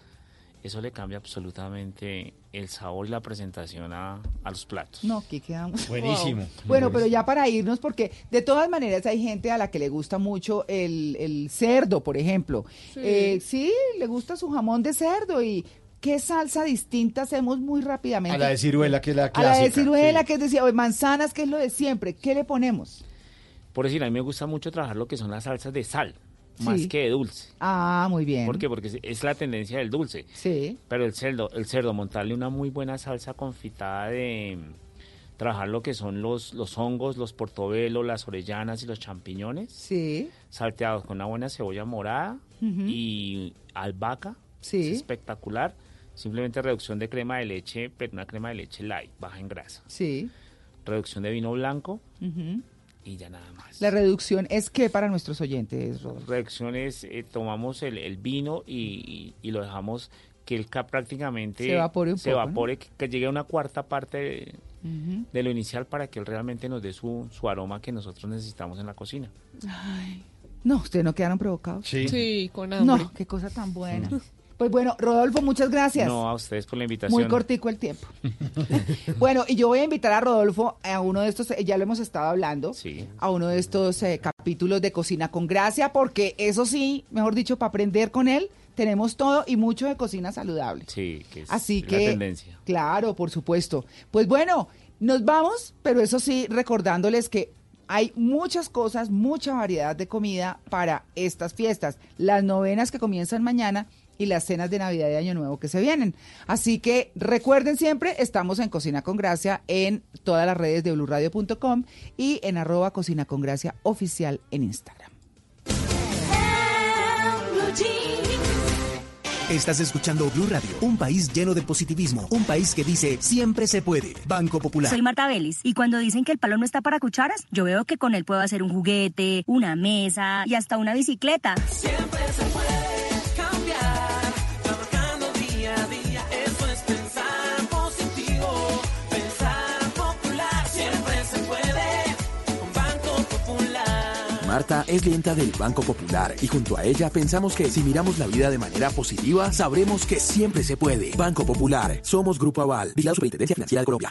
eso le cambia absolutamente el sabor y la presentación a, a los platos. No, que quedamos. Buenísimo. Wow. Bueno, pero ya para irnos, porque de todas maneras hay gente a la que le gusta mucho el, el cerdo, por ejemplo. Sí. Eh, sí, le gusta su jamón de cerdo y qué salsa distinta hacemos muy rápidamente. A la de ciruela, que es la A clásica. la de ciruela, sí. que es decir, manzanas, que es lo de siempre. ¿Qué le ponemos? Por decir, a mí me gusta mucho trabajar lo que son las salsas de sal, más que de dulce. Ah, muy bien. ¿Por qué? Porque es- la tendencia del dulce. Sí. Pero el cerdo, el cerdo, montarle una muy buena salsa confitada de trabajar lo que son los, los hongos, los portobelos, las orellanas y los champiñones. Sí. Salteados con una buena cebolla morada y albahaca. Sí. Es espectacular. Simplemente reducción de crema de leche, pero una crema de leche light, baja en grasa. Sí. Reducción de vino blanco y ya nada más. La reducción es que para nuestros oyentes, Rodolfo? reacciones, eh, tomamos el, el vino y, y- y lo dejamos que el cap prácticamente Se evapore un se poco, ¿no? evapore, que, que llegue a una cuarta parte de, lo inicial para que él realmente nos dé su, su aroma que nosotros necesitamos en la cocina. Ay. No, ¿ustedes no quedaron provocados? Sí, con hambre. No, qué cosa tan buena. Pues bueno, Rodolfo, muchas gracias. No, a ustedes por la invitación. Muy cortico el tiempo. bueno, y yo voy a invitar a Rodolfo a uno de estos, eh, ya lo hemos estado hablando, Sí. a uno de estos eh, capítulos de Cocina con Gracia, porque eso sí, mejor dicho, para aprender con él, tenemos todo y mucho de cocina saludable. Sí, que es Así la que, tendencia. claro, por supuesto. Pues bueno, nos vamos, pero eso sí, recordándoles que hay muchas cosas, mucha variedad de comida para estas fiestas. Las novenas que comienzan mañana y las cenas de Navidad y Año Nuevo que se vienen. Así que recuerden siempre, estamos en Cocina con Gracia en todas las redes de blurradio.com y en arroba Cocina con Gracia oficial en Instagram. Estás escuchando Blue Radio, un país lleno de positivismo, un país que dice siempre se puede. Banco Popular. Soy Marta Vélez y cuando dicen que el palo no está para cucharas, yo veo que con él puedo hacer un juguete, una mesa y hasta una bicicleta. Siempre se puede Marta es clienta del Banco Popular y junto a ella pensamos que si miramos la vida de manera positiva, sabremos que siempre se puede. Banco Popular, somos Grupo Aval, Vigilado Superintendencia Financiera de Colombia.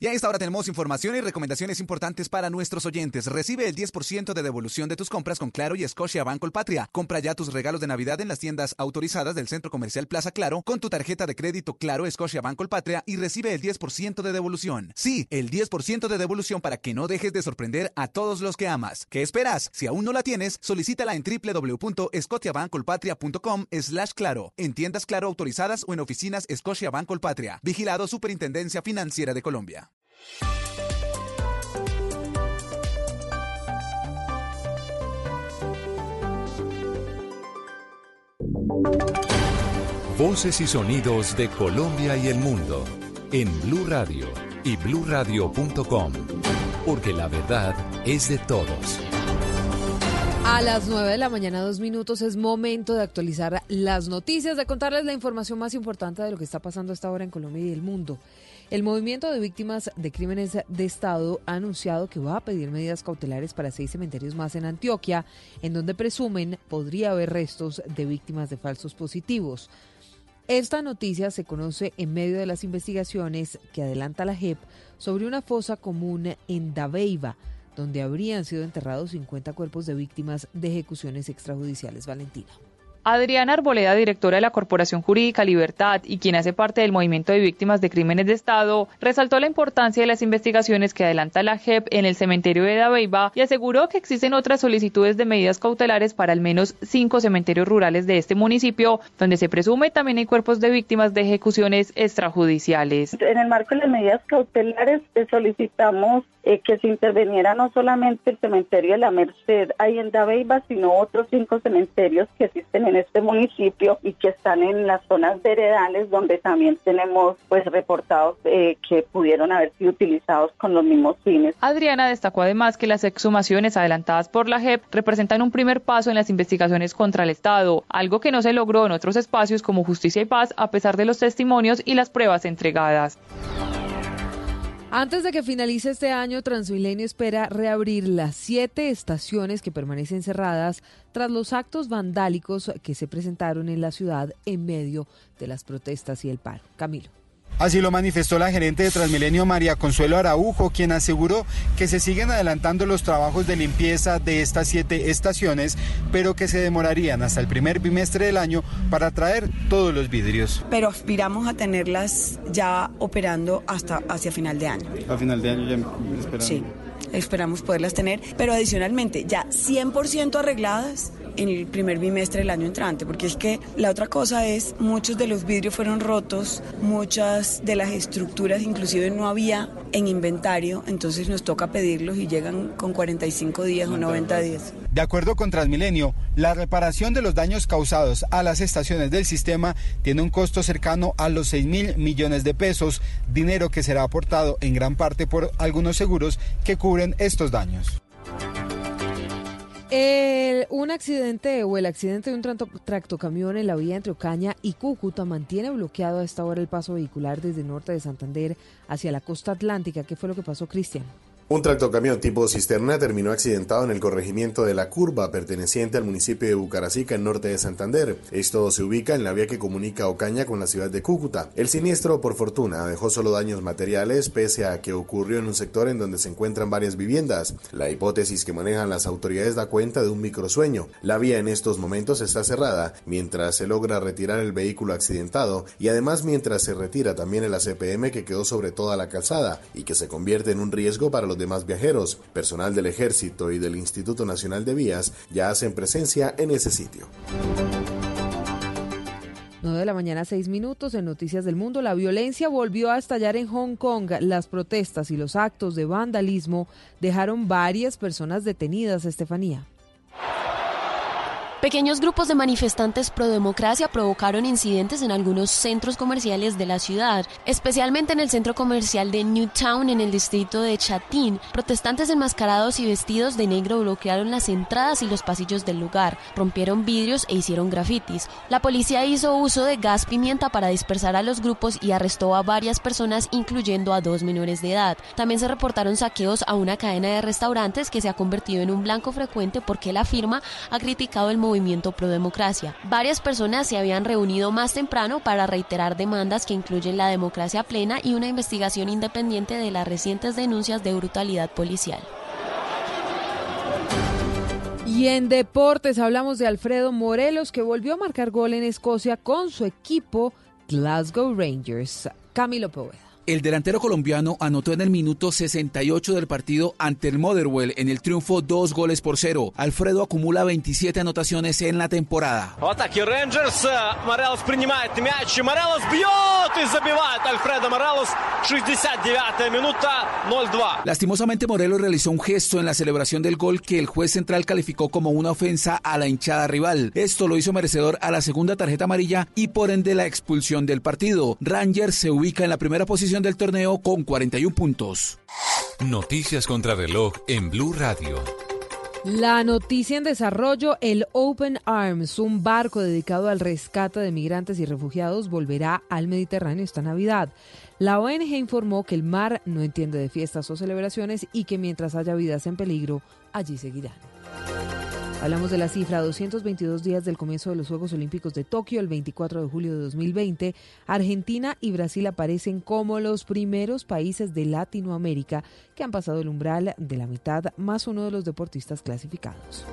Y a esta hora tenemos información y recomendaciones importantes para nuestros oyentes. Recibe el 10% de devolución de tus compras con Claro y Scotia Banco Patria. Compra ya tus regalos de Navidad en las tiendas autorizadas del Centro Comercial Plaza Claro con tu tarjeta de crédito Claro Scotia Banco Patria y recibe el 10% de devolución. Sí, el 10% de devolución para que no dejes de sorprender a todos los que amas. ¿Qué esperas? Si aún no la tienes, solicítala en www.scotiabancolpatria.com slash claro, en tiendas Claro autorizadas o en oficinas Scotia Banco Patria. Vigilado Superintendencia Financiera de Colombia. Voces y sonidos de Colombia y el mundo en Blue Radio y bluradio.com, porque la verdad es de todos. A las 9 de la mañana, dos minutos, es momento de actualizar las noticias, de contarles la información más importante de lo que está pasando hasta ahora en Colombia y el mundo. El movimiento de víctimas de crímenes de Estado ha anunciado que va a pedir medidas cautelares para seis cementerios más en Antioquia, en donde presumen podría haber restos de víctimas de falsos positivos. Esta noticia se conoce en medio de las investigaciones que adelanta la JEP sobre una fosa común en Dabeiba, donde habrían sido enterrados 50 cuerpos de víctimas de ejecuciones extrajudiciales. Valentina. Adriana Arboleda, directora de la Corporación Jurídica Libertad y quien hace parte del movimiento de víctimas de crímenes de Estado, resaltó la importancia de las investigaciones que adelanta la JEP en el cementerio de Dabeiba y aseguró que existen otras solicitudes de medidas cautelares para al menos cinco cementerios rurales de este municipio, donde se presume también hay cuerpos de víctimas de ejecuciones extrajudiciales. En el marco de las medidas cautelares eh, solicitamos eh, que se interviniera no solamente el cementerio de la Merced ahí en Dabeiba, sino otros cinco cementerios que existen en este municipio y que están en las zonas veredales donde también tenemos pues reportados eh, que pudieron haber sido utilizados con los mismos fines. Adriana destacó además que las exhumaciones adelantadas por la JEP representan un primer paso en las investigaciones contra el Estado, algo que no se logró en otros espacios como Justicia y Paz a pesar de los testimonios y las pruebas entregadas. Antes de que finalice este año, Transmilenio espera reabrir las siete estaciones que permanecen cerradas tras los actos vandálicos que se presentaron en la ciudad en medio de las protestas y el paro. Camilo. Así lo manifestó la gerente de Transmilenio María Consuelo Araujo, quien aseguró que se siguen adelantando los trabajos de limpieza de estas siete estaciones, pero que se demorarían hasta el primer bimestre del año para traer todos los vidrios. Pero aspiramos a tenerlas ya operando hasta hacia final de año. A final de año ya esperamos. Sí, esperamos poderlas tener, pero adicionalmente ya 100% arregladas en el primer bimestre del año entrante, porque es que la otra cosa es, muchos de los vidrios fueron rotos, muchas de las estructuras inclusive no había en inventario, entonces nos toca pedirlos y llegan con 45 días o 90 días. De acuerdo con Transmilenio, la reparación de los daños causados a las estaciones del sistema tiene un costo cercano a los 6 mil millones de pesos, dinero que será aportado en gran parte por algunos seguros que cubren estos daños. El- un accidente o el accidente de un tranto- tractocamión en la vía entre Ocaña y Cúcuta mantiene bloqueado a esta hora el paso vehicular desde el norte de Santander hacia la costa atlántica. ¿Qué fue lo que pasó, Cristian? Un tractocamión tipo cisterna terminó accidentado en el corregimiento de La Curva, perteneciente al municipio de Bucaracica, en norte de Santander. Esto se ubica en la vía que comunica Ocaña con la ciudad de Cúcuta. El siniestro, por fortuna, dejó solo daños materiales, pese a que ocurrió en un sector en donde se encuentran varias viviendas. La hipótesis que manejan las autoridades da cuenta de un microsueño. La vía en estos momentos está cerrada, mientras se logra retirar el vehículo accidentado y además mientras se retira también el ACPM que quedó sobre toda la calzada y que se convierte en un riesgo para los demás viajeros. Personal del Ejército y del Instituto Nacional de Vías ya hacen presencia en ese sitio. 9 de la mañana, 6 minutos. En Noticias del Mundo, la violencia volvió a estallar en Hong Kong. Las protestas y los actos de vandalismo dejaron varias personas detenidas, Estefanía. Pequeños grupos de manifestantes pro democracia provocaron incidentes en algunos centros comerciales de la ciudad, especialmente en el centro comercial de Newtown en el distrito de Chatín. Protestantes enmascarados y vestidos de negro bloquearon las entradas y los pasillos del lugar, rompieron vidrios e hicieron grafitis. La policía hizo uso de gas pimienta para dispersar a los grupos y arrestó a varias personas, incluyendo a dos menores de edad. También se reportaron saqueos a una cadena de restaurantes que se ha convertido en un blanco frecuente porque la firma ha criticado el movimiento movimiento pro democracia. Varias personas se habían reunido más temprano para reiterar demandas que incluyen la democracia plena y una investigación independiente de las recientes denuncias de brutalidad policial. Y en deportes hablamos de Alfredo Morelos que volvió a marcar gol en Escocia con su equipo Glasgow Rangers. Camilo Poveda. El delantero colombiano anotó en el minuto 68 del partido ante el Motherwell en el triunfo dos goles por cero. Alfredo acumula 27 anotaciones en la temporada. Ataque Rangers. Морелос принимает мяч. Морелос бьет и забивает Альфредо Морелос. 69 minuta 0-2. Lastimosamente Morelos realizó un gesto en la celebración del gol que el juez central calificó como una ofensa a la hinchada rival. Esto lo hizo merecedor a la segunda tarjeta amarilla y por ende la expulsión del partido. Rangers se ubica en la primera posición del torneo con 41 puntos. Noticias contra reloj en Blue Radio. La noticia en desarrollo, el Open Arms, un barco dedicado al rescate de migrantes y refugiados, volverá al Mediterráneo esta Navidad. La ONG informó que el mar no entiende de fiestas o celebraciones y que mientras haya vidas en peligro, allí seguirán. Hablamos de la cifra, 222 días del comienzo de los Juegos Olímpicos de Tokio, el 24 de julio de 2020, Argentina y Brasil aparecen como los primeros países de Latinoamérica que han pasado el umbral de la mitad más uno de los deportistas clasificados.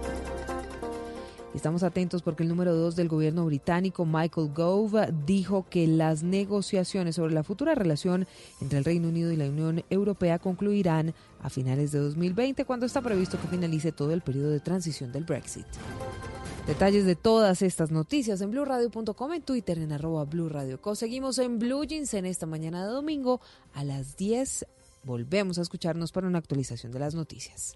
Estamos atentos porque el número dos del gobierno británico, Michael Gove, dijo que las negociaciones sobre la futura relación entre el Reino Unido y la Unión Europea concluirán a finales de 2020, cuando está previsto que finalice todo el periodo de transición del Brexit. Detalles de todas estas noticias en blurradio.com, en Twitter en arroba blurradioco. Seguimos en Blue Jeans en esta mañana de domingo a las 10. Volvemos a escucharnos para una actualización de las noticias.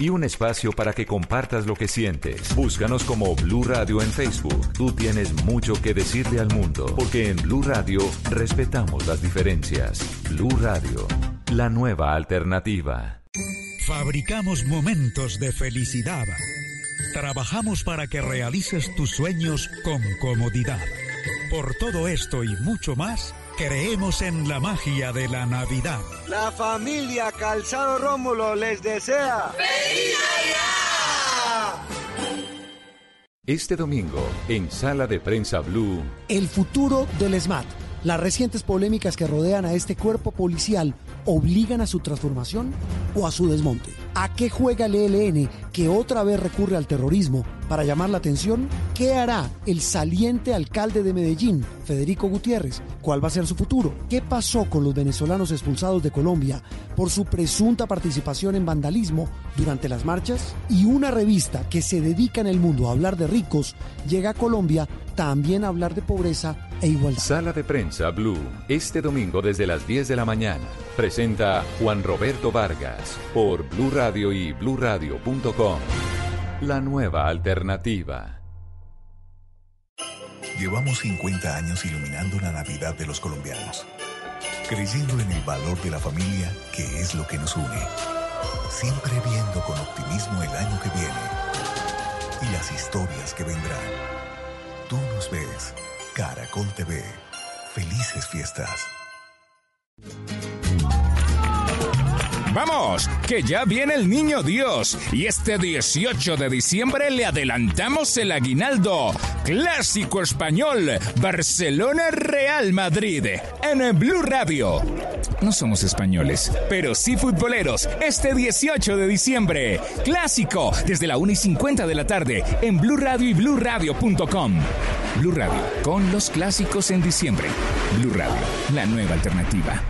y un espacio para que compartas lo que sientes. Búscanos como Blue Radio en Facebook. Tú tienes mucho que decirle al mundo, porque en Blue Radio respetamos las diferencias. Blue Radio, la nueva alternativa. Fabricamos momentos de felicidad. Trabajamos para que realices tus sueños con comodidad. Por todo esto y mucho más, creemos en la magia de la Navidad. La familia Calzado Rómulo les desea. ¡Feliz Este domingo, en Sala de Prensa Blue, El futuro del SMAT. Las recientes polémicas que rodean a este cuerpo policial obligan a su transformación o a su desmonte. ¿A qué juega el ELN que otra vez recurre al terrorismo para llamar la atención? ¿Qué hará el saliente alcalde de Medellín, Federico Gutiérrez? ¿Cuál va a ser su futuro? ¿Qué pasó con los venezolanos expulsados de Colombia por su presunta participación en vandalismo durante las marchas? Y una revista que se dedica en el mundo a hablar de ricos llega a Colombia también a hablar de pobreza e igualdad. Sala de Prensa Blue, este domingo desde las 10 de la mañana. Presenta Juan Roberto Vargas por Blue Radio y bluradio.com. La nueva alternativa. Llevamos 50 años iluminando la Navidad de los colombianos, creyendo en el valor de la familia, que es lo que nos une. Siempre viendo con optimismo el año que viene y las historias que vendrán. Tú nos ves, Caracol TV. Felices fiestas. Vamos, que ya viene el niño Dios y este 18 de diciembre le adelantamos el aguinaldo. Clásico español, Barcelona Real Madrid, en Blue Radio. No somos españoles, pero sí futboleros. Este 18 de diciembre, clásico, desde la 1 y 50 de la tarde, en Blue Radio y BlueRadio.com. Blue Radio, con los clásicos en diciembre. Blue Radio, la nueva alternativa.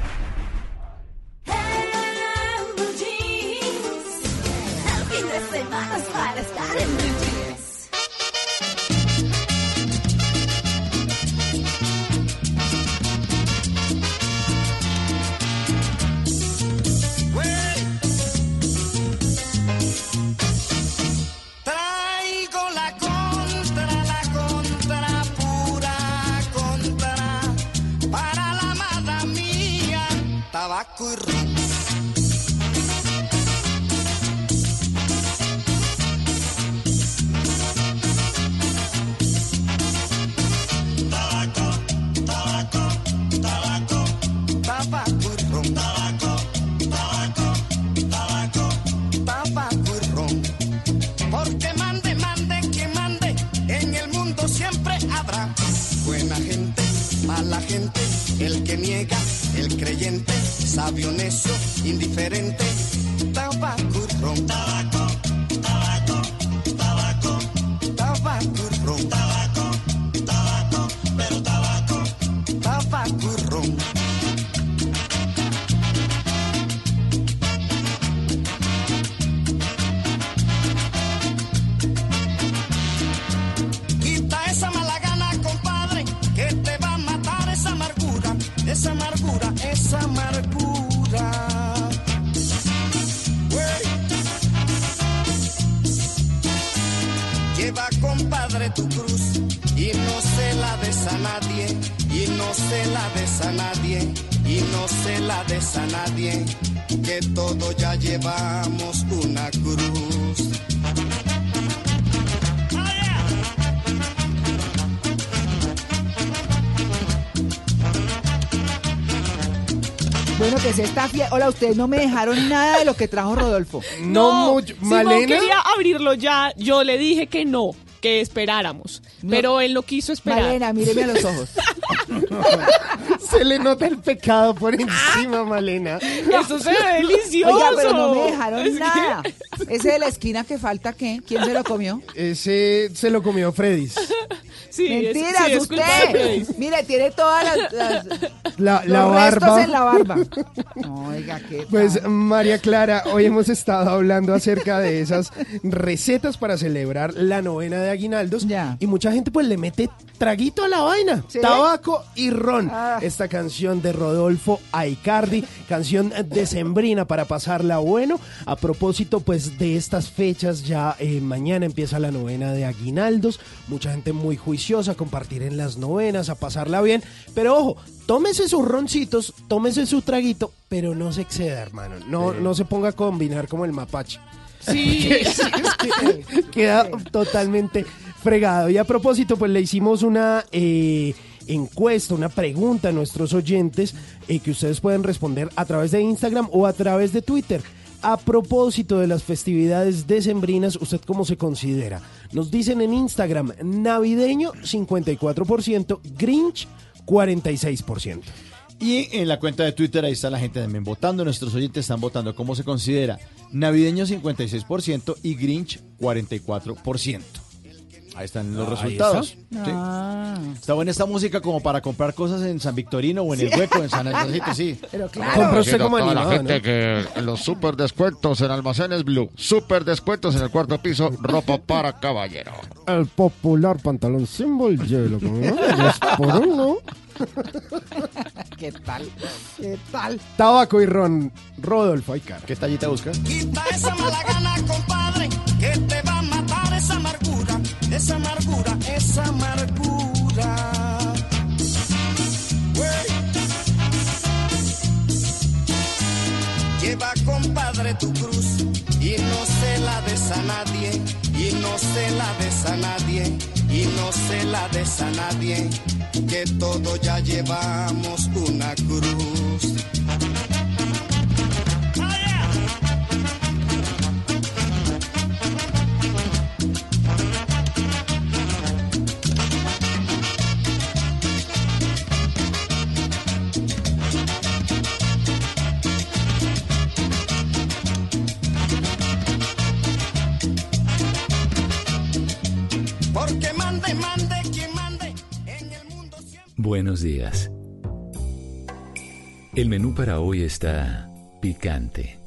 Mundo siempre habrá buena gente, mala gente, el que niega, el creyente, sabio, necio, indiferente. Tabaco y ron. Tabaco, nadie, y no se la des a nadie, y no se la des a nadie, que todos ya llevamos una cruz. Bueno, que se está fiel. Hola, ustedes no me dejaron nada de lo que trajo Rodolfo. No, mucho. Simón Malena. quería abrirlo ya. Yo le dije que no, que esperáramos. Pero él no quiso esperar. Malena, míreme a los ojos. Se le nota el pecado por encima, Malena. Eso se ve delicioso. Oiga, pero no me dejaron Es que- nada. Ese de la esquina que falta, ¿qué? ¿Quién se lo comió? Ese se lo comió Freddy's. Sí, Mentiras, es usted. Mire, tiene todas las, las- La, la los restos barba. en la barba. Oiga, qué Pues. María Clara, hoy hemos estado hablando acerca de esas recetas para celebrar la novena de aguinaldos y mucha gente pues le mete traguito a la vaina, ¿Sí? tabaco y ron. Ah. Esta canción de Rodolfo Aicardi, canción decembrina para pasarla bueno. A propósito pues de estas fechas, ya eh, mañana empieza la novena de aguinaldos, mucha gente muy juiciosa a compartir en las novenas, a pasarla bien, pero ojo, tómese sus roncitos, tómese su traguito, pero no se exceda, hermano. No, no se ponga a combinar como el mapache. Sí. Es que queda totalmente fregado. Y a propósito, pues le hicimos una eh, encuesta, una pregunta a nuestros oyentes eh, que ustedes pueden responder a través de Instagram o a través de Twitter. A propósito de las festividades decembrinas, ¿usted cómo se considera? Nos dicen en Instagram, navideño 54%, Grinch 46%. Y en la cuenta de Twitter ahí está la gente también votando. Nuestros oyentes están votando cómo se considera navideño 56% y Grinch 44%. Ahí están los Ahí resultados. está. Sí. Ah. Está buena esta música como para comprar cosas en San Victorino o en el hueco, en San Andresito, sí. Pero usted como toda la animado, gente ¿no? que en los super descuentos en Almacenes Blue, super descuentos en el cuarto piso, ropa para caballero. El popular pantalón símbolo hielo dos por uno. ¿Qué tal? ¿Qué tal? Tabaco y ron, Rodolfo Aicar. ¿Qué tallita busca? Quita esa mala gana, compadre, que te va esa amargura, esa amargura. Güey. Lleva, compadre, tu cruz y no se la des a nadie, y no se la des a nadie, y no se la des a nadie, que todos ya llevamos una cruz. Buenos días. El menú para hoy está picante,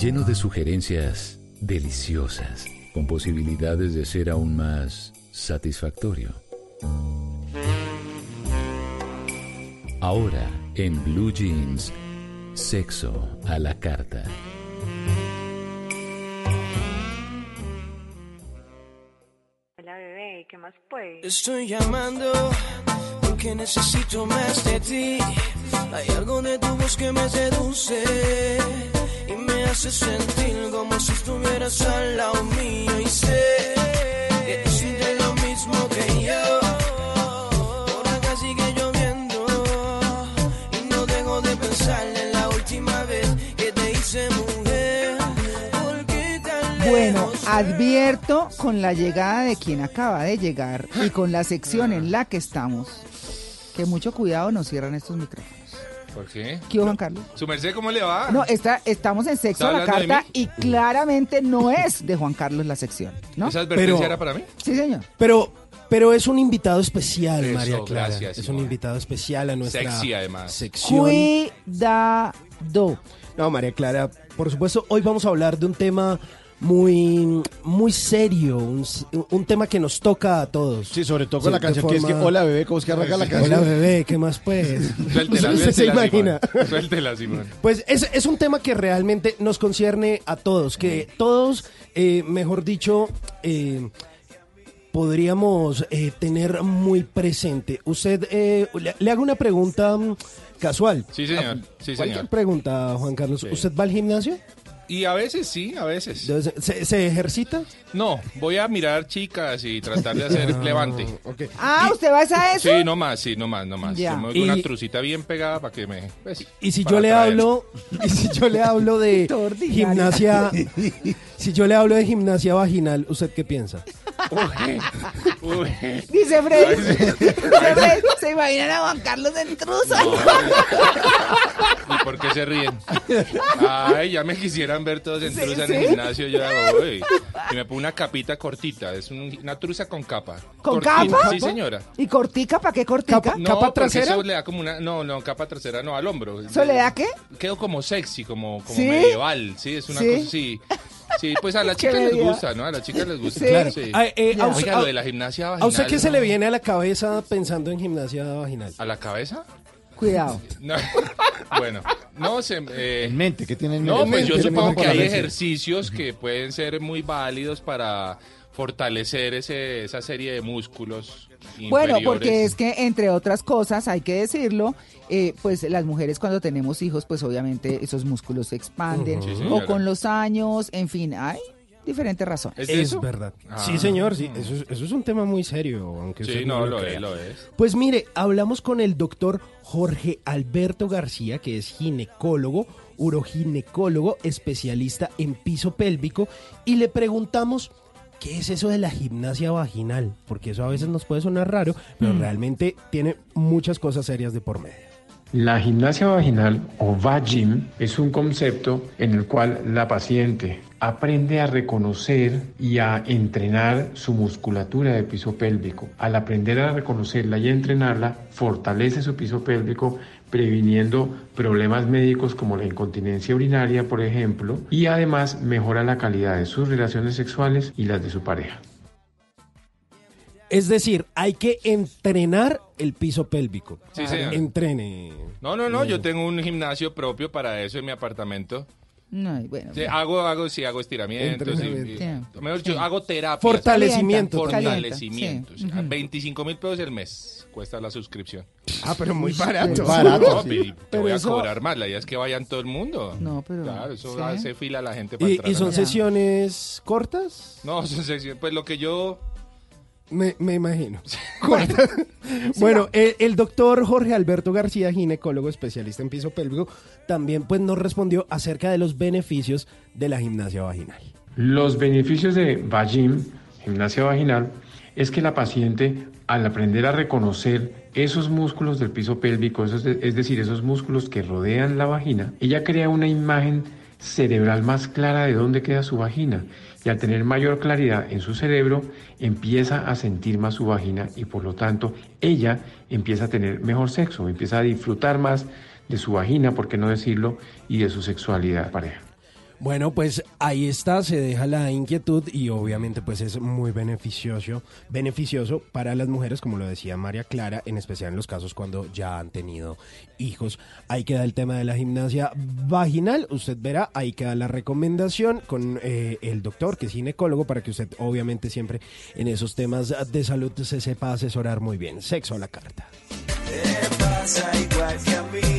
lleno de sugerencias deliciosas, con posibilidades de ser aún más satisfactorio. Ahora, en Blue Jeans, sexo a la carta. Hola bebé, ¿qué más pues? Estoy llamando porque necesito más de ti. Hay algo de tu voz que me seduce y me hace sentir como si estuvieras al lado mío y sé que tú sientes lo mismo que yo. Por acá sigue lloviendo y no dejo de pensar en la última vez que te hice mujer. ¿Por qué tan Bueno, advierto con la llegada de quien acaba de llegar y con la sección en la que estamos, que mucho cuidado nos cierran estos micrófonos. ¿Por qué? ¿Qué hubo, Juan Carlos? ¿Su merced cómo le va? No, está, estamos en sexo ¿Está a la carta y claramente no es de Juan Carlos la sección, ¿no? ¿Esa advertencia Pero- era para mí? Sí, señor. Pero, pero es un invitado especial, Eso, María Clara. gracias, es un invitado especial a nuestra Sexy, además. sección. Cuidado. No, María Clara, por supuesto, hoy vamos a hablar de un tema muy, muy serio, un, un tema que nos toca a todos. Sí, sobre todo con la canción que es que forma- Hola bebé, ¿cómo es que arranca la canción? Hola bebé, ¿qué más pues? Suéltela, se suéltela, imagina. Simón. Suéltela, Simón. Pues es, es un tema que realmente nos concierne a todos, que todos, eh, mejor dicho, eh, podríamos eh, tener muy presente. Usted, eh, le, le hago una pregunta mm, casual. Sí, señor. Sí, Cualquier señor. pregunta, Juan Carlos. Sí. ¿Usted va al gimnasio? Y a veces sí, a veces. ¿Se, se ejercita? No, voy a mirar chicas y tratar de hacer levante. Ah, ¿usted va a eso? Sí, no más, sí, no más, no más. Ya. Yo me con una Y- trucita bien pegada para que me... pues, Y si yo le atraer. hablo, y si yo le hablo de gimnasia, si yo le hablo de gimnasia vaginal, ¿usted qué piensa? Uy. Dice Freddy. Freddy, ¿Se imaginan a Juan Carlos en trusa? ¿Y por qué se ríen? Ay, ya me quisieran ver todos en Sí, trusa sí. en el gimnasio. Yo hago, uy. Y me pongo una capita cortita. Es un- una trusa con capa. ¿Con capa? Sí, señora. ¿Y cortica? ¿Para qué cortica? No, porque eso le da como una... No, no, capa trasera, no, al hombro. ¿Eso le da qué? Quedo como sexy, como, como ¿Sí? medieval. Sí, es una ¿Sí? cosa así. Sí, pues a las chicas les gusta, ¿no? A las chicas les gusta. Sí. Claro. Sí. Ah, eh, a usted- Oiga, a- lo de la gimnasia ¿A vaginal. usted qué se le viene a la cabeza pensando en gimnasia vaginal? ¿A la cabeza? Cuidado. No. bueno, no se... eh, En mente, ¿qué tiene en No, mente? pues yo ¿Qué supongo que hay ejercicios que pueden ser muy válidos para fortalecer ese, esa serie de músculos Bueno, porque es que entre otras cosas, hay que decirlo, eh, pues las mujeres cuando tenemos hijos, pues obviamente esos músculos se expanden. Sí, o con los años, en fin, hay diferentes razones. ¿Es eso? verdad. Ah. Sí, señor, sí. Eso es, eso es un tema muy serio, aunque Sí, usted no, lo crea. es, lo es. Pues mire, hablamos con el doctor Jorge Alberto García, que es ginecólogo, uroginecólogo, especialista en piso pélvico, y le preguntamos qué es eso de la gimnasia vaginal, porque eso a veces nos puede sonar raro, pero Mm. realmente tiene muchas cosas serias de por medio. La gimnasia vaginal o vagim es un concepto en el cual la paciente aprende a reconocer y a entrenar su musculatura de piso pélvico. Al aprender a reconocerla y a entrenarla, fortalece su piso pélvico previniendo problemas médicos como la incontinencia urinaria, por ejemplo, y además mejora la calidad de sus relaciones sexuales y las de su pareja. Es decir, hay que entrenar el piso pélvico. Sí, señor. Entrene. No, no, no, yo tengo un gimnasio propio para eso en mi apartamento. No, bueno, Sí, hago, hago, sí, hago estiramientos. y- y- mejor dicho, hago terapia. Fortalecimiento también. Fortalecimiento. Sí. sí. 25 mil pesos el mes cuesta la suscripción. Ah, pero muy Uy, barato. Barato, No, sí. y te Pero voy a eso- cobrar más. La idea es que vayan todo el mundo. No, pero- Claro, eso sí. hace fila a la gente para ¿Y, entrar y son sesiones cortas? No, son sesiones. Pues lo que yo. Me, me imagino. Bueno, el, el doctor Jorge Alberto García, ginecólogo especialista en piso pélvico, también pues nos respondió acerca de los beneficios de la gimnasia vaginal. Los beneficios de Vagim, gimnasia vaginal, es que la paciente al aprender a reconocer esos músculos del piso pélvico, esos de- es decir, esos músculos que rodean la vagina, ella crea una imagen cerebral más clara de dónde queda su vagina y al tener mayor claridad en su cerebro empieza a sentir más su vagina y por lo tanto ella empieza a tener mejor sexo, empieza a disfrutar más de su vagina, por qué no decirlo, y de su sexualidad pareja. Bueno, pues ahí está, se deja la inquietud y obviamente pues es muy beneficioso, beneficioso para las mujeres, como lo decía María Clara, en especial en los casos cuando ya han tenido hijos. Ahí queda el tema de la gimnasia vaginal, usted verá, ahí queda la recomendación con eh, el doctor, que es ginecólogo, para que usted obviamente siempre en esos temas de salud se sepa asesorar muy bien. Sexo a la carta. Te pasa igual que a mí.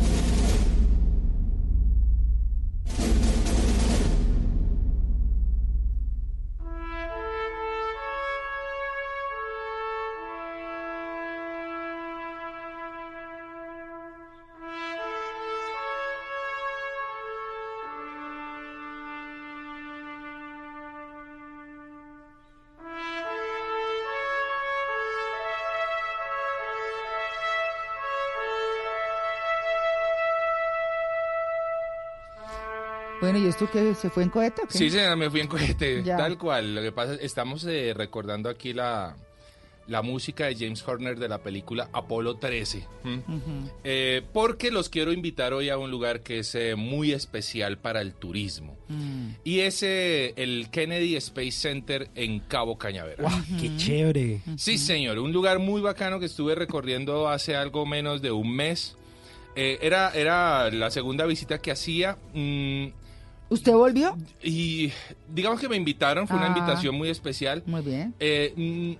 Bueno, ¿y esto qué? ¿Se fue en cohete o qué? Sí, señora, me fui en cohete, Ya. tal cual. Lo que pasa es estamos eh, recordando aquí la, la música de James Horner de la película Apolo 13. ¿m? Ujú. Eh, porque los quiero invitar hoy a un lugar que es eh, muy especial para el turismo. Mm. Y es eh, el Kennedy Space Center en Cabo Cañaveral. ¡Guau, qué chévere! Sí, señor, un lugar muy bacano que estuve recorriendo hace algo menos de un mes. Eh, era, era la segunda visita que hacía. mm, ¿Usted volvió? y digamos que me invitaron, fue una Ah. invitación muy especial. Muy bien. Eh, mm,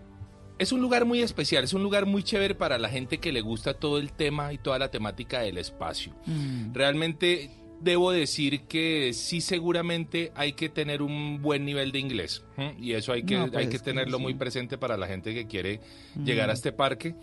es un lugar muy especial, es un lugar muy chévere para la gente que le gusta todo el tema y toda la temática del espacio. Mm. Realmente debo decir que sí seguramente hay que tener un buen nivel de inglés y eso hay que, No, pues hay que tenerlo sí. muy presente para la gente que quiere Mm. llegar a este parque.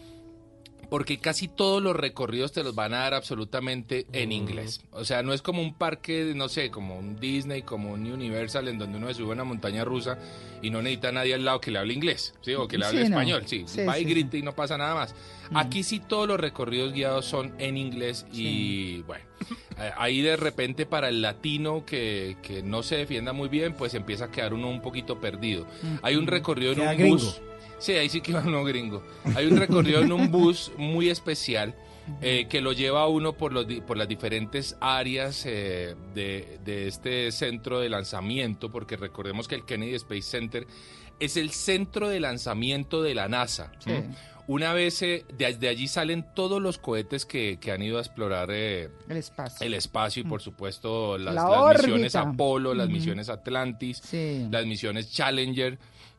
Porque casi todos los recorridos te los van a dar absolutamente en inglés. O sea, no es como un parque, no sé, como un Disney, como un Universal, en donde uno se sube a una montaña rusa y no necesita a nadie al lado que le hable inglés, ¿sí? O que le hable Sí, no. español, sí. Sí, Va y sí, grita y no pasa nada más. Aquí sí todos los recorridos guiados son en inglés y bueno, ahí de repente para el latino que, que no se defienda muy bien, pues empieza a quedar uno un poquito perdido. Hay un recorrido en un gringo. bus. Sí, ahí sí que va uno gringo. Hay un recorrido en un bus muy especial eh, que lo lleva a uno por, los, por las diferentes áreas eh, de, de este centro de lanzamiento, porque recordemos que el Kennedy Space Center es el centro de lanzamiento de la NASA. Sí. Una vez eh, de, de allí salen todos los cohetes que, que han ido a explorar eh, El espacio. el espacio y por supuesto las, La las misiones. Apolo, las misiones Atlantis, Sí. las misiones Challenger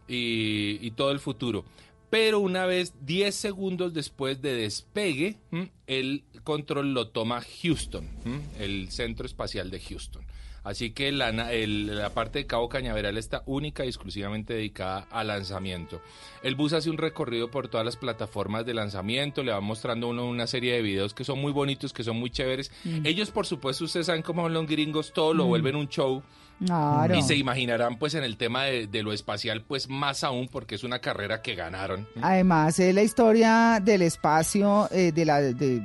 y, y todo el futuro. Pero una vez 10 segundos después de despegue, ¿m? el control lo toma Houston, ¿m? el Centro Espacial de Houston. Así que la, na- el- la parte de Cabo Cañaveral está única y exclusivamente dedicada al lanzamiento. El bus hace un recorrido por todas las plataformas de lanzamiento, le va mostrando uno una serie de videos que son muy bonitos, que son muy chéveres. Mm. Ellos, por supuesto, ustedes saben cómo son los gringos, todo lo Mm. vuelven un show. Claro. Y se imaginarán pues en el tema de, de lo espacial pues más aún porque es una carrera que ganaron. Además, es la historia del espacio, eh, de, la, de,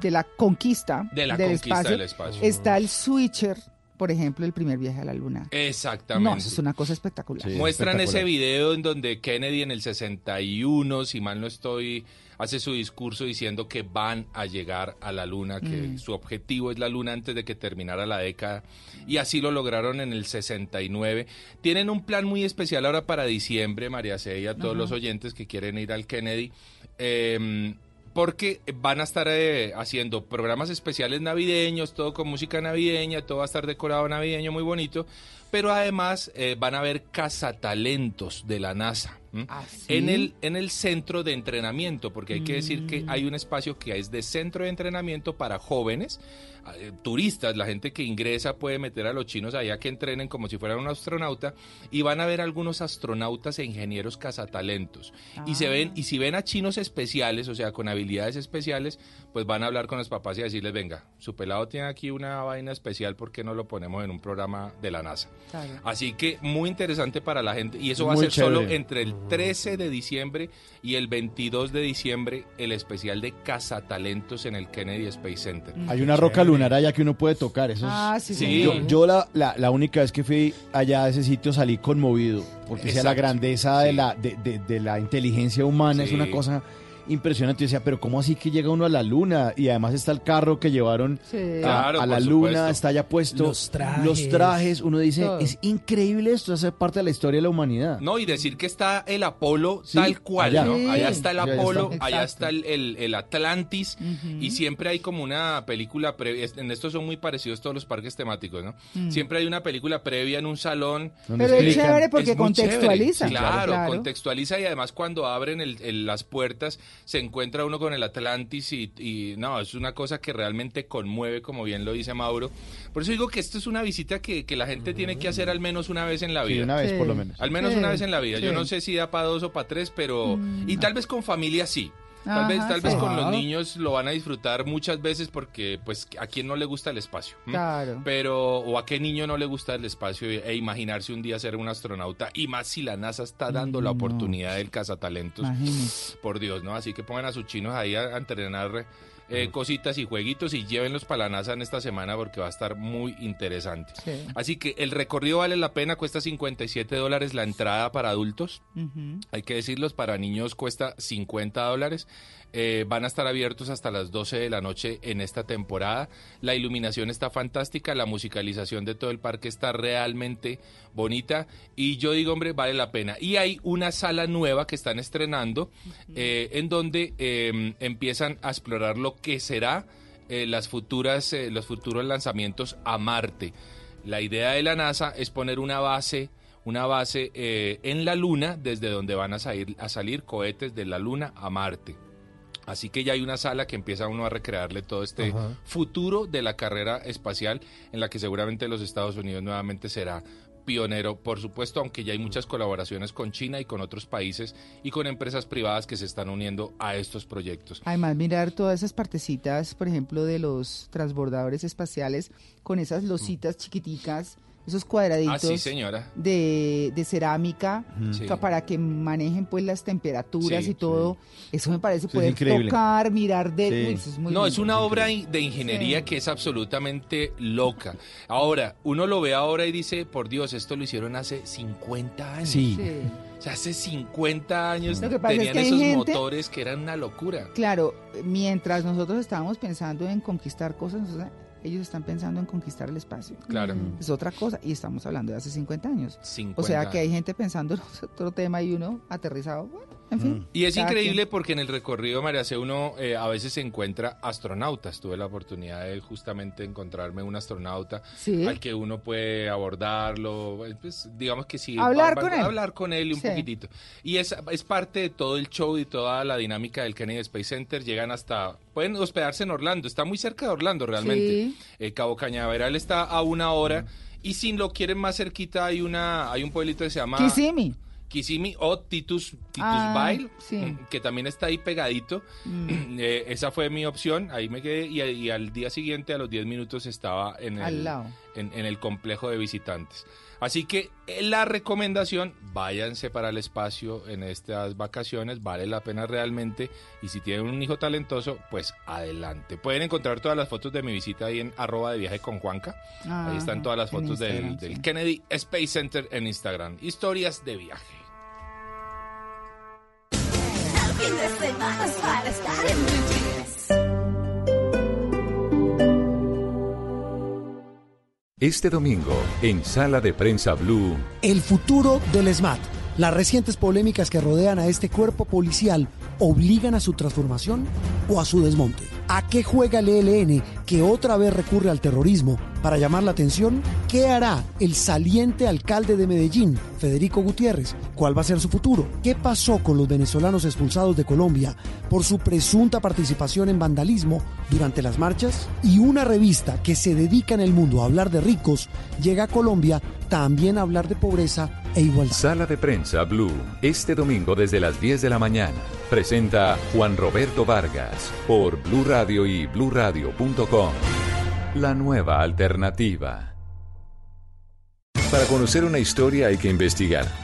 de la conquista, De la del, conquista espacio. del espacio. Está el Switcher, por ejemplo, el primer viaje a la luna. Exactamente. No, eso es una cosa espectacular. Muestran ese video en donde Kennedy en el 61, si mal no estoy, hace su discurso diciendo que van a llegar a la luna, que Mm. su objetivo es la luna antes de que terminara la década. Y así lo lograron en el 69. Tienen un plan muy especial ahora para diciembre, María C. y a todos Ajá. los oyentes que quieren ir al Kennedy. eh, porque van a estar eh, haciendo programas especiales navideños, todo con música navideña, todo va a estar decorado navideño, muy bonito. Pero además eh, van a haber cazatalentos de la NASA. ¿M? sí? en, el, en el centro de entrenamiento, porque hay que decir que hay un espacio que es de centro de entrenamiento para jóvenes, eh, turistas, la gente que ingresa puede meter a los chinos allá que entrenen como si fueran un astronauta y van a ver algunos astronautas e ingenieros cazatalentos. Y se ven y si ven a chinos especiales, o sea, con habilidades especiales, pues van a hablar con los papás y decirles, "Venga, su pelado tiene aquí una vaina especial, ¿por qué no lo ponemos en un programa de la NASA?" Así que muy interesante para la gente y eso va a ser solo entre el 13 de diciembre y el 22 de diciembre el especial de cazatalentos en el Kennedy Space Center. Hay una roca lunar allá que uno puede tocar. Eso es- Ah, sí, Sí. Yo, yo la, la, la única vez que fui allá a ese sitio salí conmovido, porque sea la grandeza de, la, de, de- de la inteligencia humana es una cosa impresionante. Yo decía, pero ¿cómo así que llega uno a la luna? Y además está el carro que llevaron Sí. a, Claro, a la luna, supuesto. está ya puesto. Los trajes. Los trajes. Uno dice, Todo. es increíble esto, hace parte de la historia de la humanidad. No, y decir que está el Apolo Sí, tal cual, allá. ¿no? Sí. Allá está el allá Apolo, está. allá está el, el- el Atlantis, y siempre hay como una película previa, en esto son muy parecidos todos los parques temáticos, ¿no? Mm. Siempre hay una película previa en un salón. Pero es explican. chévere porque Es contextualiza. chévere. Claro, Claro. contextualiza y además cuando abren el- el- las puertas se encuentra uno con el Atlantis y, y no, es una cosa que realmente conmueve, como bien lo dice Mauro. Por eso digo que esto es una visita que, que la gente tiene que hacer al menos una vez en la Sí, vida. una vez Sí. por lo menos. Al menos Sí, una vez en la vida. Yo no sé si da para dos o para tres, pero... Y tal vez con familia sí. Tal Ajá, vez, tal vez con los niños lo van a disfrutar muchas veces porque, pues, a quien no le gusta el espacio. Claro. Pero, o a qué niño no le gusta el espacio e imaginarse un día ser un astronauta. Y más si la NASA está dando la oportunidad del cazatalentos. Por Dios, ¿no? Así que pongan a sus chinos ahí a, a entrenar eh, cositas y jueguitos y llévenlos para la NASA en esta semana porque va a estar muy interesante. Sí. Así que el recorrido vale la pena, cuesta 57 dólares la entrada para adultos. Hay que decirlos, para niños cuesta 50 dólares. Eh, van a estar abiertos hasta las 12 de la noche en esta temporada. La iluminación está fantástica, la musicalización de todo el parque está realmente bonita y yo digo, hombre, vale la pena. Y hay una sala nueva que están estrenando eh, en donde eh, empiezan a explorar lo que será eh, las futuras, los futuros lanzamientos a Marte. La idea de la NASA es poner una base una base eh, en la Luna desde donde van a salir, a salir cohetes de la Luna a Marte. Así que ya hay una sala que empieza uno a recrearle todo este Ajá. futuro de la carrera espacial en la que seguramente los Estados Unidos nuevamente será pionero, por supuesto, aunque ya hay muchas colaboraciones con China y con otros países y con empresas privadas que se están uniendo a estos proyectos. Además, mirar todas esas partecitas, por ejemplo, de los transbordadores espaciales, con esas lositas chiquiticas, esos cuadraditos Ah, sí, señora. de, de cerámica, Sí. para que manejen pues las temperaturas Sí, y todo. Eso me parece es poder tocar, mirar de... Sí. Uy, eso es muy no, es una obra de ingeniería Sí. que es absolutamente loca. Ahora, uno lo ve ahora y dice, por Dios, esto lo hicieron hace 50 años. Sí. Sí. O sea, hace 50 años Lo que pasa es tenían que esos gente- motores que eran una locura. Claro, mientras nosotros estábamos pensando en conquistar cosas, ellos están pensando en conquistar el espacio. Claro. Es otra cosa, y estamos hablando de hace 50 años. 50 O sea que hay gente pensando en otro tema y uno aterrizado. Bueno, en fin. Y es increíble quien. porque en el recorrido María C uno eh, a veces se encuentra astronautas. Tuve la oportunidad de justamente encontrarme un astronauta Sí. al que uno puede abordarlo, eh, pues, digamos que sí, Hablar va- con va- él. hablar con él un Sí. poquitito. Y es, es parte de todo el show y toda la dinámica del Kennedy Space Center. Llegan hasta, pueden hospedarse en Orlando, está muy cerca de Orlando realmente. Sí. Eh, Cabo Cañaveral está a una hora. Y si lo quieren más cerquita, hay una hay un pueblito que se llama Kissimmee. Kissimmee o Titus, Titus Ah, sí. mm, que también está ahí pegadito. Mm. Eh, esa fue mi opción, ahí me quedé y, y al día siguiente, a los 10 minutos, estaba en Al el, lado. en, en el complejo de visitantes. Así que eh, la recomendación, váyanse para el espacio en estas vacaciones, vale la pena realmente. Y si tienen un hijo talentoso, pues adelante. Pueden encontrar todas las fotos de mi visita ahí en arroba de viaje con Juanca. ahí están Ajá, todas las fotos del. Kennedy Space Center en Instagram. Historias de viaje. Estar en. Este domingo, en Sala de Prensa Blue, El futuro del SMAT. Las recientes polémicas que rodean a este cuerpo policial obligan a su transformación o a su desmonte. ¿A qué juega el ELN que otra vez recurre al terrorismo para llamar la atención? ¿Qué hará el saliente alcalde de Medellín, Federico Gutiérrez? ¿Cuál va a ser su futuro? ¿Qué pasó con los venezolanos expulsados de Colombia por su presunta participación en vandalismo durante las marchas? Y una revista que se dedica en el mundo a hablar de ricos llega a Colombia también hablar de pobreza e igualdad. Sala de Prensa Blue, este domingo desde las 10 de la mañana. Presenta Juan Roberto Vargas por Blue Radio y bluradio.com. La nueva alternativa. Para conocer una historia hay que investigar.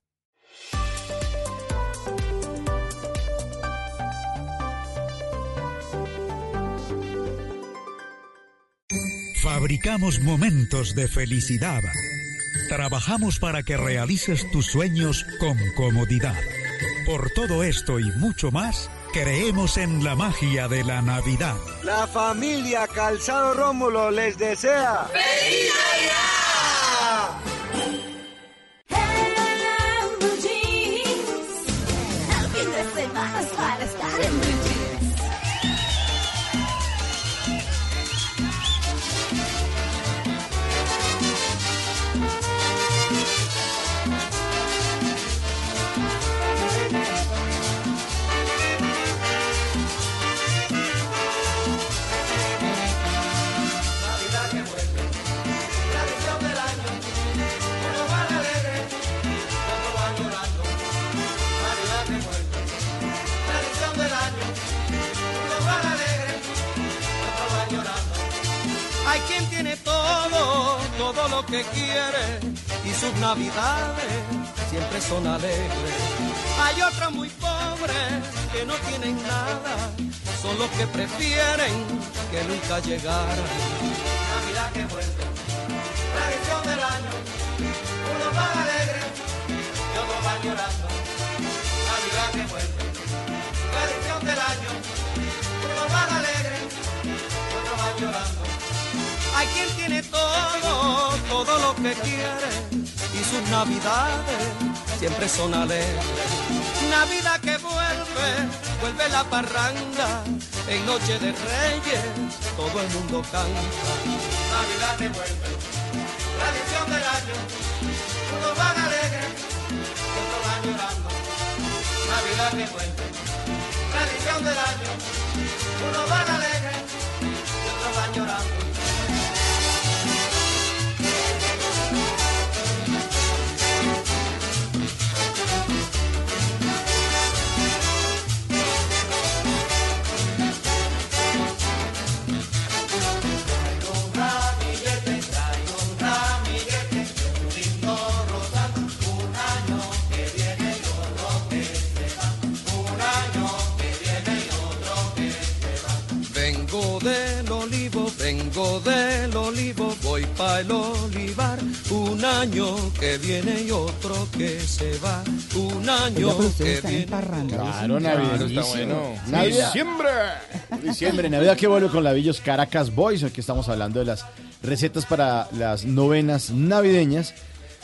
Fabricamos momentos de felicidad. Trabajamos para que realices tus sueños con comodidad. Por todo esto y mucho más, creemos en la magia de la Navidad. La familia Calzado Rómulo les desea. ¡Feliz que no tienen nada, son los que prefieren que nunca llegara. Navidad que vuelve, tradición del año, uno va alegre y otro va llorando. Navidad que vuelve, tradición del año, uno va alegre y otro va llorando. Hay quien tiene todo, todo lo que quiere y sus navidades siempre son alegres. Navidad que vuelve, vuelve la parranda, en noche de reyes todo el mundo canta. Navidad que vuelve, tradición del año, unos van alegres otros van llorando. Navidad que vuelve, tradición del año, unos van alegres otros van llorando. Vengo del olivo, voy pa' el olivar, un año que viene y otro que se va, un año que están en viene. Claro, navideñísimo. está bueno. Navidad. Diciembre. Diciembre, Navidad que vuelve con Lavillos Caracas Boys. Aquí estamos hablando de las recetas para las novenas navideñas.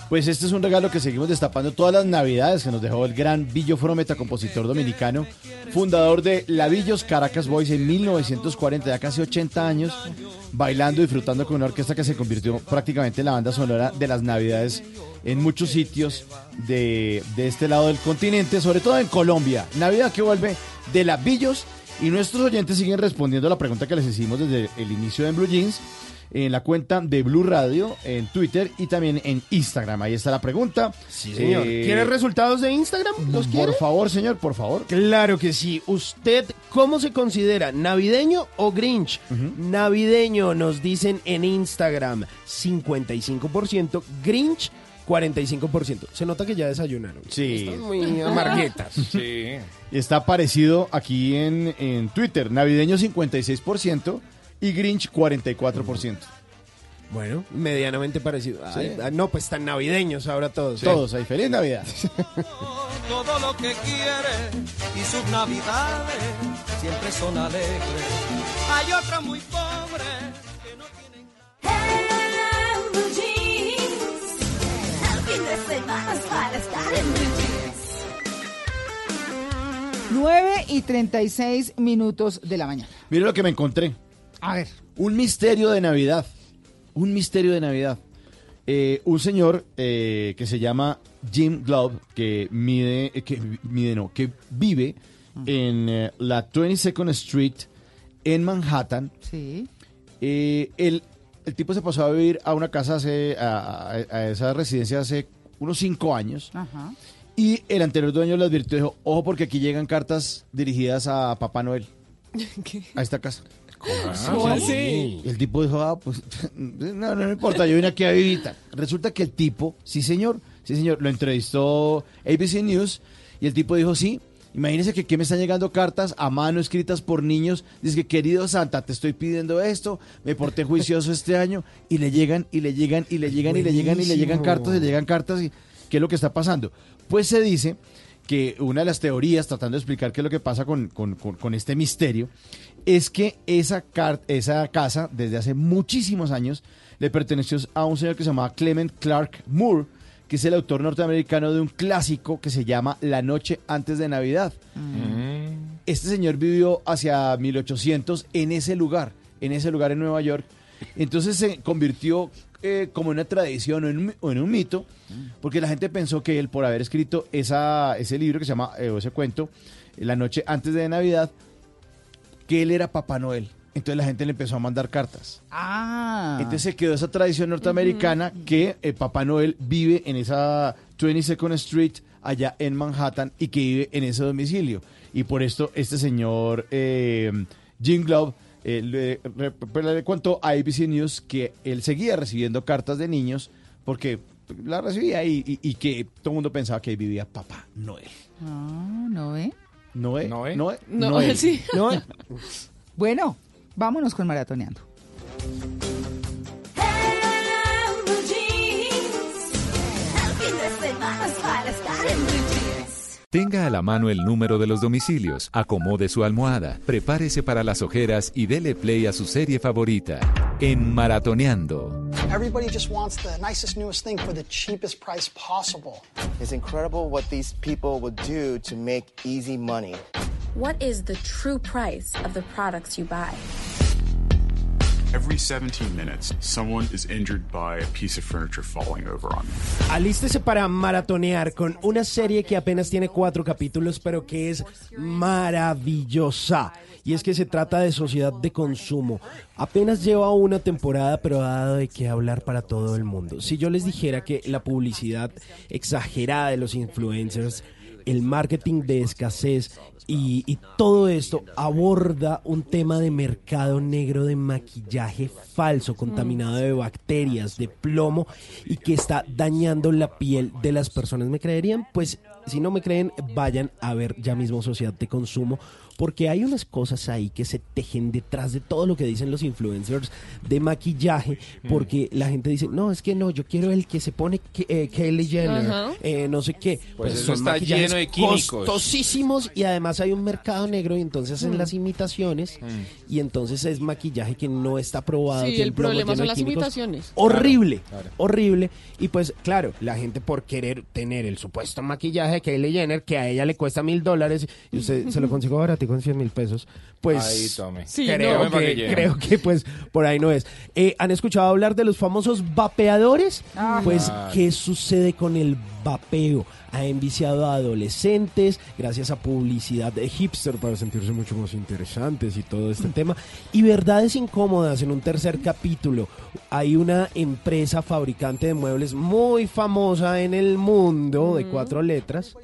Pues este es un regalo que seguimos destapando todas las navidades que nos dejó el gran Billo Frometa, compositor dominicano, fundador de Lavillos Caracas Boys en 1940, ya casi 80 años, bailando y disfrutando con una orquesta que se convirtió prácticamente en la banda sonora de las navidades en muchos sitios de, de este lado del continente, sobre todo en Colombia. Navidad que vuelve de Lavillos y nuestros oyentes siguen respondiendo a la pregunta que les hicimos desde el inicio de Blue Jeans en la cuenta de Blue Radio, en Twitter y también en Instagram. Ahí está la pregunta. Sí, Señor, ¿quiere resultados de Instagram? ¿Los quiere? Por favor, señor, por favor. Claro que sí. ¿Usted cómo se considera? ¿Navideño o Grinch? Navideño nos dicen en Instagram 55%, Grinch 45%. Se nota que ya desayunaron. Sí. Están muy amarguetas. Sí. Y está aparecido aquí en, en Twitter. Navideño 56% y Grinch 44%. Bueno, medianamente parecido. Ay, ah, no, pues están navideños ahora todos. Todos ahí. Feliz Navidad. todo lo que quiere y sus navidades siempre son alegres. Hay otros muy pobres que no tienen En Blue Jeans. El fin de semana es para estar en Blue Jeans. 9 y 36 minutos de la mañana. Mire lo que me encontré. A ver. Un misterio de Navidad. Un misterio de Navidad. Eh, un señor eh, que se llama Jim Glove, que mide, eh, que mide no, que vive en eh, la 22nd Street en Manhattan. Sí. Eh, el, el tipo se pasó a vivir a una casa, hace, a, a- a esa residencia hace unos cinco años. Ajá. Y el anterior dueño le advirtió, dijo, ojo porque aquí llegan cartas dirigidas a Papá Noel, a esta casa. ¿Cómo así? Y el tipo dijo, ah, pues, no, no, no importa, yo vine aquí a vivir. Resulta que el tipo, sí señor, sí señor, lo entrevistó ABC News y el tipo dijo, sí, imagínese que aquí me están llegando cartas a mano escritas por niños. Dice que, querido Santa, te estoy pidiendo esto, me porté juicioso este año y le llegan y le llegan y le llegan y le llegan y le llegan cartas y le llegan cartas y ¿qué es lo que está pasando? Pues se dice que una de las teorías, tratando de explicar qué es lo que pasa con, con- con- con este misterio, es que esa, esa casa, desde hace muchísimos años, le perteneció a un señor que se llamaba Clement Clark Moore, que es el autor norteamericano de un clásico que se llama La noche antes de Navidad. Este señor vivió hacia 1800 en ese lugar, en ese lugar en Nueva York. Entonces se convirtió eh, como en una tradición o en, un, o en un mito, porque la gente pensó que él, por haber escrito esa, ese libro que se llama, eh, o ese cuento, La noche antes de Navidad, que él era Papá Noel. Entonces la gente le empezó a mandar cartas. Ah. Entonces se quedó esa tradición norteamericana que eh, Papá Noel vive en esa 22nd Street allá en Manhattan y que vive en ese domicilio. Y por esto este señor eh, Jim Glove eh, le, pues, le contó a ABC News que él seguía recibiendo cartas de niños porque la recibía y, y- y que todo el mundo pensaba que ahí vivía Papá Noel. Ah, ¿no ve? Noé, Noé. Noé, No, Noel. sí. Noé. Bueno, vámonos con maratoneando. Tenga a la mano el número de los domicilios, acomode su almohada, prepárese para las ojeras y dele play a su serie favorita. En Maratoneando. Everybody just wants the nicest, newest thing for the cheapest price possible. It's incredible what these people will do to make easy money. What is the true price of the products you buy? Every 17 minutes, someone is injured by a piece of furniture falling over on them. Alístese para maratonear con una serie que apenas tiene cuatro capítulos, pero que es maravillosa. Y es que se trata de Sociedad de Consumo. Apenas lleva una temporada, pero ha dado de qué hablar para todo el mundo. Si yo les dijera que la publicidad exagerada de los influencers, el marketing de escasez y, y todo esto aborda un tema de mercado negro de maquillaje falso, contaminado de bacterias, de plomo y que está dañando la piel de las personas. ¿Me creerían? Pues si no me creen, vayan a ver ya mismo Sociedad de Consumo. Porque hay unas cosas ahí que se tejen detrás de todo lo que dicen los influencers de maquillaje. Porque la gente dice, no, es que no, yo quiero el que se pone Ke- eh, Kylie Jenner, eh, no sé qué. Pues eso son está lleno de químicos. costosísimos y además hay un mercado negro y entonces hacen Mm. las imitaciones y entonces es maquillaje que no está probado. Sí, el problema son de las químicos. imitaciones. Horrible, Claro, claro. horrible. Y pues claro, la gente por querer tener el supuesto maquillaje de Kylie Jenner que a ella le cuesta mil dólares y usted se lo consigo barato con 100 mil pesos, pues Ahí, tome. Sí, creo, no. Que, creo que pues por ahí no es. Eh, ¿Han escuchado hablar de los famosos vapeadores? Ajá. Pues, ¿qué sucede con el vapeo? Ha enviciado a adolescentes gracias a publicidad de hipster para sentirse mucho más interesantes y todo este tema. Y verdades incómodas en un tercer capítulo. Hay una empresa fabricante de muebles muy famosa en el mundo de cuatro letras.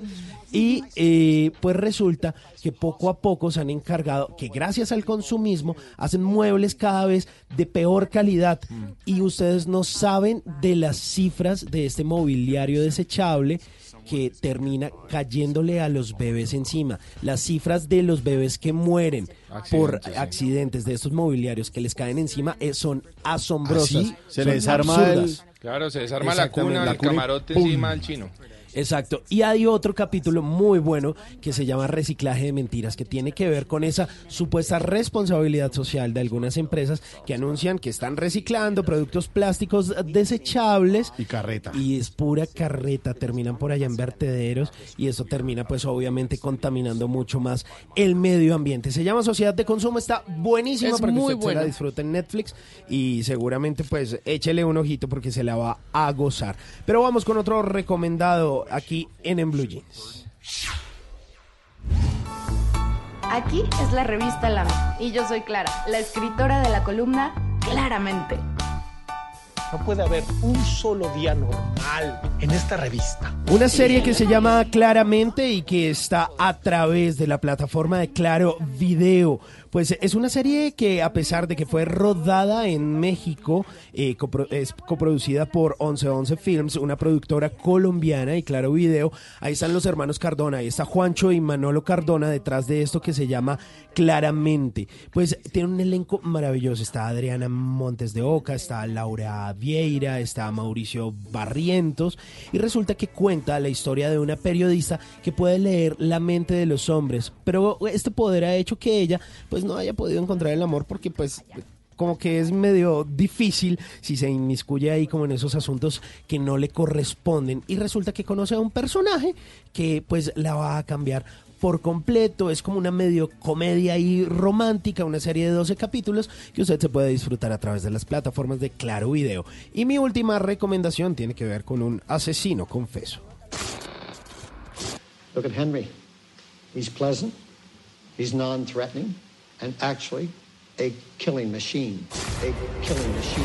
Y eh, pues resulta que poco a poco se han encargado que gracias al consumismo hacen muebles cada vez de peor calidad. Y ustedes no saben de las cifras de este mobiliario desechable que termina cayéndole a los bebés encima. Las cifras de los bebés que mueren por Accidentes, sí. de estos mobiliarios que les caen encima eh, son asombrosas. ¿Ah, sí? Se Son le desarma el-. Claro, se desarma la cuna, la el cuna camarote encima del chino. Exacto. Y hay otro capítulo muy bueno que se llama Reciclaje de Mentiras, que tiene que ver con esa supuesta responsabilidad social de algunas empresas que anuncian que están reciclando productos plásticos desechables. Y carreta. Y es pura carreta, terminan por allá en vertederos y eso termina pues obviamente contaminando mucho más el medio ambiente. Se llama Sociedad de Consumo, está buenísima Es para que muy usted se la disfrute en Netflix y seguramente pues échele un ojito porque se la va a gozar. Pero vamos con otro recomendado aquí en En Blue Jeans. Aquí es la revista Lame y yo soy Clara, la escritora de la columna Claramente. No puede haber un solo día normal en esta revista. Una serie que se llama Claramente y que está a través de la plataforma de Claro Video. Pues es una serie que a pesar de que fue rodada en México, eh, copro- es coproducida por 1111 Films, una productora colombiana y Claro Video. Ahí están los hermanos Cardona, ahí está Juancho y Manolo Cardona detrás de esto que se llama Claramente. Pues tiene un elenco maravilloso. Está Adriana Montes de Oca, está Laura Vieira, está Mauricio Barrientos y resulta que cuenta la historia de una periodista que puede leer la mente de los hombres, pero este poder ha hecho que ella pues no haya podido encontrar el amor porque pues como que es medio difícil si se inmiscuye ahí como en esos asuntos que no le corresponden y resulta que conoce a un personaje que pues la va a cambiar por completo, es como una medio comedia y romántica, una serie de 12 capítulos que usted se puede disfrutar a través de las plataformas de Claro Video. Y mi última recomendación tiene que ver con un asesino confeso. Look at Henry. He's pleasant, he's non-threatening, and actually a killing machine. A killing machine.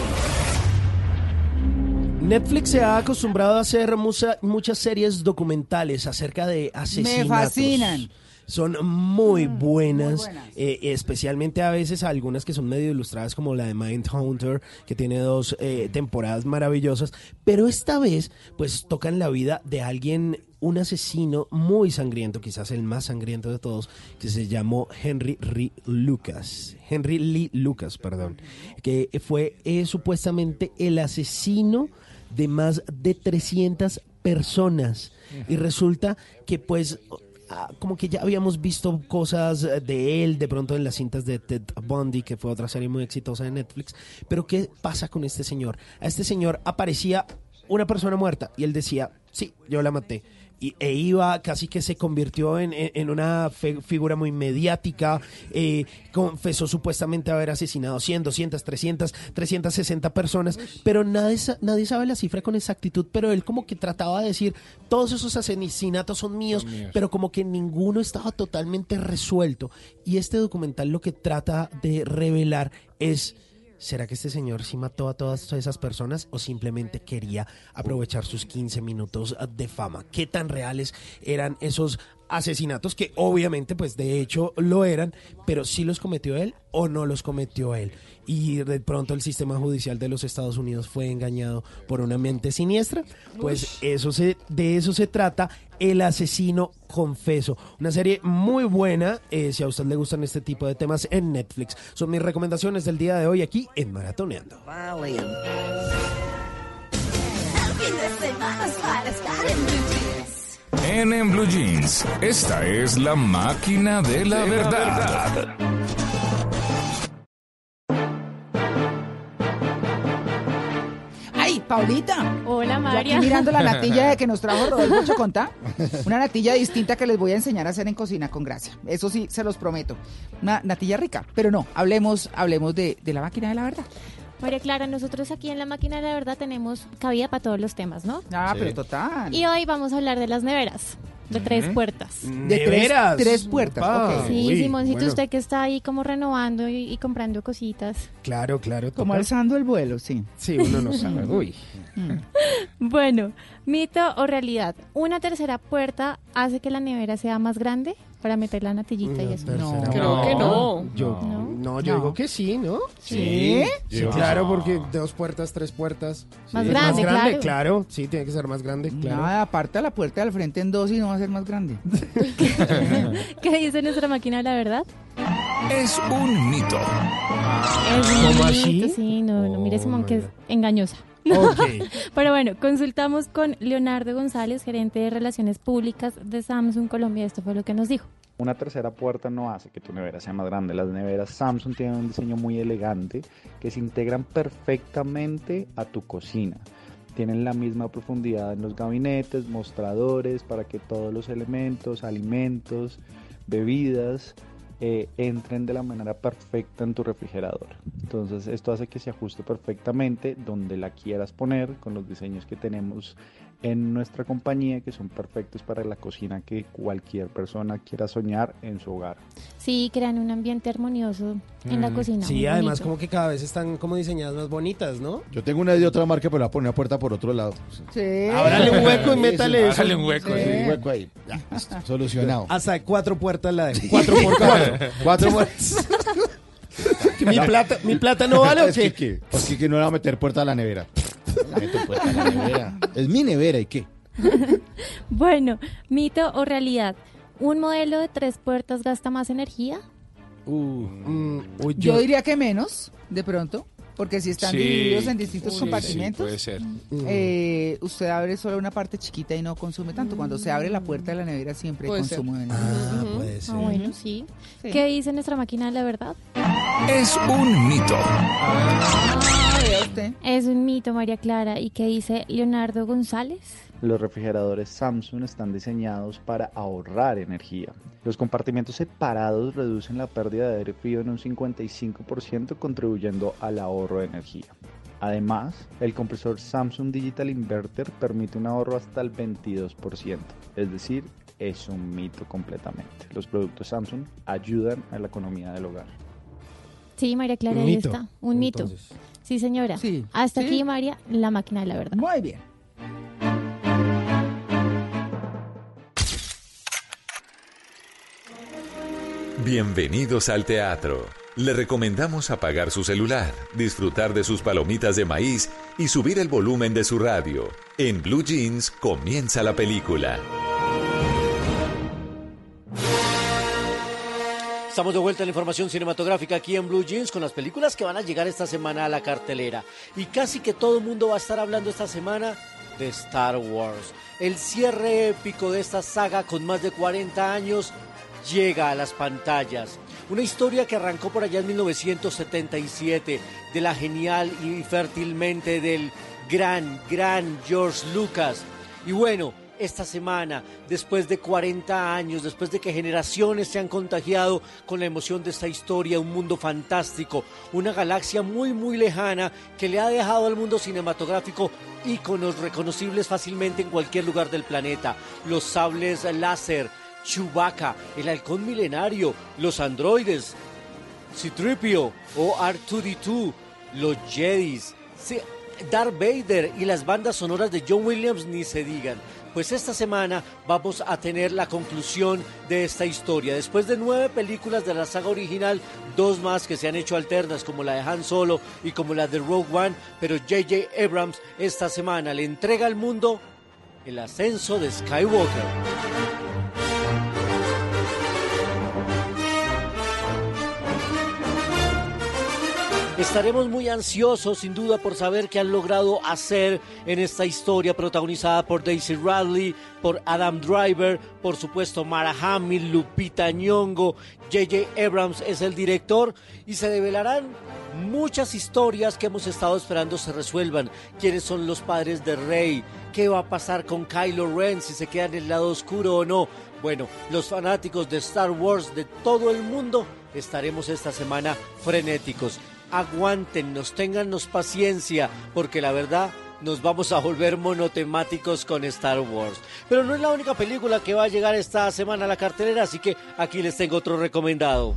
Netflix se ha acostumbrado a hacer musa- muchas series documentales acerca de asesinatos. fascinan. Son muy buenas, eh, especialmente a veces algunas que son medio ilustradas como la de Mindhunter, que tiene dos eh, temporadas maravillosas, pero esta vez pues tocan la vida de alguien, un asesino muy sangriento, quizás el más sangriento de todos, que se llamó Henry Lee Lucas. Henry Lee Lucas, perdón, que fue eh, supuestamente el asesino de más de 300 personas. Y resulta que pues ah, como que ya habíamos visto cosas eh, de él de pronto en las cintas de Ted Bundy, que fue otra serie muy exitosa de Netflix. Pero ¿qué pasa con este señor? A este señor aparecía una persona muerta y él decía, sí, yo la maté. Y, e iba, casi que se convirtió en, en- una fe- figura muy mediática, eh, confesó supuestamente haber asesinado 100, 200, 300, 360 personas, pero nadie, nadie sabe la cifra con exactitud, pero él como que trataba de decir, todos esos asesinatos son míos, Son míos. pero como que ninguno estaba totalmente resuelto. Y este documental lo que trata de revelar es... ¿Será que este señor sí mató a todas esas personas o simplemente quería aprovechar sus 15 minutos de fama? ¿Qué tan reales eran esos asesinatos que obviamente pues de hecho lo eran, pero sí los cometió él o no los cometió él? Y de pronto el sistema judicial de los Estados Unidos fue engañado por una mente siniestra. Pues eso se, de eso se trata El asesino confeso. Una serie muy buena, eh, si a usted le gustan este tipo de temas en Netflix. Son mis recomendaciones del día de hoy aquí en Maratoneando. En En Blue Jeans, esta es la máquina de la De la verdad. ¡Ay, Paulita! Hola, Yo María. aquí mirando la natilla que nos trajo Rodolfo Chocontá. Una natilla distinta que les voy a enseñar a hacer en cocina con gracia. Eso sí, se los prometo. Una natilla rica. Pero no, hablemos, hablemos de, de la máquina de la verdad. María Clara, nosotros aquí en La Máquina de la Verdad tenemos cabida para todos los temas, ¿no? Ah, pero total. Y hoy vamos a hablar de las neveras, de tres puertas. De tres- ¿Neveras? tres puertas, Opa. ok. Sí, Uy, Simoncito, bueno. usted que está ahí como renovando y, y comprando cositas. Claro, claro. Como alzando el vuelo, sí. Sí, uno no sabe. Uy. Bueno, mito o realidad, ¿una tercera puerta hace que la nevera sea más grande para meter la natillita y eso? tercera. Creo que no. Yo, no, yo No. digo que sí, ¿no? ¿Sí? Claro, porque dos puertas, tres puertas. Más Sí, grande, claro. claro. Sí, tiene que ser más grande, claro. Nada, aparta la puerta del frente en dos y no va a ser más grande. ¿Qué dice nuestra máquina de la verdad? Es un mito. Es un ¿Cómo mito, así? Sí, no, no, mire Simón que es engañosa. Ok. Pero bueno, consultamos con Leonardo González, gerente de Relaciones Públicas de Samsung Colombia. Esto fue lo que nos dijo. Una tercera puerta no hace que tu nevera sea más grande. Las neveras Samsung tienen un diseño muy elegante que se integran perfectamente a tu cocina. Tienen la misma profundidad en los gabinetes, mostradores, para que todos los elementos, alimentos, bebidas, eh, entren de la manera perfecta en tu refrigerador. Entonces esto hace que se ajuste perfectamente donde la quieras poner con los diseños que tenemos en nuestra compañía que son perfectos para la cocina que cualquier persona quiera soñar en su hogar. Sí, crean un ambiente armonioso en la Mm, cocina. Sí, además bonito. como que cada vez están como diseñadas más bonitas, ¿no? Yo tengo una de otra marca, pero la voy a poner una puerta por otro lado. Sí. Ábrale un hueco y métale eso. Ábrale un hueco, sí, un hueco ahí. Ya, listo, solucionado. Hasta cuatro puertas la de cuatro por cuatro. Cuatro puertas. mi plata, mi plata no vale o Es qué? que, pues que, que no le va a meter puerta a la nevera. Meto la nevera. Es mi nevera, ¿y qué? Bueno, mito o realidad. ¿Un modelo de tres puertas gasta más energía? Mm, Yo diría que menos, de pronto, porque si están Sí. divididos en distintos Sí, compartimentos, sí, puede ser. eh, usted abre solo una parte chiquita y no consume tanto. Cuando se abre la puerta de la nevera siempre hay ser. consumo de energía. Ah, puede ser. Ah, bueno, sí. Sí. ¿Qué dice nuestra máquina de la verdad? Es un mito. Ah, usted. Es un mito, María Clara. ¿Y qué dice Leonardo González? Los refrigeradores Samsung están diseñados para ahorrar energía. Los compartimentos separados reducen la pérdida de aire frío en un 55% contribuyendo al ahorro de energía. Además, el compresor Samsung Digital Inverter permite un ahorro hasta el 22%, es decir, es un mito completamente. Los productos Samsung ayudan a la economía del hogar. Sí, María Clara, Un ahí mito, está. Un mito. Sí, señora. Sí. Hasta Sí. aquí, María, la máquina de la verdad. Muy bien. Bienvenidos al teatro. Le recomendamos apagar su celular, disfrutar de sus palomitas de maíz y subir el volumen de su radio. En Blue Jeans comienza la película. Estamos de vuelta en la información cinematográfica aquí en Blue Jeans con las películas que van a llegar esta semana a la cartelera. Y casi que todo el mundo va a estar hablando esta semana de Star Wars. El cierre épico de esta saga con más de 40 años llega a las pantallas. Una historia que arrancó por allá en 1977 de la genial y fértil mente del gran, gran George Lucas. Y bueno, esta semana, después de 40 años, después de que generaciones se han contagiado con la emoción de esta historia, un mundo fantástico, una galaxia muy muy lejana que le ha dejado al mundo cinematográfico íconos reconocibles fácilmente en cualquier lugar del planeta, los sables láser, Chewbacca, el halcón milenario, los androides, Citripio o R2D2, los Jedis, Darth Vader y las bandas sonoras de John Williams ni se digan. Pues esta semana vamos a tener la conclusión de esta historia. Después de nueve películas de la saga original, dos más que se han hecho alternas, como la de Han Solo y como la de Rogue One, pero J.J. Abrams esta semana le entrega al mundo el ascenso de Skywalker. Estaremos muy ansiosos, sin duda, por saber qué han logrado hacer en esta historia protagonizada por Daisy Radley, por Adam Driver, por supuesto Mara Hamill, Lupita Nyong'o, J.J. Abrams es el director y se develarán muchas historias que hemos estado esperando se resuelvan. ¿Quiénes son los padres de Rey? ¿Qué va a pasar con Kylo Ren si se queda en el lado oscuro o no? Bueno, los fanáticos de Star Wars de todo el mundo estaremos esta semana frenéticos. Aguántennos, téngannos paciencia, porque la verdad nos vamos a volver monotemáticos con Star Wars. Pero no es la única película que va a llegar esta semana a la cartelera, así que aquí les tengo otro recomendado.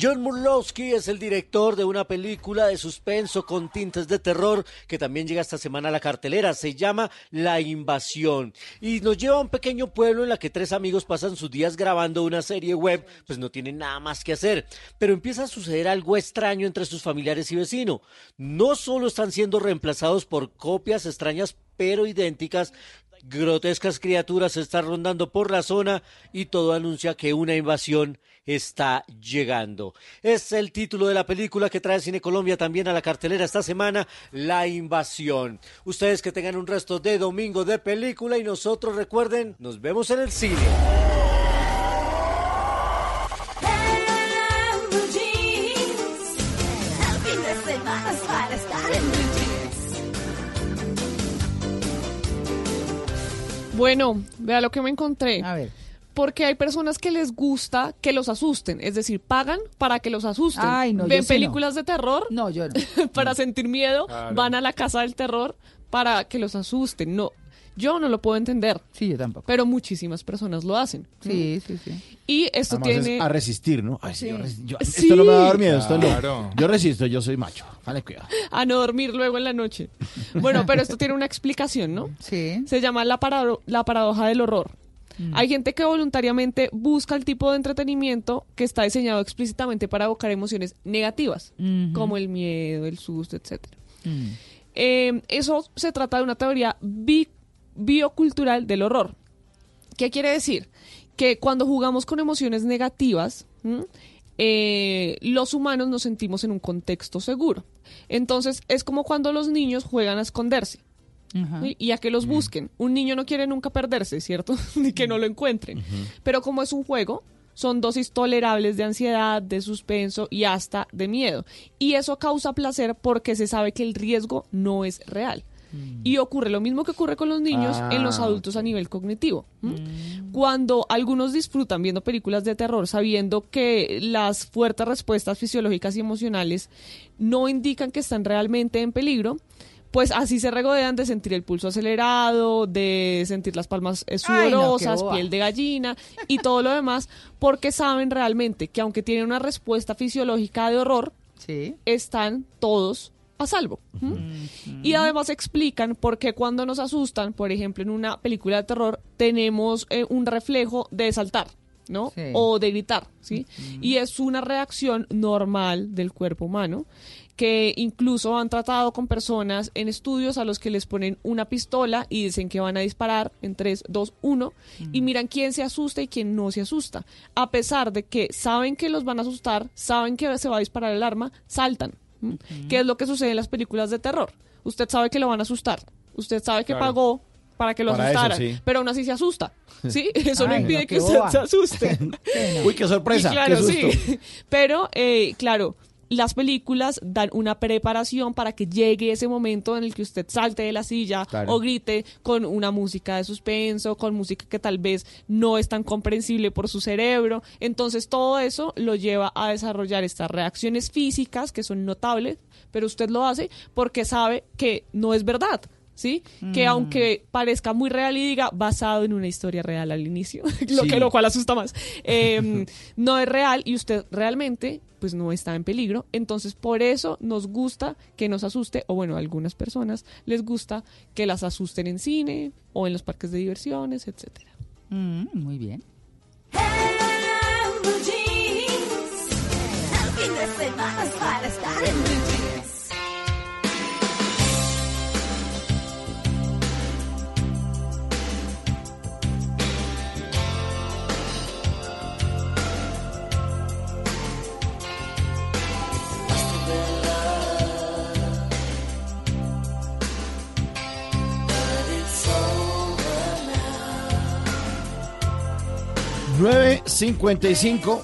John Murlowski es el director de una película de suspenso con tintes de terror que también llega esta semana a la cartelera. Se llama La Invasión y nos lleva a un pequeño pueblo en la que tres amigos pasan sus días grabando una serie web, pues no tienen nada más que hacer. Pero empieza a suceder algo extraño entre sus familiares y vecinos. No solo están siendo reemplazados por copias extrañas pero idénticas, grotescas criaturas están rondando por la zona y todo anuncia que una invasión está llegando. Es el título de la película que trae Cine Colombia también a la cartelera esta semana, La Invasión. Ustedes que tengan un resto de domingo de película y nosotros recuerden, nos vemos en el cine. Bueno, vea lo que me encontré. A ver. Porque hay personas que les gusta que los asusten, es decir, pagan para que los asusten. Ay, no, yo Ven sí no. películas de terror No, yo no. para sentir miedo, Claro. van a la casa del terror para que los asusten. No, yo no lo puedo entender. Sí, yo tampoco. Pero muchísimas personas lo hacen. Sí, sí, sí. Y esto Además es tiene a resistir, ¿no? Ay, sí, yo resi- yo- Sí. Esto no me va a dar miedo, esto Claro. no. Yo resisto, yo soy macho. Vale, cuidado. a no dormir luego en la noche. Bueno, pero esto tiene una explicación, ¿no? Sí. Se llama la, parado- la paradoja del horror. Hay gente que voluntariamente busca el tipo de entretenimiento que está diseñado explícitamente para evocar emociones negativas, como el miedo, el susto, etcétera. Mm. Eh, eso se trata de una teoría bi- biocultural del horror. ¿Qué quiere decir? Que cuando jugamos con emociones negativas, eh, los humanos nos sentimos en un contexto seguro. Entonces es como cuando los niños juegan a esconderse. Y a que los busquen. Un niño no quiere nunca perderse, ¿cierto? Ni que no lo encuentren. Pero como es un juego, son dosis tolerables de ansiedad, de suspenso y hasta de miedo. Y eso causa placer porque se sabe que el riesgo no es real. Y ocurre lo mismo que ocurre con los niños en los Ah, adultos a nivel cognitivo. ¿m? Cuando algunos disfrutan viendo películas de terror sabiendo que las fuertes respuestas fisiológicas y emocionales no indican que están realmente en peligro, pues así se regodean de sentir el pulso acelerado, de sentir las palmas eh, Ay, no, qué sudorosas, piel de gallina y todo lo demás, porque saben realmente que aunque tienen una respuesta fisiológica de horror, Sí. están todos a salvo. ¿m? Y además explican por qué cuando nos asustan, por ejemplo, en una película de terror, tenemos eh, un reflejo de saltar. ¿no? Sí. O de gritar, ¿sí? Y es una reacción normal del cuerpo humano que incluso han tratado con personas en estudios a los que les ponen una pistola y dicen que van a disparar en 3, 2, 1 y miran quién se asusta y quién no se asusta. A pesar de que saben que los van a asustar, saben que se va a disparar el arma, saltan. ¿Qué es lo que sucede en las películas de terror? Usted sabe que lo van a asustar. Usted sabe que Claro. pagó para que lo Para eso, asustaran, sí. pero aún así se asusta. ¿Sí? Eso no Ay, no, impide que usted boba. se asuste. Uy, qué sorpresa, Y claro, qué susto. sí. Pero, eh, claro, las películas dan una preparación para que llegue ese momento en el que usted salte de la silla Claro. o grite con una música de suspenso, con música que tal vez no es tan comprensible por su cerebro. Entonces, todo eso lo lleva a desarrollar estas reacciones físicas que son notables, pero usted lo hace porque sabe que no es verdad. ¿Sí? Que Mm. aunque parezca muy real y diga basado en una historia real al inicio, lo Sí. que lo cual asusta más, eh, no es real y usted realmente pues no está en peligro. Entonces por eso nos gusta que nos asuste, o bueno, a algunas personas les gusta que las asusten en cine o en los parques de diversiones, etcétera. Mm, muy bien. 9.55,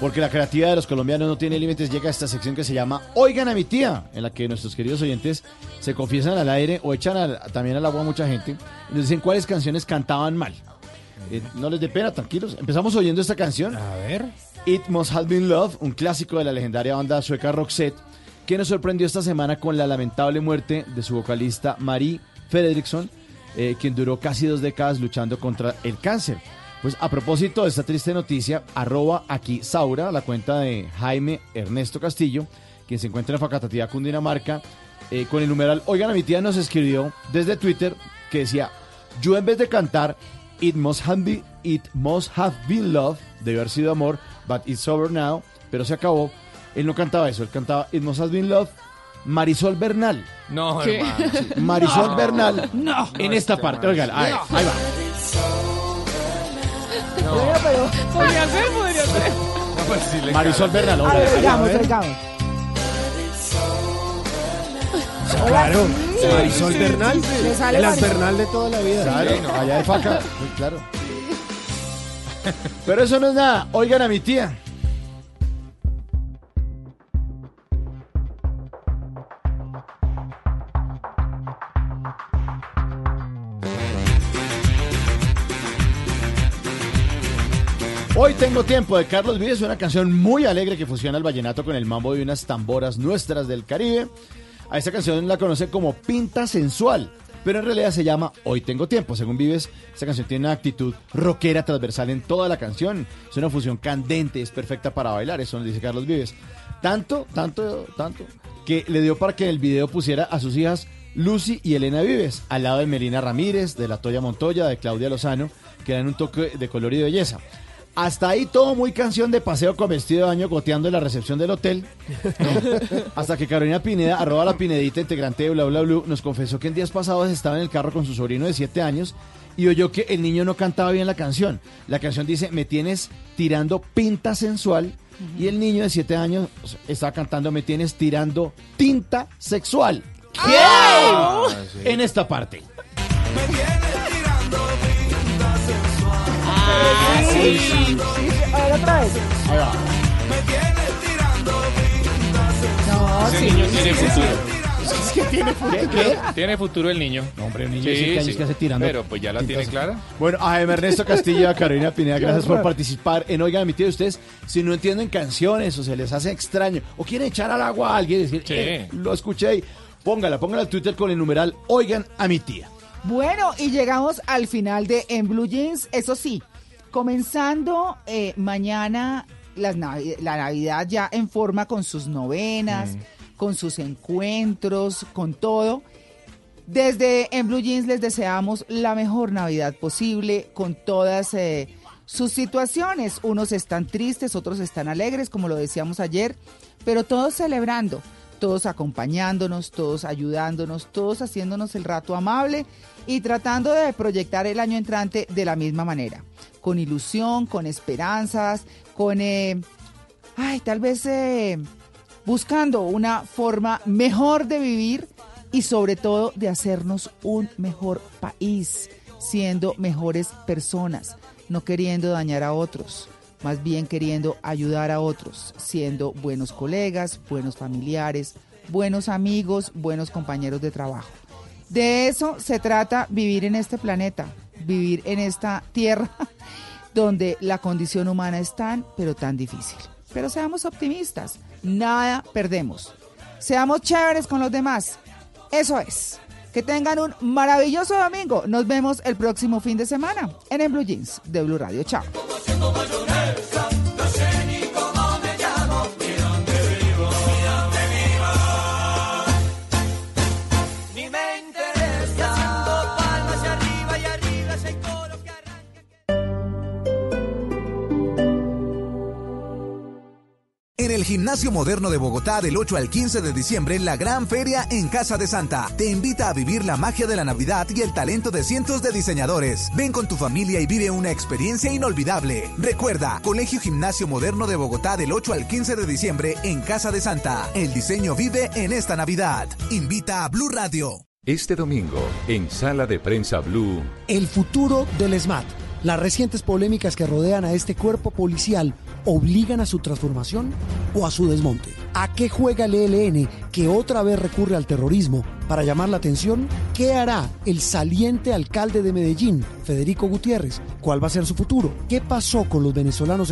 porque la creatividad de los colombianos no tiene límites, llega a esta sección que se llama Oigan a mi tía, en la que nuestros queridos oyentes se confiesan al aire o echan también al agua a mucha gente y nos dicen cuáles canciones cantaban mal. Eh, no les dé pena, tranquilos. Empezamos oyendo esta canción. A ver. It Must Have Been Love, un clásico de la legendaria banda sueca Roxette, que nos sorprendió esta semana con la lamentable muerte de su vocalista Marie Fredriksson, eh, quien duró casi dos décadas luchando contra el cáncer. Pues a propósito de esta triste noticia, arroba aquí Saura, la cuenta de Jaime Ernesto Castillo, quien se encuentra en Facatativá, Cundinamarca, eh, con el numeral Oigan a mi tía nos escribió desde Twitter que decía, yo en vez de cantar It Must Have Been, It Must Have Been Love, debe haber sido amor, but it's over now, pero se acabó. Él no cantaba eso, él cantaba It Must Have Been Love, Marisol Bernal. No, ¿Qué? hermano. Sí, Marisol No. Bernal. No. En esta este parte, oigan, ahí, ahí va. Bueno, pero, Podría ser, podría ser. No, pues sí le Marisol. Bernal, a ver, oigamos, oigamos. Claro, sí. Marisol Sí, Bernal, las Marisol. Bernal de toda la vida. Claro, Sí, no. allá de faca, sí, claro. Pero eso no es nada, oigan a mi tía. Hoy tengo tiempo de Carlos Vives, una canción muy alegre que fusiona el vallenato con el mambo de unas tamboras nuestras del Caribe. A esta canción la conoce como Pinta Sensual, pero en realidad se llama Hoy tengo tiempo. Según Vives, esta canción tiene una actitud rockera transversal en toda la canción. Es una fusión candente, es perfecta para bailar, eso nos dice Carlos Vives. Tanto, tanto, tanto, que le dio para que en el video pusiera a sus hijas Lucy y Elena Vives, al lado de Melina Ramírez, de la Toya Montoya, de Claudia Lozano, que dan un toque de color y belleza. Hasta ahí todo muy canción de paseo con vestido de baño goteando en la recepción del hotel. ¿no? Hasta que Carolina Pineda, arroba la Pinedita, integrante de Bla Bla Blue, nos confesó que en días pasados estaba en el carro con su sobrino de 7 años y oyó que el niño no cantaba bien la canción. La canción dice, me tienes tirando pinta sensual. Y el niño de 7 años estaba cantando, me tienes tirando tinta sexual. ¿Qué? Ah, sí. En esta parte. Ah, sí, sí. A ver, otra vez. Ahí va. No, Ese sí. niño tiene sí, sí. futuro. Es que tiene futuro. ¿Qué? Tiene futuro el niño. No, hombre, un niño de años que hace tirando Pero pues ya la tiene clara. Bueno, a Jaime Ernesto Castillo y a Carolina Pineda, gracias por participar en Oigan, mi tío, ustedes, si no entienden canciones o se les hace extraño o quieren echar al agua a alguien y decir, Sí. "Eh, lo escuché, y póngala, póngala al Twitter con el numeral Oigan a mi tía. Bueno, y llegamos al final de En Blue Jeans. Eso sí, comenzando eh, mañana las Navi- la Navidad ya en forma con sus novenas, con sus encuentros, con todo. Desde En Blue Jeans les deseamos la mejor Navidad posible con todas eh, sus situaciones. Unos están tristes, otros están alegres, como lo decíamos ayer, pero todos celebrando, todos acompañándonos, todos ayudándonos, todos haciéndonos el rato amable y tratando de proyectar el año entrante de la misma manera, con ilusión, con esperanzas, con, eh, ay, tal vez eh, buscando una forma mejor de vivir y sobre todo de hacernos un mejor país, siendo mejores personas, no queriendo dañar a otros, más bien queriendo ayudar a otros, siendo buenos colegas, buenos familiares, buenos amigos, buenos compañeros de trabajo. De eso se trata vivir en este planeta, vivir en esta tierra donde la condición humana es tan, pero tan difícil. Pero seamos optimistas, nada perdemos. Seamos chéveres con los demás. Eso es. Que tengan un maravilloso domingo. Nos vemos el próximo fin de semana en En Blue Jeans de Blue Radio. Chao. El Gimnasio Moderno de Bogotá del 8 al 15 de diciembre, la gran feria en Casa de Santa te invita a vivir la magia de la Navidad y el talento de cientos de diseñadores. Ven con tu familia y vive una experiencia inolvidable. Recuerda, Colegio Gimnasio Moderno de Bogotá del 8 al 15 de diciembre en Casa de Santa. El diseño vive en esta Navidad. Invita a Blue Radio. Este domingo, en Sala de Prensa Blue, El futuro del SMAT. Las recientes polémicas que rodean a este cuerpo policial obligan a su transformación o a su desmonte. ¿A qué juega el ELN que otra vez recurre al terrorismo para llamar la atención? ¿Qué hará el saliente alcalde de Medellín, Federico Gutiérrez? ¿Cuál va a ser su futuro? ¿Qué pasó con los venezolanos